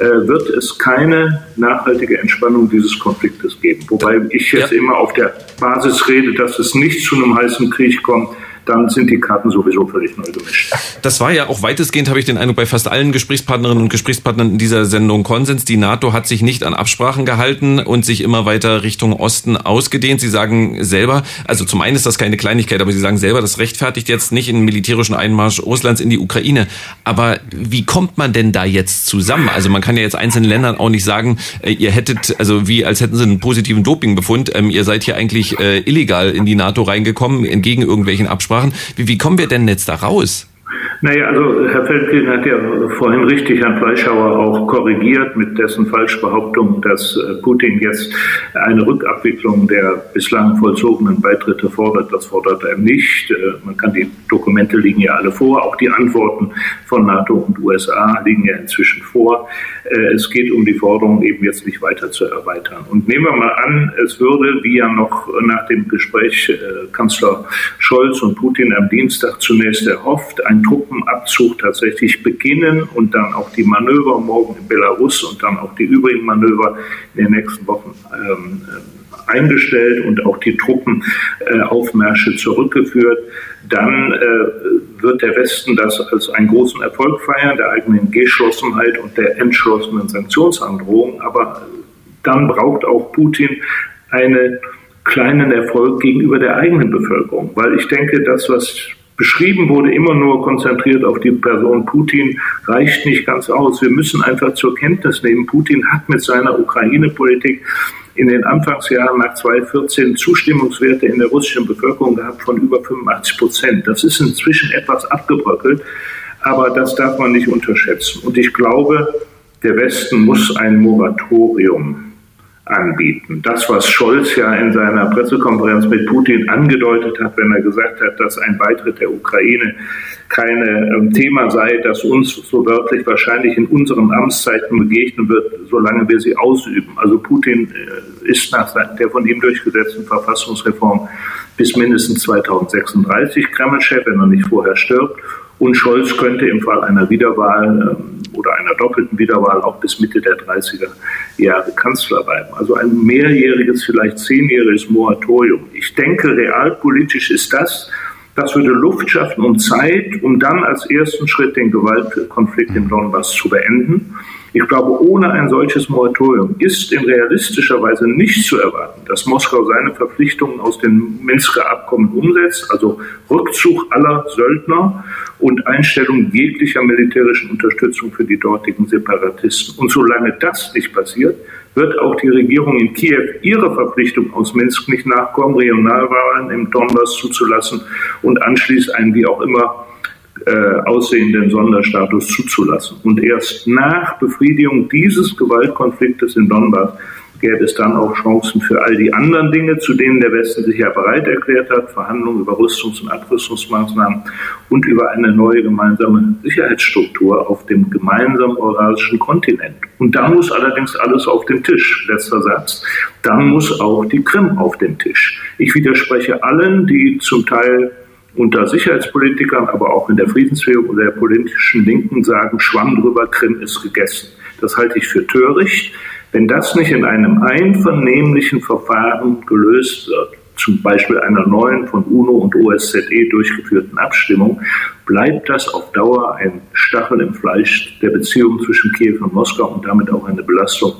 äh, wird es keine nachhaltige Entspannung dieses Konfliktes geben. Wobei ich jetzt ja. immer auf der Basis rede, dass es nicht zu einem heißen Krieg kommt. Dann sind die Karten sowieso völlig neu gemischt. Das war ja auch weitestgehend, habe ich den Eindruck, bei fast allen Gesprächspartnerinnen und Gesprächspartnern in dieser Sendung Konsens. Die NATO hat sich nicht an Absprachen gehalten und sich immer weiter Richtung Osten ausgedehnt. Sie sagen selber, also zum einen ist das keine Kleinigkeit, aber Sie sagen selber, das rechtfertigt jetzt nicht einen militärischen Einmarsch Russlands in die Ukraine. Aber wie kommt man denn da jetzt zusammen? Also man kann ja jetzt einzelnen Ländern auch nicht sagen, äh, ihr hättet, also wie als hätten sie einen positiven Dopingbefund, ähm, ihr seid hier eigentlich äh, illegal in die NATO reingekommen, entgegen irgendwelchen Absprachen. Wie, wie kommen wir denn jetzt da raus? Naja, also Herr Feldkin hat ja vorhin richtig Herrn Fleischhauer auch korrigiert mit dessen Falschbehauptung, dass äh, Putin jetzt eine Rückabwicklung der bislang vollzogenen Beitritte fordert. Das fordert er nicht. Äh, man kann die Dokumente liegen ja alle vor. Auch die Antworten von NATO und USA liegen ja inzwischen vor. Äh, es geht um die Forderung, eben jetzt nicht weiter zu erweitern. Und nehmen wir mal an, es würde, wie ja noch nach dem Gespräch Kanzler Scholz und Putin am Dienstag zunächst erhofft, ein Truppen Truppenabzug tatsächlich beginnen und dann auch die Manöver morgen in Belarus und dann auch die übrigen Manöver in den nächsten Wochen ähm, äh, eingestellt und auch die Truppenaufmärsche äh, zurückgeführt, dann äh, wird der Westen das als einen großen Erfolg feiern, der eigenen Geschlossenheit und der entschlossenen Sanktionsandrohung. Aber dann braucht auch Putin einen kleinen Erfolg gegenüber der eigenen Bevölkerung, weil ich denke, das, was beschrieben wurde, immer nur konzentriert auf die Person Putin, reicht nicht ganz aus. Wir müssen einfach zur Kenntnis nehmen, Putin hat mit seiner Ukraine-Politik in den Anfangsjahren nach 2014 Zustimmungswerte in der russischen Bevölkerung gehabt von über 85 Prozent. Das ist inzwischen etwas abgebröckelt, aber das darf man nicht unterschätzen. Und ich glaube, der Westen muss ein Moratorium anbieten. Das, was Scholz ja in seiner Pressekonferenz mit Putin angedeutet hat, wenn er gesagt hat, dass ein Beitritt der Ukraine kein ähm, Thema sei, das uns so wörtlich wahrscheinlich in unseren Amtszeiten begegnen wird, solange wir sie ausüben. Also Putin äh, ist nach der von ihm durchgesetzten Verfassungsreform bis mindestens 2036 Kremlchef, wenn er nicht vorher stirbt. Und Scholz könnte im Fall einer Wiederwahl ähm, oder einer doppelten Wiederwahl auch bis Mitte der 30er Jahre Kanzler bleiben. Also ein mehrjähriges, vielleicht zehnjähriges Moratorium. Ich denke, realpolitisch ist das, das würde Luft schaffen und Zeit, um dann als ersten Schritt den Gewaltkonflikt im Donbass zu beenden. Ich glaube, ohne ein solches Moratorium ist in realistischer Weise nicht zu erwarten, dass Moskau seine Verpflichtungen aus den Minsker Abkommen umsetzt, also Rückzug aller Söldner und Einstellung jeglicher militärischen Unterstützung für die dortigen Separatisten. Und solange das nicht passiert, wird auch die Regierung in Kiew ihrer Verpflichtung aus Minsk nicht nachkommen, Regionalwahlen im Donbass zuzulassen und anschließend einen wie auch immer äh, aussehenden Sonderstatus zuzulassen. Und erst nach Befriedigung dieses Gewaltkonfliktes in Donbass gäbe es dann auch Chancen für all die anderen Dinge, zu denen der Westen sich ja bereit erklärt hat, Verhandlungen über Rüstungs- und Abrüstungsmaßnahmen und über eine neue gemeinsame Sicherheitsstruktur auf dem gemeinsamen eurasischen Kontinent. Und da muss allerdings alles auf den Tisch. Letzter Satz. Dann muss auch die Krim auf den Tisch. Ich widerspreche allen, die zum Teil unter Sicherheitspolitikern, aber auch in der Friedensbewegung oder der politischen Linken sagen, Schwamm drüber, Krim ist gegessen. Das halte ich für töricht. Wenn das nicht in einem einvernehmlichen Verfahren gelöst wird, zum Beispiel einer neuen von UNO und OSZE durchgeführten Abstimmung, bleibt das auf Dauer ein Stachel im Fleisch der Beziehung zwischen Kiew und Moskau und damit auch eine Belastung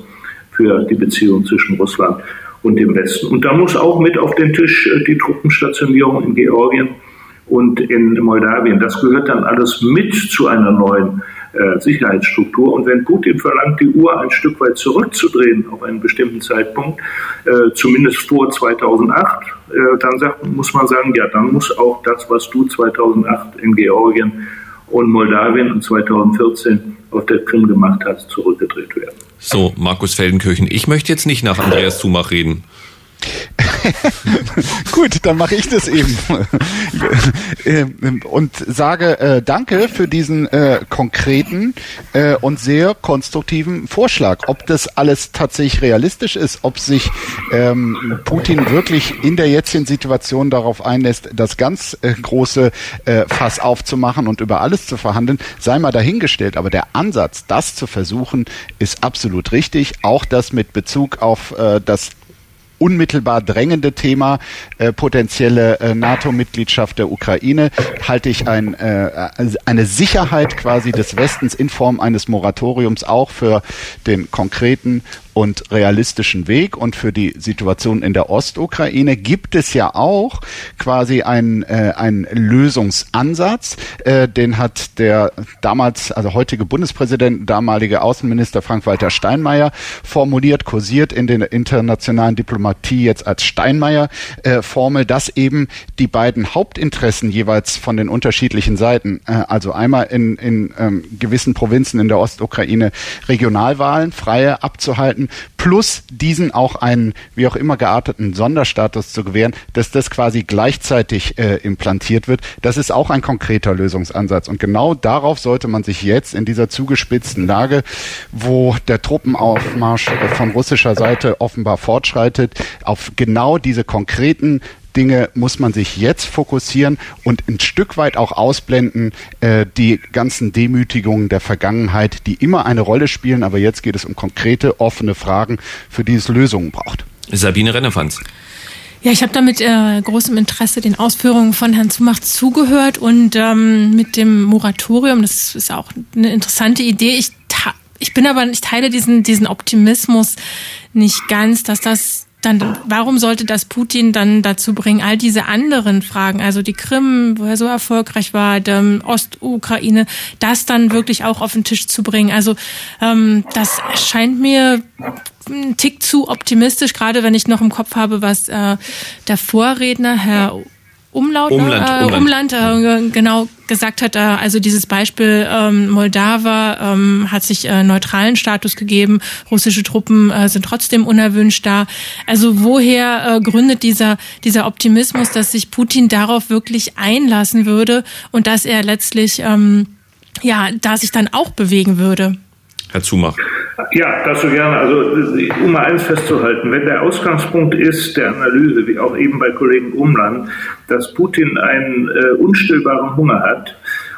für die Beziehung zwischen Russland und dem Westen. Und da muss auch mit auf den Tisch äh, die Truppenstationierung in Georgien und in Moldawien. Das gehört dann alles mit zu einer neuen äh, Sicherheitsstruktur. Und wenn Putin verlangt, die Uhr ein Stück weit zurückzudrehen auf einen bestimmten Zeitpunkt, äh, zumindest vor 2008, äh, dann sagt, muss man sagen, ja, dann muss auch das, was du 2008 in Georgien und Moldawien und 2014 auf der Krim gemacht hast, zurückgedreht werden. So, Markus Feldenkirchen, ich möchte jetzt nicht nach Andreas Zumach reden. [LAUGHS] Gut, dann mache ich das eben [LAUGHS] und sage äh, Danke für diesen äh, konkreten äh, und sehr konstruktiven Vorschlag. Ob das alles tatsächlich realistisch ist, ob sich ähm, Putin wirklich in der jetzigen Situation darauf einlässt, das ganz äh, große äh, Fass aufzumachen und über alles zu verhandeln, sei mal dahingestellt. Aber der Ansatz, das zu versuchen, ist absolut richtig. Auch das mit Bezug auf äh, das unmittelbar drängende Thema äh, potenzielle äh, NATO-Mitgliedschaft der Ukraine halte ich ein, äh, eine Sicherheit quasi des Westens in Form eines Moratoriums auch für den konkreten und realistischen Weg. Und für die Situation in der Ostukraine gibt es ja auch quasi einen, äh, einen Lösungsansatz. Äh, den hat der damals, also heutige Bundespräsident, damalige Außenminister Frank-Walter Steinmeier formuliert, kursiert in der internationalen Diplomatie jetzt als Steinmeier-Formel, äh, dass eben die beiden Hauptinteressen jeweils von den unterschiedlichen Seiten, äh, also einmal in, in ähm, gewissen Provinzen in der Ostukraine Regionalwahlen freie abzuhalten, Leuten plus diesen auch einen wie auch immer gearteten Sonderstatus zu gewähren, dass das quasi gleichzeitig äh, implantiert wird. Das ist auch ein konkreter Lösungsansatz. Und genau darauf sollte man sich jetzt in dieser zugespitzten Lage, wo der Truppenaufmarsch von russischer Seite offenbar fortschreitet, auf genau diese konkreten Dinge muss man sich jetzt fokussieren und ein Stück weit auch ausblenden, äh, die ganzen Demütigungen der Vergangenheit, die immer eine Rolle spielen, aber jetzt geht es um konkrete, offene Fragen, für die es Lösungen braucht. Sabine Rennefanz. Ja, ich habe da mit äh, großem Interesse den Ausführungen von Herrn Zumacht zugehört und ähm, mit dem Moratorium, das ist auch eine interessante Idee. Ich, ich bin aber, ich teile diesen, diesen Optimismus nicht ganz, dass das dann warum sollte das Putin dann dazu bringen, all diese anderen Fragen, also die Krim, wo er so erfolgreich war, der Ostukraine, das dann wirklich auch auf den Tisch zu bringen? Also ähm, das scheint mir ein Tick zu optimistisch, gerade wenn ich noch im Kopf habe, was äh, der Vorredner, Herr Umlaut? Umland, äh, Umland, Umland äh, genau gesagt hat, äh, also dieses Beispiel ähm, Moldava ähm, hat sich äh, neutralen Status gegeben, russische Truppen äh, sind trotzdem unerwünscht da. Also woher äh, gründet dieser dieser Optimismus, dass sich Putin darauf wirklich einlassen würde und dass er letztlich ähm, ja, da sich dann auch bewegen würde? Herr Zumach. Ja, dazu gerne. Also, um mal eins festzuhalten, wenn der Ausgangspunkt ist der Analyse, wie auch eben bei Kollegen Umland, dass Putin einen äh, unstillbaren Hunger hat,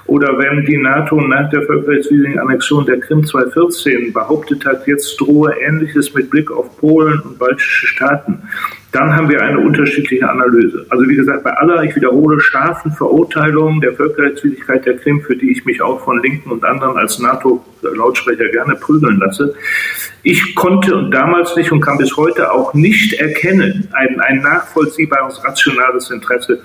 oder wenn die NATO nach der völkerrechtswidrigen Annexion der Krim 2014 behauptet hat, jetzt drohe Ähnliches mit Blick auf Polen und baltische Staaten, dann haben wir eine unterschiedliche Analyse. Also wie gesagt, bei aller, ich wiederhole, scharfen Verurteilungen der Völkerrechtswidrigkeit der Krim, für die ich mich auch von Linken und anderen als NATO-Lautsprecher gerne prügeln lasse, ich konnte damals nicht und kann bis heute auch nicht erkennen, ein, ein nachvollziehbares, rationales Interesse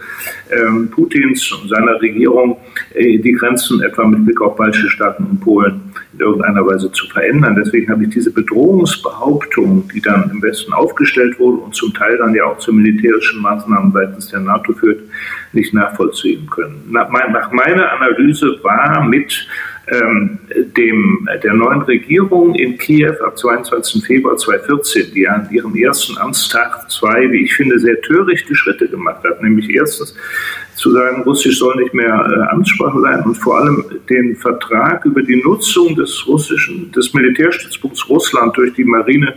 ähm, Putins und seiner Regierung, äh, die Grenzen etwa mit Blick auf baltische Staaten und Polen in irgendeiner Weise zu verändern. Deswegen habe ich diese Bedrohungsbehauptung, die dann im Westen aufgestellt wurde und zum Teil dann ja auch zu militärischen Maßnahmen seitens der NATO führt, nicht nachvollziehen können. Nach, meiner Analyse war mit ähm, dem, der neuen Regierung in Kiew ab 22. Februar 2014, die an ihrem ersten Amtstag zwei, wie ich finde, sehr törichte Schritte gemacht hat. Nämlich erstens zu sagen, Russisch soll nicht mehr äh, Amtssprache sein und vor allem den Vertrag über die Nutzung des russischen, des Militärstützpunkts Russland durch die Marine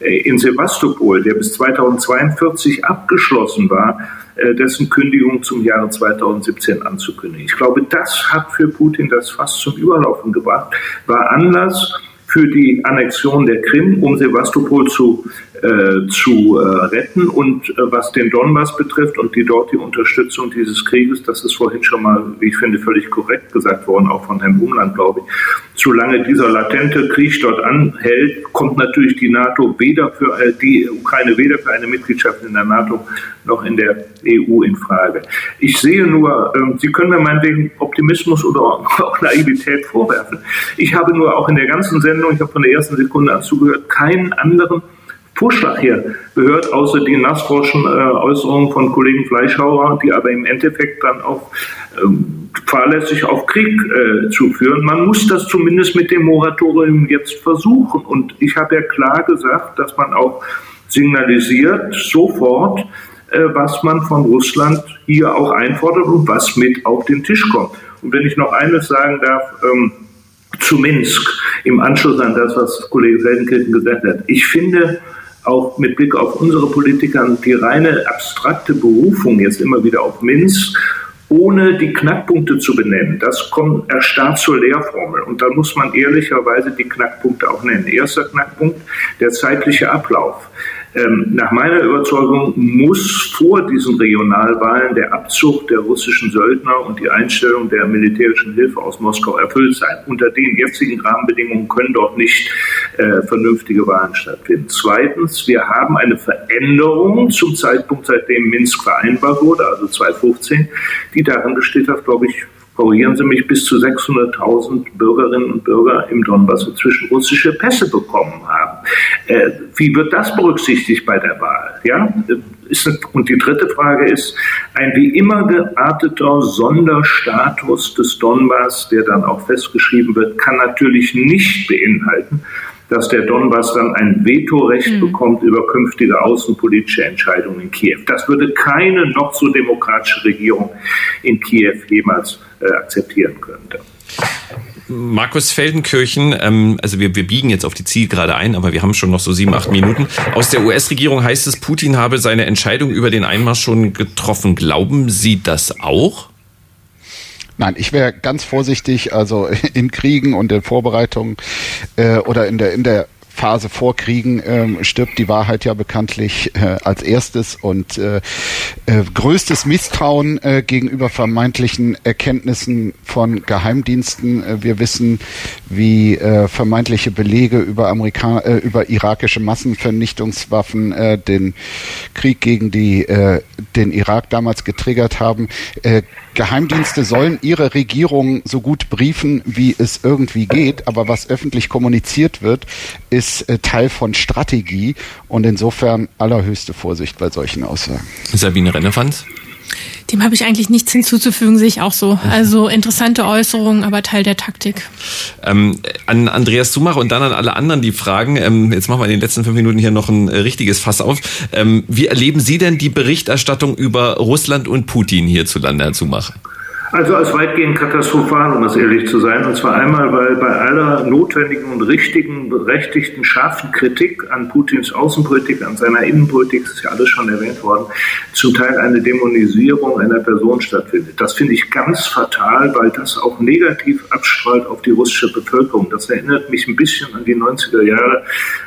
in Sevastopol, der bis 2042 abgeschlossen war, äh, dessen Kündigung zum Jahre 2017 anzukündigen. Ich glaube, das hat für Putin das fast zum Überlaufen gebracht, war Anlass für die Annexion der Krim, um Sevastopol zu äh, zu äh, retten. Und äh, was den Donbass betrifft und die dort die Unterstützung dieses Krieges, das ist vorhin schon mal, wie ich finde, völlig korrekt gesagt worden, auch von Herrn Umland, glaube ich. Solange dieser latente Krieg dort anhält, kommt natürlich die NATO weder für äh, die Ukraine weder für eine Mitgliedschaft in der NATO noch in der EU in Frage. Ich sehe nur, äh, Sie können mir meinetwegen Optimismus oder auch [LAUGHS] Naivität vorwerfen. Ich habe nur auch in der ganzen Sendung, ich habe von der ersten Sekunde an zugehört, keinen anderen Vorschlag hier gehört, außer die nassforschen äh, Äußerungen von Kollegen Fleischhauer, die aber im Endeffekt dann auch ähm, fahrlässig auf Krieg äh, zuführen. Man muss das zumindest mit dem Moratorium jetzt versuchen. Und ich habe ja klar gesagt, dass man auch signalisiert sofort, äh, was man von Russland hier auch einfordert und was mit auf den Tisch kommt. Und wenn ich noch eines sagen darf, ähm, zu Minsk, im Anschluss an das, was Kollege Feldenkirchen gesagt hat. Ich finde, auch mit Blick auf unsere Politiker die reine abstrakte Berufung jetzt immer wieder auf Minsk, ohne die Knackpunkte zu benennen. Das kommt erstarrt zur Lehrformel. Und da muss man ehrlicherweise die Knackpunkte auch nennen. Erster Knackpunkt, der zeitliche Ablauf. Ähm, nach meiner Überzeugung muss vor diesen Regionalwahlen der Abzug der russischen Söldner und die Einstellung der militärischen Hilfe aus Moskau erfüllt sein. Unter den jetzigen Rahmenbedingungen können dort nicht äh, vernünftige Wahlen stattfinden. Zweitens, wir haben eine Veränderung zum Zeitpunkt, seitdem Minsk vereinbart wurde, also 2015, die darin besteht hat, glaube ich, korrigieren Sie mich, bis zu 600.000 Bürgerinnen und Bürger im Donbass inzwischen russische Pässe bekommen haben. Äh, wie wird das berücksichtigt bei der Wahl? Ja? Ist, und die dritte Frage ist, ein wie immer gearteter Sonderstatus des Donbass, der dann auch festgeschrieben wird, kann natürlich nicht beinhalten, dass der Donbass dann ein Vetorecht mhm. bekommt über künftige außenpolitische Entscheidungen in Kiew. Das würde keine noch so demokratische Regierung in Kiew jemals äh, akzeptieren könnte. Markus Feldenkirchen, ähm, also wir, wir biegen jetzt auf die Zielgerade ein, aber wir haben schon noch so sieben, acht Minuten. Aus der US-Regierung heißt es, Putin habe seine Entscheidung über den Einmarsch schon getroffen. Glauben Sie das auch? Nein, ich wäre ganz vorsichtig, also [LAUGHS] in Kriegen und in Vorbereitungen äh, oder in der in der Phase vor Kriegen ähm, stirbt die Wahrheit ja bekanntlich äh, als erstes und äh, äh, größtes Misstrauen äh, gegenüber vermeintlichen Erkenntnissen von Geheimdiensten. Äh, wir wissen, wie äh, vermeintliche Belege über Amerika äh, über irakische Massenvernichtungswaffen äh, den Krieg gegen die äh, den Irak damals getriggert haben. Äh, Geheimdienste sollen ihre Regierung so gut briefen, wie es irgendwie geht, aber was öffentlich kommuniziert wird, ist äh, Teil von Strategie und insofern allerhöchste Vorsicht bei solchen Aussagen. Sabine Rennefanz? Dem habe ich eigentlich nichts hinzuzufügen, sehe ich auch so. Also interessante Äußerungen, aber Teil der Taktik. Ähm, an Andreas Zumach und dann an alle anderen die Fragen. Ähm, jetzt machen wir in den letzten fünf Minuten hier noch ein äh, richtiges Fass auf. Ähm, wie erleben Sie denn die Berichterstattung über Russland und Putin hierzulande, Herr Zumach? Also als weitgehend katastrophal, um es ehrlich zu sein. Und zwar einmal, weil bei aller notwendigen und richtigen, berechtigten, scharfen Kritik an Putins Außenpolitik, an seiner Innenpolitik, das ist ja alles schon erwähnt worden, zum Teil eine Dämonisierung einer Person stattfindet. Das finde ich ganz fatal, weil das auch negativ abstrahlt auf die russische Bevölkerung. Das erinnert mich ein bisschen an die 90er Jahre,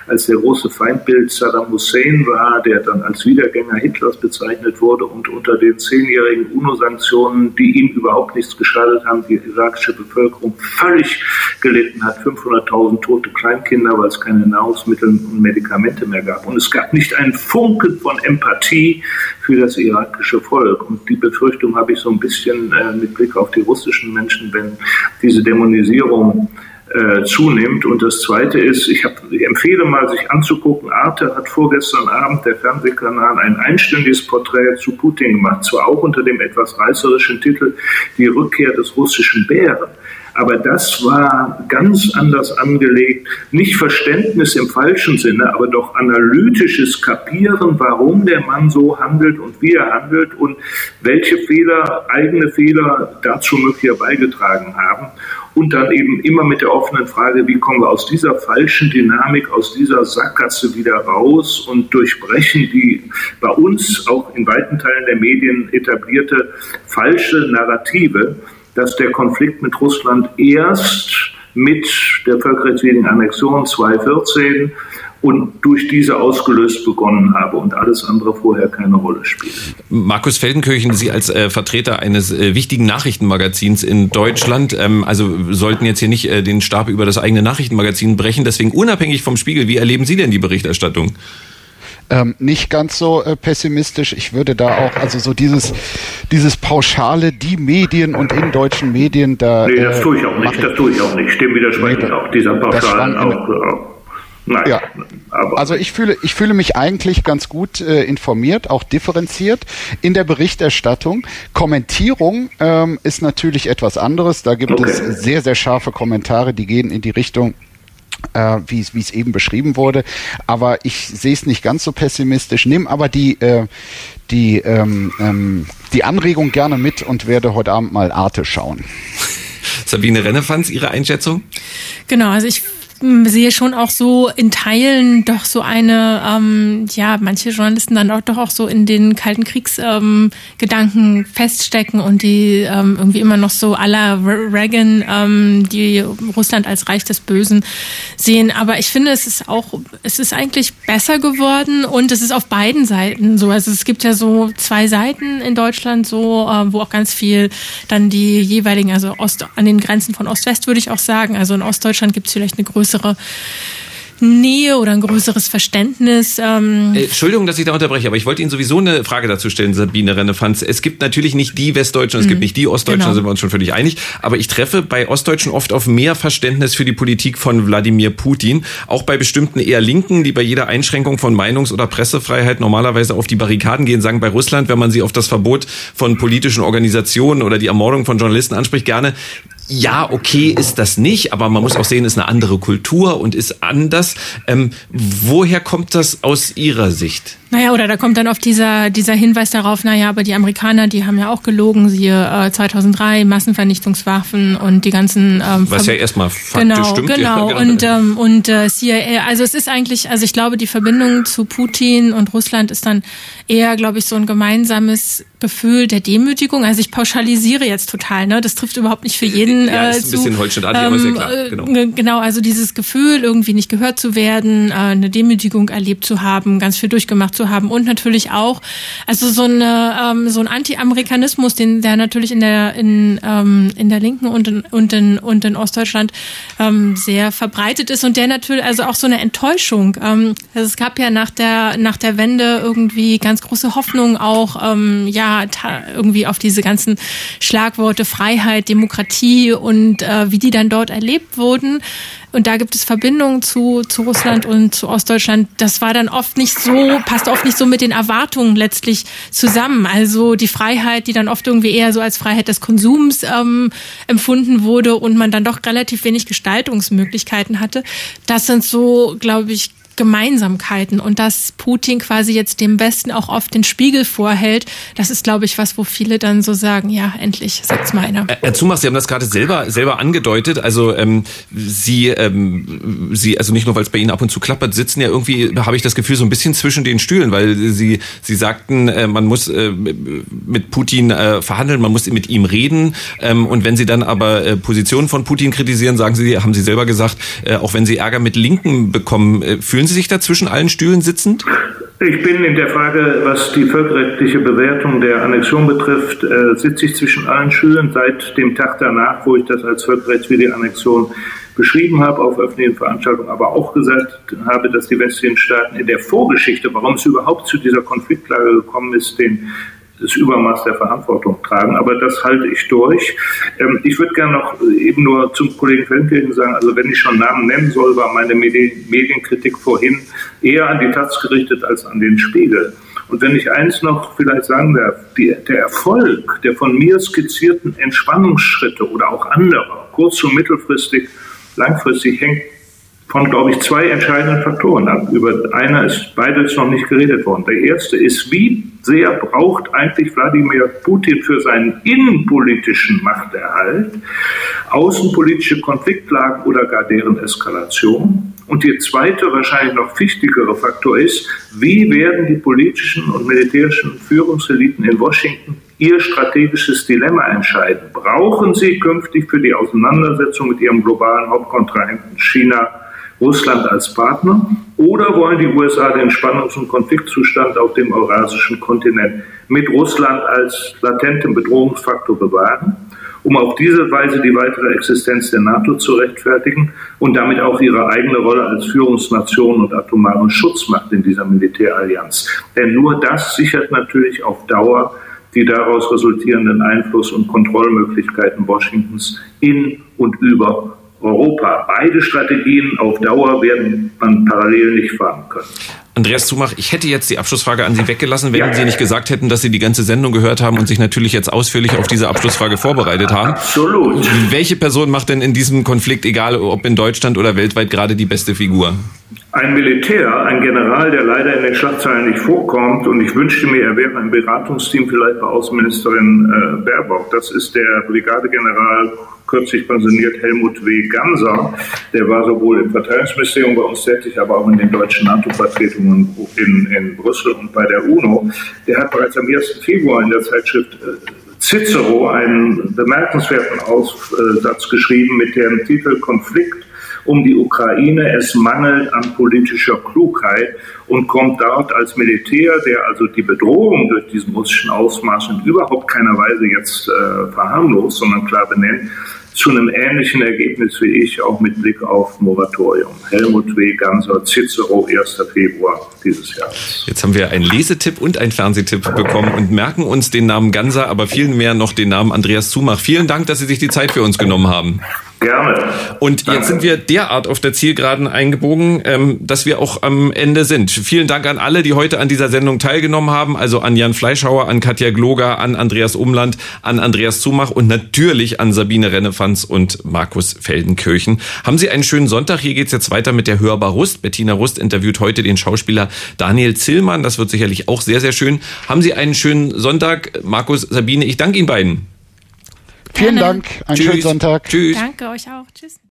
als der große Feindbild Saddam Hussein war, der dann als Wiedergänger Hitlers bezeichnet wurde und unter den zehnjährigen UNO-Sanktionen, die ihm über überhaupt nichts geschadet haben, die irakische Bevölkerung völlig gelitten hat. 500.000 tote Kleinkinder, weil es keine Nahrungsmittel und Medikamente mehr gab. Und es gab nicht einen Funken von Empathie für das irakische Volk. Und die Befürchtung habe ich so ein bisschen äh, mit Blick auf die russischen Menschen, wenn diese Dämonisierung äh, zunimmt. Und das Zweite ist, ich, hab, ich empfehle mal, sich anzugucken, Arte hat vorgestern Abend der Fernsehkanal ein einstündiges Porträt zu Putin gemacht, zwar auch unter dem etwas reißerischen Titel Die Rückkehr des russischen Bären. Aber das war ganz anders angelegt. Nicht Verständnis im falschen Sinne, aber doch analytisches Kapieren, warum der Mann so handelt und wie er handelt und welche Fehler, eigene Fehler dazu möglicherweise beigetragen haben und dann eben immer mit der offenen Frage, wie kommen wir aus dieser falschen Dynamik, aus dieser Sackgasse wieder raus und durchbrechen die bei uns auch in weiten Teilen der Medien etablierte falsche Narrative, dass der Konflikt mit Russland erst mit der völkerrechtswidrigen Annexion 2014 und durch diese ausgelöst begonnen habe und alles andere vorher keine Rolle spielt. Markus Feldenkirchen, Sie als äh, Vertreter eines äh, wichtigen Nachrichtenmagazins in Deutschland, ähm, also sollten jetzt hier nicht äh, den Stab über das eigene Nachrichtenmagazin brechen. Deswegen unabhängig vom Spiegel, wie erleben Sie denn die Berichterstattung? Ähm, nicht ganz so äh, pessimistisch. Ich würde da auch, also so dieses, dieses pauschale, die Medien und in deutschen Medien da. Nee, das tue ich auch nicht, das tue ich auch nicht. Dem widerspreche ich auch, dieser pauschalen auch. Nein. Ja. also ich fühle, ich fühle mich eigentlich ganz gut äh, informiert, auch differenziert in der Berichterstattung. Kommentierung ähm, ist natürlich etwas anderes. Da gibt okay. es sehr, sehr scharfe Kommentare, die gehen in die Richtung, äh, wie es eben beschrieben wurde. Aber ich sehe es nicht ganz so pessimistisch. Nehme aber die, äh, die, ähm, ähm, die Anregung gerne mit und werde heute Abend mal Arte schauen. Sabine Rennefanz, Ihre Einschätzung? Genau, also ich sehe schon auch so in Teilen doch so eine, ähm, ja, manche Journalisten dann auch doch auch so in den Kalten Kriegsgedanken ähm, feststecken und die ähm, irgendwie immer noch so aller Reagan, ähm, die Russland als Reich des Bösen sehen. Aber ich finde, es ist auch, es ist eigentlich besser geworden und es ist auf beiden Seiten so. Also es gibt ja so zwei Seiten in Deutschland so, äh, wo auch ganz viel dann die jeweiligen, also Ost, an den Grenzen von Ost-West würde ich auch sagen. Also in Ostdeutschland gibt es vielleicht eine größere Nähe oder ein größeres Verständnis. Ähm äh, Entschuldigung, dass ich da unterbreche, aber ich wollte Ihnen sowieso eine Frage dazu stellen, Sabine Rennefanz. Es gibt natürlich nicht die Westdeutschen, es mhm. gibt nicht die Ostdeutschen, genau. da sind wir uns schon völlig einig. Aber ich treffe bei Ostdeutschen oft auf mehr Verständnis für die Politik von Wladimir Putin. Auch bei bestimmten eher Linken, die bei jeder Einschränkung von Meinungs- oder Pressefreiheit normalerweise auf die Barrikaden gehen, sagen bei Russland, wenn man sie auf das Verbot von politischen Organisationen oder die Ermordung von Journalisten anspricht, gerne, ja, okay ist das nicht, aber man muss auch sehen, ist eine andere Kultur und ist anders. Ähm, woher kommt das aus Ihrer Sicht? Naja, oder da kommt dann oft dieser, dieser Hinweis darauf, naja, aber die Amerikaner, die haben ja auch gelogen, siehe äh, 2003, Massenvernichtungswaffen und die ganzen... Ähm, Was ja erstmal faktisch genau, stimmt. Genau, ja, genau. [LAUGHS] und, ähm, und äh, CIA, also es ist eigentlich, also ich glaube, die Verbindung zu Putin und Russland ist dann eher, glaube ich, so ein gemeinsames Gefühl der Demütigung. Also ich pauschalisiere jetzt total, ne? Das trifft überhaupt nicht für jeden ja, ist ein bisschen Holstein ähm, aber ja klar. Äh, genau. genau, also dieses Gefühl, irgendwie nicht gehört zu werden, äh, eine Demütigung erlebt zu haben, ganz viel durchgemacht zu haben und natürlich auch, also so eine ähm, so ein Anti-Amerikanismus, den der natürlich in der in ähm, in der Linken und in, und in und in Ostdeutschland ähm, sehr verbreitet ist und der natürlich also auch so eine Enttäuschung. Ähm, also es gab ja nach der nach der Wende irgendwie ganz große Hoffnung auch ähm, ja irgendwie auf diese ganzen Schlagworte Freiheit, Demokratie und äh, wie die dann dort erlebt wurden. Und da gibt es Verbindungen zu, zu Russland und zu Ostdeutschland. Das war dann oft nicht so, passt oft nicht so mit den Erwartungen letztlich zusammen. Also die Freiheit, die dann oft irgendwie eher so als Freiheit des Konsums ähm, empfunden wurde und man dann doch relativ wenig Gestaltungsmöglichkeiten hatte. Das sind so, glaube ich, Gemeinsamkeiten und dass Putin quasi jetzt dem Westen auch oft den Spiegel vorhält, das ist, glaube ich, was, wo viele dann so sagen, ja, endlich, sagt's mal einer. Herr Zumach, Sie haben das gerade selber, selber angedeutet. Also ähm, Sie, ähm, Sie, also nicht nur, weil es bei Ihnen ab und zu klappert, sitzen ja irgendwie, habe ich das Gefühl, so ein bisschen zwischen den Stühlen, weil Sie, Sie sagten, äh, man muss äh, mit Putin äh, verhandeln, man muss mit ihm reden. Ähm, und wenn Sie dann aber äh, Positionen von Putin kritisieren, sagen Sie, haben Sie selber gesagt, äh, auch wenn Sie Ärger mit Linken bekommen, äh, fühlen Sie sich da zwischen allen Stühlen sitzend? Ich bin in der Frage, was die völkerrechtliche Bewertung der Annexion betrifft, äh, sitze ich zwischen allen Stühlen seit dem Tag danach, wo ich das als völkerrechtswidrige Annexion beschrieben habe auf öffentlichen Veranstaltungen, aber auch gesagt habe, dass die westlichen Staaten in der Vorgeschichte, warum es überhaupt zu dieser Konfliktlage gekommen ist, den das Übermaß der Verantwortung tragen. Aber das halte ich durch. Ähm, ich würde gerne noch eben nur zum Kollegen Feldkirchen sagen, also wenn ich schon Namen nennen soll, war meine Medienkritik vorhin eher an die Taz gerichtet als an den Spiegel. Und wenn ich eins noch vielleicht sagen darf, die, der Erfolg der von mir skizzierten Entspannungsschritte oder auch anderer, kurz- und mittelfristig, langfristig, hängt von, glaube ich, zwei entscheidenden Faktoren ab. Über einer ist beides noch nicht geredet worden. Der erste ist, wie sehr braucht eigentlich Wladimir Putin für seinen innenpolitischen Machterhalt außenpolitische Konfliktlagen oder gar deren Eskalation? Und der zweite, wahrscheinlich noch wichtigere Faktor ist, wie werden die politischen und militärischen Führungseliten in Washington ihr strategisches Dilemma entscheiden? Brauchen sie künftig für die Auseinandersetzung mit ihrem globalen Hauptkontrahenten China Russland als Partner oder wollen die USA den Spannungs- und Konfliktzustand auf dem eurasischen Kontinent mit Russland als latentem Bedrohungsfaktor bewahren, um auf diese Weise die weitere Existenz der NATO zu rechtfertigen und damit auch ihre eigene Rolle als Führungsnation und atomare Schutzmacht in dieser Militärallianz. Denn nur das sichert natürlich auf Dauer die daraus resultierenden Einfluss- und Kontrollmöglichkeiten Washingtons in und über Europa. Beide Strategien auf Dauer werden man parallel nicht fahren können. Andreas Zumach, ich hätte jetzt die Abschlussfrage an Sie weggelassen, wenn ja. Sie nicht gesagt hätten, dass Sie die ganze Sendung gehört haben und sich natürlich jetzt ausführlich auf diese Abschlussfrage vorbereitet haben. Absolut. Welche Person macht denn in diesem Konflikt, egal ob in Deutschland oder weltweit, gerade die beste Figur? Ein Militär, ein General, der leider in den Schlagzeilen nicht vorkommt, und ich wünschte mir, er wäre ein Beratungsteam vielleicht bei Außenministerin äh, Baerbock. Das ist der Brigadegeneral kürzlich pensioniert Helmut W. Ganser, der war sowohl im Verteidigungsministerium bei uns tätig, aber auch in den deutschen NATO-Vertretungen in, in Brüssel und bei der UNO. Der hat bereits am 1. Februar in der Zeitschrift äh, Cicero einen bemerkenswerten Aufsatz geschrieben mit dem Titel Konflikt um die Ukraine. Es mangelt an politischer Klugheit und kommt dort als Militär, der also die Bedrohung durch diesen russischen Ausmaß in überhaupt keiner Weise jetzt äh, verharmlost, sondern klar benennt, zu einem ähnlichen Ergebnis wie ich, auch mit Blick auf Moratorium. Helmut W. Ganser, Cicero, 1. Februar dieses Jahres. Jetzt haben wir einen Lesetipp und einen Fernsehtipp bekommen und merken uns den Namen Ganser, aber viel mehr noch den Namen Andreas Zumach. Vielen Dank, dass Sie sich die Zeit für uns genommen haben. Gerne. Und Danke. jetzt sind wir derart auf der Zielgeraden eingebogen, ähm, dass wir auch am Ende sind. Vielen Dank an alle, die heute an dieser Sendung teilgenommen haben. Also an Jan Fleischhauer, an Katja Gloger, an Andreas Umland, an Andreas Zumach und natürlich an Sabine Rennefanz und Markus Feldenkirchen. Haben Sie einen schönen Sonntag. Hier geht's jetzt weiter mit der Hörbar Rust. Bettina Rust interviewt heute den Schauspieler Daniel Zillmann. Das wird sicherlich auch sehr, sehr schön. Haben Sie einen schönen Sonntag. Markus, Sabine, ich danke Ihnen beiden. Vielen Dank. Einen Tschüss. schönen Sonntag. Tschüss. Danke euch auch. Tschüss.